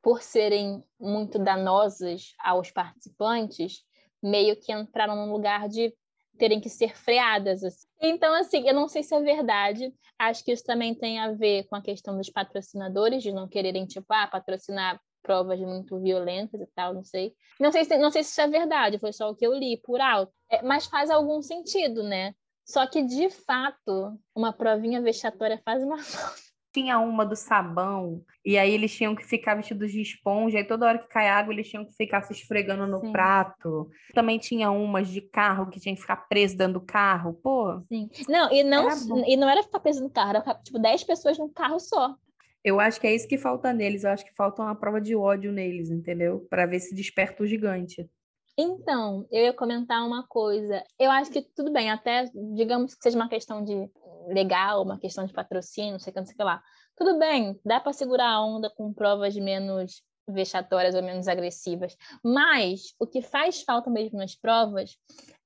por serem muito danosas aos participantes, meio que entraram num lugar de terem que ser freadas. Assim. Então, assim, eu não sei se é verdade. Acho que isso também tem a ver com a questão dos patrocinadores, de não quererem, tipo, ah, patrocinar provas muito violentas e tal, não sei. Não sei se, não sei se isso é verdade, foi só o que eu li por alto. É, mas faz algum sentido, né? Só que, de fato, uma provinha vexatória faz uma (laughs) falta tinha uma do sabão, e aí eles tinham que ficar vestidos de esponja, e toda hora que cai água eles tinham que ficar se esfregando no Sim. prato. Também tinha umas de carro que tinha que ficar preso dentro do carro, pô. Sim. Não, e não, e não era ficar preso no carro, era tipo 10 pessoas num carro só. Eu acho que é isso que falta neles, eu acho que falta uma prova de ódio neles, entendeu? Para ver se desperta o gigante. Então, eu ia comentar uma coisa. Eu acho que tudo bem, até digamos que seja uma questão de legal, uma questão de patrocínio, não sei o que, não sei o que lá. Tudo bem, dá para segurar a onda com provas menos vexatórias ou menos agressivas. Mas o que faz falta mesmo nas provas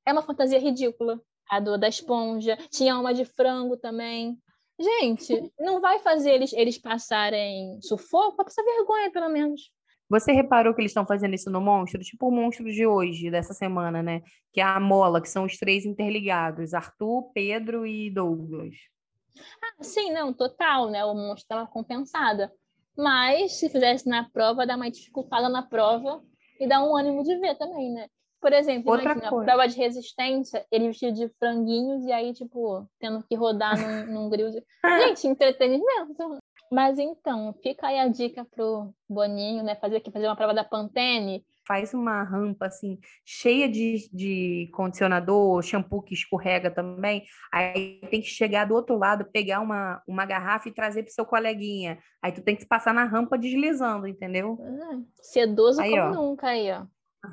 é uma fantasia ridícula. A do da esponja, tinha uma de frango também. Gente, (laughs) não vai fazer eles, eles passarem sufoco, vai passar vergonha, pelo menos. Você reparou que eles estão fazendo isso no monstro? Tipo o monstro de hoje, dessa semana, né? Que é a mola, que são os três interligados: Arthur, Pedro e Douglas. Ah, sim, não, total, né? O monstro dá uma compensada. Mas se fizesse na prova, dá uma dificultada na prova e dá um ânimo de ver também, né? Por exemplo, Outra imagina, coisa. prova de resistência, ele vestido de franguinhos e aí, tipo, tendo que rodar num, num grill. De... (laughs) Gente, entretenimento. Mas então, fica aí a dica pro Boninho, né? Fazer aqui, fazer uma prova da Pantene. Faz uma rampa assim, cheia de, de condicionador, shampoo que escorrega também. Aí tem que chegar do outro lado, pegar uma, uma garrafa e trazer pro seu coleguinha. Aí tu tem que passar na rampa deslizando, entendeu? Ah, sedoso aí, como ó. nunca aí, ó.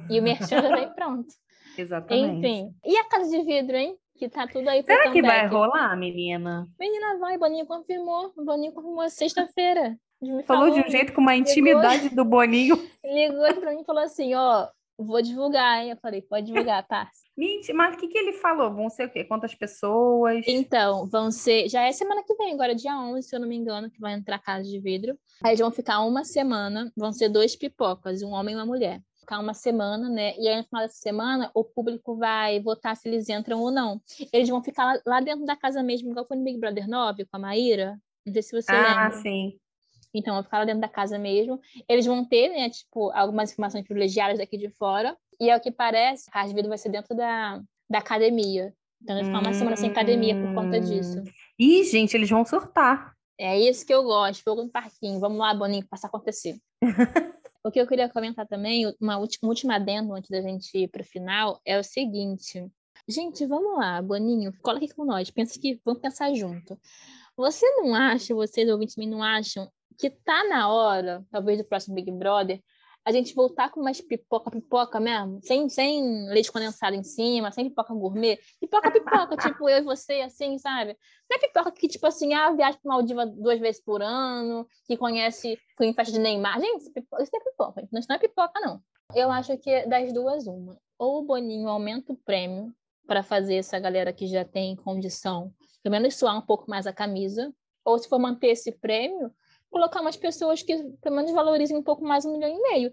E o merchan já vem pronto. (laughs) Exatamente. Enfim. E a casa de vidro, hein? Que tá tudo aí Será que vai rolar, menina? Menina, vai, Boninho confirmou. O Boninho confirmou sexta-feira. Falou, falou, de um jeito com uma intimidade ligou, do Boninho. (laughs) Ligou pra mim e falou assim, ó, vou divulgar, hein? Eu falei, pode divulgar, tá? Mentira, mas o que, que ele falou? Vão ser o quê? Quantas pessoas? Então, vão ser. Já é semana que vem, agora dia 11, se eu não me engano, que vai entrar a casa de vidro. Aí vão ficar uma semana, vão ser dois pipocas, um homem e uma mulher ficar uma semana, né? E aí, no final dessa semana, o público vai votar se eles entram ou não. Eles vão ficar lá, lá dentro da casa mesmo, igual foi no Big Brother 9, com a Maíra. Não sei se você ah, lembra. Ah, sim. Então, vão ficar lá dentro da casa mesmo. Eles vão ter, né, tipo, algumas informações privilegiadas daqui de fora. E é o que parece, a vida vai ser dentro da, da academia. Então, vai ficar uma hum... semana sem academia por conta disso. Hum. Ih, gente, eles vão surtar. É isso que eu gosto, fogo no parquinho. Vamos lá, Boninho, passar a acontecer. (laughs) O que eu queria comentar também, uma última, última adendo antes da gente ir para o final, é o seguinte. Gente, vamos lá, Boninho, cola aqui com nós, pensa que vamos pensar junto. Você não acha, vocês ouvintes não acham, que tá na hora, talvez do próximo Big Brother, a gente voltar com umas pipoca, pipoca mesmo, sem, sem leite condensado em cima, sem pipoca gourmet, pipoca, pipoca, (laughs) tipo eu e você, assim, sabe? Não é pipoca que, tipo assim, ah, viaja pra Maldiva duas vezes por ano, que conhece, foi em festa de Neymar. Gente, isso não é pipoca, isso não é pipoca, não. Eu acho que das duas, uma. Ou o Boninho aumenta o prêmio para fazer essa galera que já tem condição, pelo menos suar um pouco mais a camisa, ou se for manter esse prêmio, colocar umas pessoas que pelo menos valorizem um pouco mais um milhão e meio.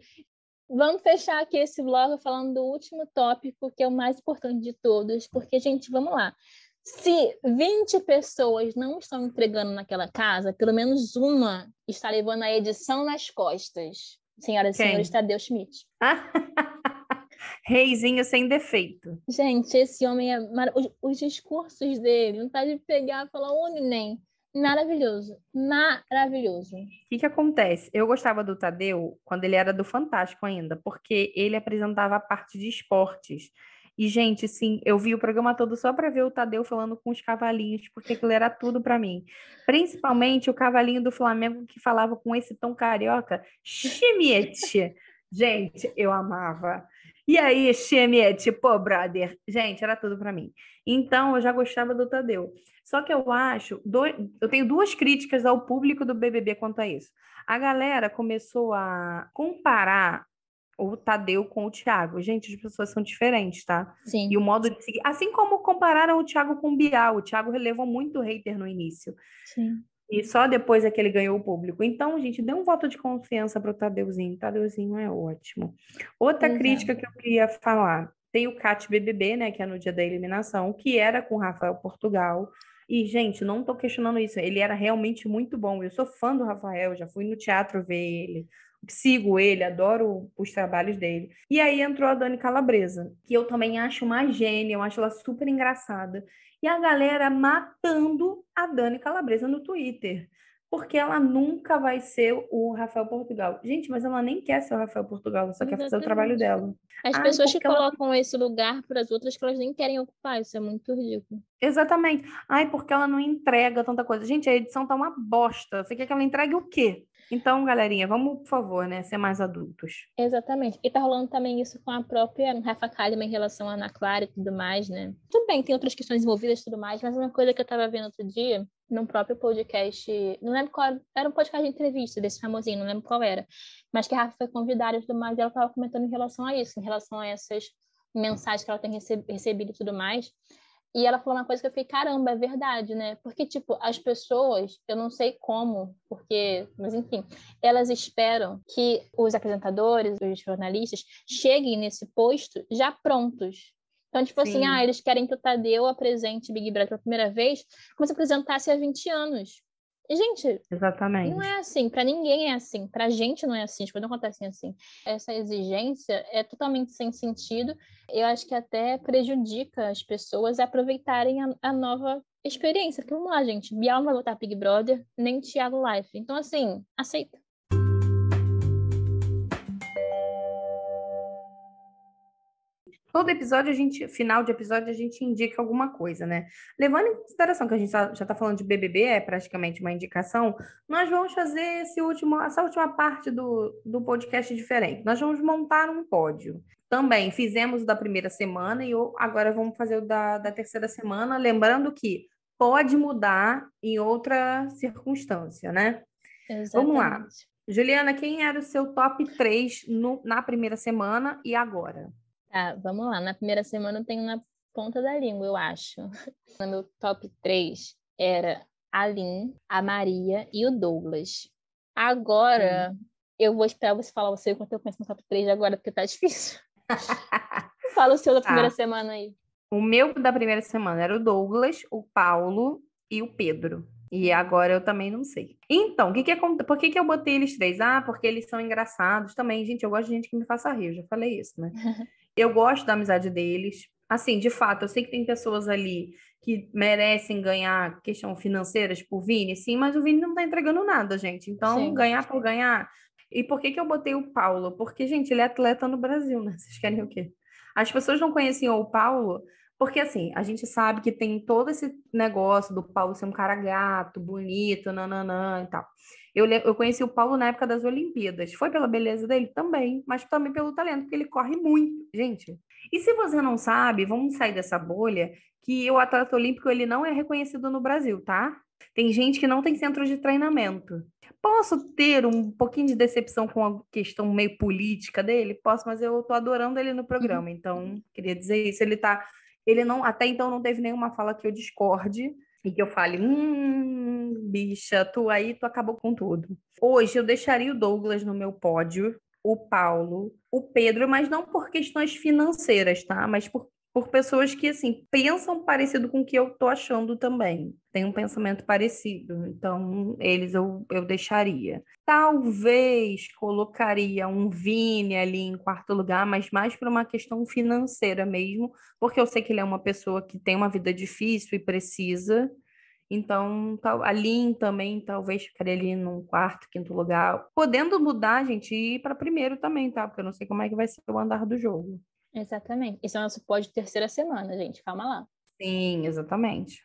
Vamos fechar aqui esse vlog falando do último tópico, que é o mais importante de todos, porque, gente, vamos lá. Se 20 pessoas não estão entregando naquela casa, pelo menos uma está levando a edição nas costas. Senhoras e senhores, Tadeu Schmidt. (laughs) Reizinho sem defeito. Gente, esse homem é mar... os, os discursos dele, não tá de pegar e falar, ô, nem Maravilhoso, maravilhoso. O que que acontece? Eu gostava do Tadeu quando ele era do Fantástico ainda, porque ele apresentava a parte de esportes. E, gente, sim, eu vi o programa todo só para ver o Tadeu falando com os cavalinhos, porque aquilo era tudo para mim. Principalmente o cavalinho do Flamengo que falava com esse tom carioca, Schmidt. gente, eu amava. E aí, Chemiette, pô, brother, gente, era tudo para mim. Então, eu já gostava do Tadeu. Só que eu acho, do... eu tenho duas críticas ao público do BBB quanto a isso. A galera começou a comparar o Tadeu com o Thiago. Gente, as pessoas são diferentes, tá? Sim. E o modo de seguir. Assim como compararam o Thiago com o Bial. O Thiago relevou muito hater no início. Sim. E só depois é que ele ganhou o público. Então, gente, dê um voto de confiança para o Tadeuzinho. Tadeuzinho é ótimo. Outra Exato. crítica que eu queria falar. Tem o Cat BBB, né, que é no dia da eliminação, que era com Rafael Portugal. E, gente, não estou questionando isso. Ele era realmente muito bom. Eu sou fã do Rafael, já fui no teatro ver ele sigo ele, adoro os trabalhos dele. E aí entrou a Dani Calabresa, que eu também acho uma gênia, eu acho ela super engraçada e a galera matando a Dani Calabresa no Twitter. Porque ela nunca vai ser o Rafael Portugal. Gente, mas ela nem quer ser o Rafael Portugal, ela só Exatamente. quer fazer o trabalho dela. As Ai, pessoas que ela... colocam esse lugar para as outras que elas nem querem ocupar, isso é muito ridículo. Exatamente. Ai, porque ela não entrega tanta coisa. Gente, a edição tá uma bosta. Você quer que ela entregue o quê? Então, galerinha, vamos, por favor, né, ser mais adultos. Exatamente. E tá rolando também isso com a própria Rafa Kalimann em relação à Ana Clara e tudo mais, né? Tudo bem, tem outras questões envolvidas e tudo mais, mas uma coisa que eu tava vendo outro dia, num próprio podcast, não lembro qual, era um podcast de entrevista desse famosinho, não lembro qual era, mas que a Rafa foi convidada e tudo mais, e ela tava comentando em relação a isso, em relação a essas mensagens que ela tem recebido e tudo mais. E ela falou uma coisa que eu fiquei, caramba, é verdade, né? Porque, tipo, as pessoas, eu não sei como, porque, mas enfim, elas esperam que os apresentadores, os jornalistas, cheguem nesse posto já prontos. Então, tipo assim, Sim. assim, ah, eles querem que o Tadeu apresente Big Brother pela primeira vez, como se apresentasse há 20 anos. E, gente, Exatamente. não é assim, para ninguém é assim, pra gente não é assim, tipo, não acontece assim. Essa exigência é totalmente sem sentido. Eu acho que até prejudica as pessoas a aproveitarem a, a nova experiência. Porque vamos lá, gente, Bial não vai voltar Big Brother, nem Thiago Life. Então, assim, aceita. Todo episódio, a gente, final de episódio, a gente indica alguma coisa, né? Levando em consideração que a gente tá, já está falando de BBB, é praticamente uma indicação, nós vamos fazer esse último, essa última parte do, do podcast diferente. Nós vamos montar um pódio. Também fizemos o da primeira semana e agora vamos fazer o da, da terceira semana, lembrando que pode mudar em outra circunstância, né? Exatamente. Vamos lá. Juliana, quem era o seu top 3 no, na primeira semana e agora? Tá, vamos lá. Na primeira semana eu tenho na ponta da língua, eu acho. (laughs) No meu top 3 era a Lin, a Maria e o Douglas. Agora, eu vou esperar você falar o seu enquanto eu penso no top 3 agora, porque tá difícil. (laughs) Fala o seu da tá. primeira semana aí. O meu da primeira semana era o Douglas, o Paulo e o Pedro. E agora eu também não sei. Então, que que é, por que, que eu botei eles três? Ah, porque eles são engraçados também. Gente, eu gosto de gente que me faça rir, eu já falei isso, né? (laughs) Eu gosto da amizade deles. Assim, de fato, eu sei que tem pessoas ali que merecem ganhar questão financeiras por tipo Vini, sim, mas o Vini não tá entregando nada, gente. Então, sim. ganhar por ganhar. E por que, que eu botei o Paulo? Porque, gente, ele é atleta no Brasil, né? (laughs) Vocês querem o quê? As pessoas não conheciam o Paulo porque, assim, a gente sabe que tem todo esse negócio do Paulo ser um cara gato, bonito, nananã e tal. Eu, eu conheci o Paulo na época das Olimpíadas. Foi pela beleza dele? Também, mas também pelo talento, porque ele corre muito, gente. E se você não sabe, vamos sair dessa bolha, que o atleta olímpico ele não é reconhecido no Brasil, tá? Tem gente que não tem centro de treinamento. Posso ter um pouquinho de decepção com a questão meio política dele? Posso, mas eu tô adorando ele no programa. Uhum. Então, queria dizer isso. Ele tá ele não, até então não teve nenhuma fala que eu discorde e que eu fale, hum, bicha, tu aí, tu acabou com tudo. Hoje eu deixaria o Douglas no meu pódio, o Paulo, o Pedro, mas não por questões financeiras, tá? Mas por por pessoas que, assim, pensam parecido com o que eu tô achando também. Tem um pensamento parecido. Então, eles eu, eu deixaria. Talvez colocaria um Vini ali em quarto lugar, mas mais por uma questão financeira mesmo, porque eu sei que ele é uma pessoa que tem uma vida difícil e precisa. Então, a Lin também, talvez ficaria ali num quarto, quinto lugar. Podendo mudar, gente, e ir para primeiro também, tá? Porque eu não sei como é que vai ser o andar do jogo. Exatamente. Esse é o nosso pódio de terceira semana, gente. Calma lá. Sim, exatamente.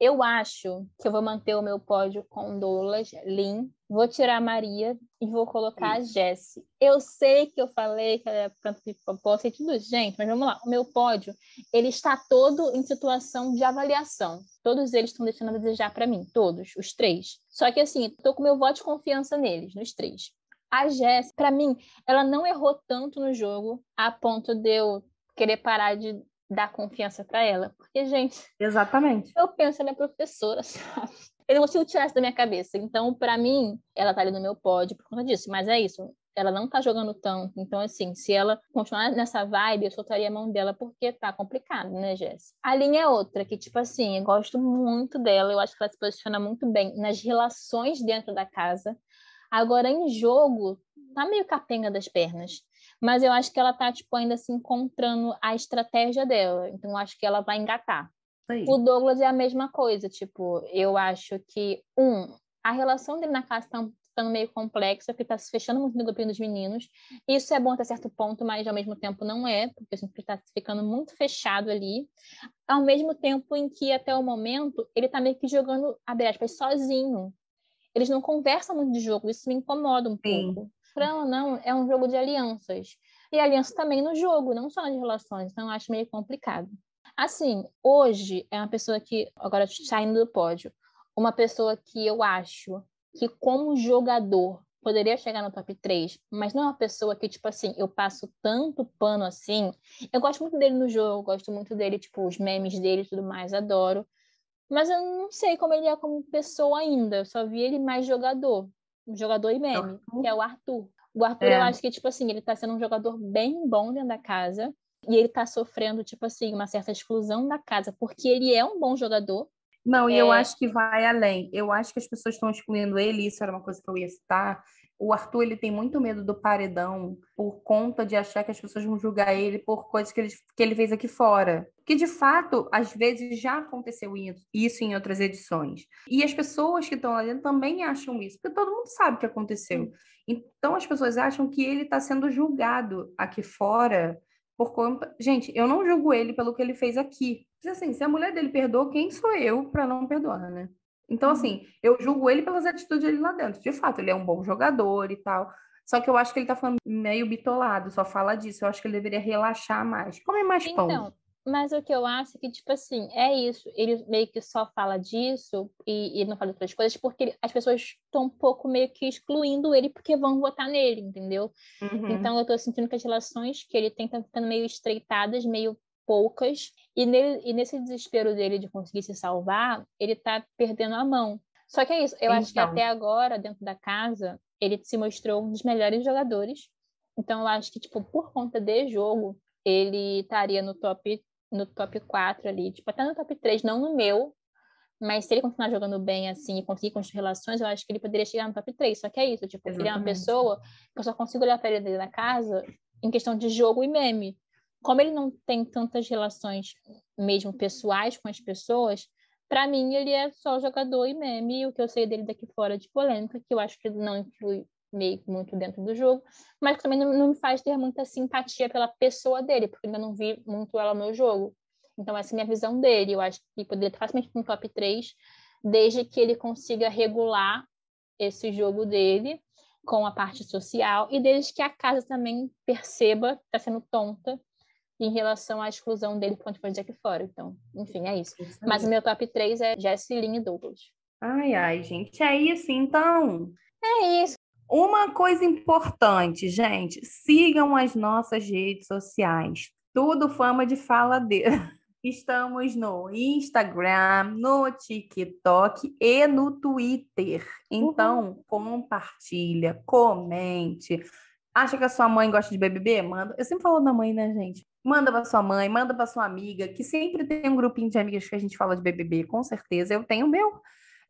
Eu acho que eu vou manter o meu pódio com Douglas, Lin, vou tirar a Maria e vou colocar Isso. a Jessie. Eu sei que eu falei que ela é canto pipopó, sei tudo, gente, mas vamos lá. O meu pódio, ele está todo em situação de avaliação. Todos eles estão deixando a desejar para mim, todos, os três. Só que assim, estou com meu voto de confiança neles, nos três. A Jess, para mim, ela não errou tanto no jogo a ponto de eu querer parar de dar confiança para ela. Porque, gente. Exatamente. Eu penso, ela é professora, (laughs) sabe? Eu não consigo tirar isso da minha cabeça. Então, para mim, ela tá ali no meu pódio por conta disso. Mas é isso. Ela não tá jogando tanto. Então, assim, se ela continuar nessa vibe, eu soltaria a mão dela porque tá complicado, né, Jess? A linha é outra, que, tipo assim, eu gosto muito dela. Eu acho que ela se posiciona muito bem nas relações dentro da casa. Agora, em jogo, tá meio capenga das pernas mas eu acho que ela tá, tipo, ainda se encontrando a estratégia dela. Então, eu acho que ela vai engatar. O Douglas é a mesma coisa, tipo, eu acho que, um, a relação dele na casa tá ficando meio complexa, porque tá se fechando muito no grupinho dos meninos. Isso é bom até certo ponto, mas ao mesmo tempo não é, porque ele tá ficando muito fechado ali. Ao mesmo tempo em que, até o momento, ele tá meio que jogando, abre aspas, sozinho. Eles não conversam muito de jogo, isso me incomoda um Sim. pouco ou não, é um jogo de alianças. E aliança também no jogo, não só nas relações. Então, eu acho meio complicado. Assim, hoje é uma pessoa que, agora saindo do pódio, uma pessoa que eu acho que, como jogador, poderia chegar no top 3, mas não é uma pessoa que, tipo assim, eu passo tanto pano assim. Eu gosto muito dele no jogo, gosto muito dele, tipo, os memes dele e tudo mais, adoro. Mas eu não sei como ele é como pessoa ainda, eu só vi ele mais jogador um jogador e meme, que é o Arthur. O Arthur, é. eu acho que, tipo assim, ele tá sendo um jogador bem bom dentro da casa. E ele tá sofrendo, tipo assim, uma certa exclusão da casa, porque ele é um bom jogador. Não, é... e eu acho que vai além. Eu acho que as pessoas estão excluindo ele, isso era uma coisa que eu ia citar, o Arthur ele tem muito medo do paredão por conta de achar que as pessoas vão julgar ele por coisas que ele, que ele fez aqui fora. Que de fato, às vezes já aconteceu isso em outras edições. E as pessoas que estão lá dentro também acham isso, porque todo mundo sabe o que aconteceu. Então as pessoas acham que ele está sendo julgado aqui fora por conta. Gente, eu não julgo ele pelo que ele fez aqui. Assim, se a mulher dele perdoou, quem sou eu para não perdoar, né? Então, assim, eu julgo ele pelas atitudes dele lá dentro. De fato, ele é um bom jogador e tal. Só que eu acho que ele tá falando meio bitolado, só fala disso. Eu acho que ele deveria relaxar mais. Come mais pão. Então, mas o que eu acho é que, tipo assim, é isso. Ele meio que só fala disso e, e não fala outras coisas porque as pessoas estão um pouco meio que excluindo ele porque vão votar nele, entendeu? Uhum. Então eu tô sentindo que as relações que ele tem estão ficando meio estreitadas, meio poucas, e, nele, e nesse desespero dele de conseguir se salvar, ele tá perdendo a mão. Só que é isso, eu então. acho que então. até agora, dentro da casa, ele se mostrou um dos melhores jogadores. Então eu acho que, tipo, por conta de jogo, ele estaria no top no top 4 ali, tipo, até no top 3, não no meu, mas se ele continuar jogando bem assim e conseguir construir relações, eu acho que ele poderia chegar no top 3. Só que é isso, tipo, Exatamente. ele é uma pessoa que eu só consigo olhar para ele dentro da casa em questão de jogo e meme como ele não tem tantas relações mesmo pessoais com as pessoas, para mim ele é só jogador e meme, e o que eu sei dele daqui fora de polêmica, que eu acho que não influi meio muito dentro do jogo, mas que também não, não, me faz ter muita simpatia pela pessoa dele, porque ainda não vi muito ela no meu jogo. Então essa é a minha visão dele, eu acho que poderia facilmente no top 3, desde que ele consiga regular esse jogo dele com a parte social e desde que a casa também perceba que está sendo tonta em relação à exclusão dele conta de aqui fora. Então, enfim, é isso. Mas o meu top 3 é Jessilyn e Douglas. Ai, ai, gente, é isso então. É isso. Uma coisa importante, gente, sigam as nossas redes sociais. Tudo fama de faladeira. (laughs) Estamos no Instagram, no TikTok e no Twitter. Então, uhum. compartilha, comente. Acha que a sua mãe gosta de BBB? Manda. Eu sempre falo da mãe, né, gente? Manda para sua mãe, manda para sua amiga, que sempre tem um grupinho de amigas que a gente fala de BBB, com certeza. Eu tenho o meu.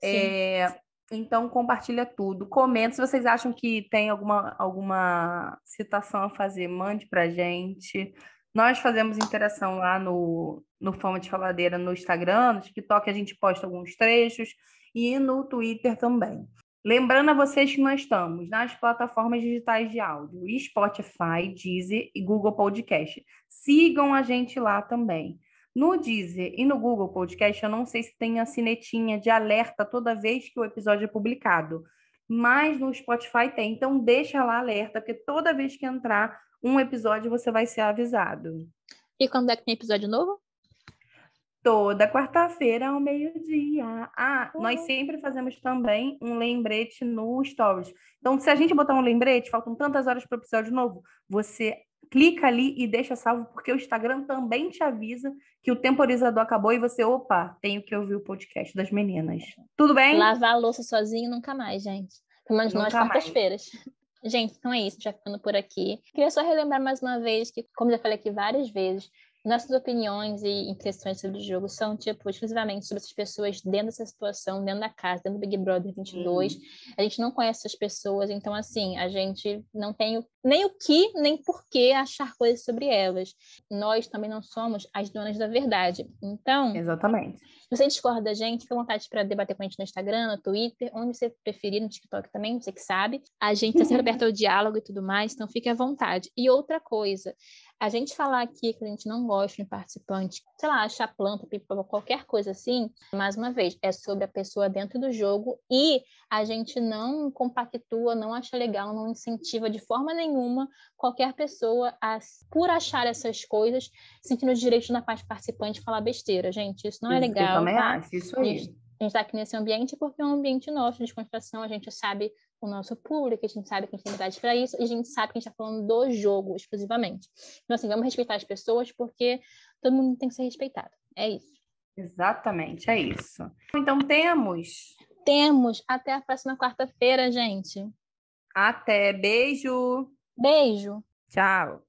É, então, compartilha tudo. Comenta se vocês acham que tem alguma, alguma citação a fazer, mande para gente. Nós fazemos interação lá no, no Fama de Faladeira no Instagram, no TikTok a gente posta alguns trechos e no Twitter também. Lembrando a vocês que nós estamos nas plataformas digitais de áudio, Spotify, Deezer e Google Podcast. Sigam a gente lá também. No Deezer e no Google Podcast, eu não sei se tem a sinetinha de alerta toda vez que o episódio é publicado, mas no Spotify tem. Então, deixa lá alerta, porque toda vez que entrar um episódio, você vai ser avisado. E quando é que tem episódio novo? Toda quarta-feira ao meio-dia. Ah, uhum. nós sempre fazemos também um lembrete no Stories. Então, se a gente botar um lembrete, faltam tantas horas para o episódio novo, você clica ali e deixa salvo, porque o Instagram também te avisa que o temporizador acabou e você, opa, tenho que ouvir o podcast das meninas. Tudo bem? Lavar a louça sozinho nunca mais, gente. Pelo menos nós quartas-feiras. (laughs) Gente, então é isso, já ficando por aqui. Queria só relembrar mais uma vez que, como já falei aqui várias vezes, nossas opiniões e impressões sobre o jogo são, tipo, exclusivamente sobre essas pessoas dentro dessa situação, dentro da casa, dentro do Big Brother 22. Uhum. A gente não conhece essas pessoas, então, assim, a gente não tem o, nem o que, nem por que achar coisas sobre elas. Nós também não somos as donas da verdade. Então. Exatamente. Se você discorda da gente, fica à vontade para debater com a gente no Instagram, no Twitter, onde você preferir, no TikTok também, você que sabe. A gente está sempre (laughs) aberto ao diálogo e tudo mais, então fique à vontade. E outra coisa, a gente falar aqui que a gente não gosta de participante, sei lá, achar planta, pipa, qualquer coisa assim, mais uma vez, é sobre a pessoa dentro do jogo e a gente não compactua, não acha legal, não incentiva de forma nenhuma qualquer pessoa a, por achar essas coisas, sentindo o direito na parte participante falar besteira. Gente, isso não é legal. Eu também tá? acho, isso aí. A gente está aqui nesse ambiente porque é um ambiente nosso de descontração, a gente sabe o nosso público, a gente sabe que a gente tem idade para isso, e a gente sabe que a gente está falando do jogo exclusivamente. Então, assim, vamos respeitar as pessoas, porque todo mundo tem que ser respeitado. É isso. Exatamente, é isso. Então, temos. Temos. Até a próxima quarta-feira, gente. Até. Beijo. Beijo. Tchau.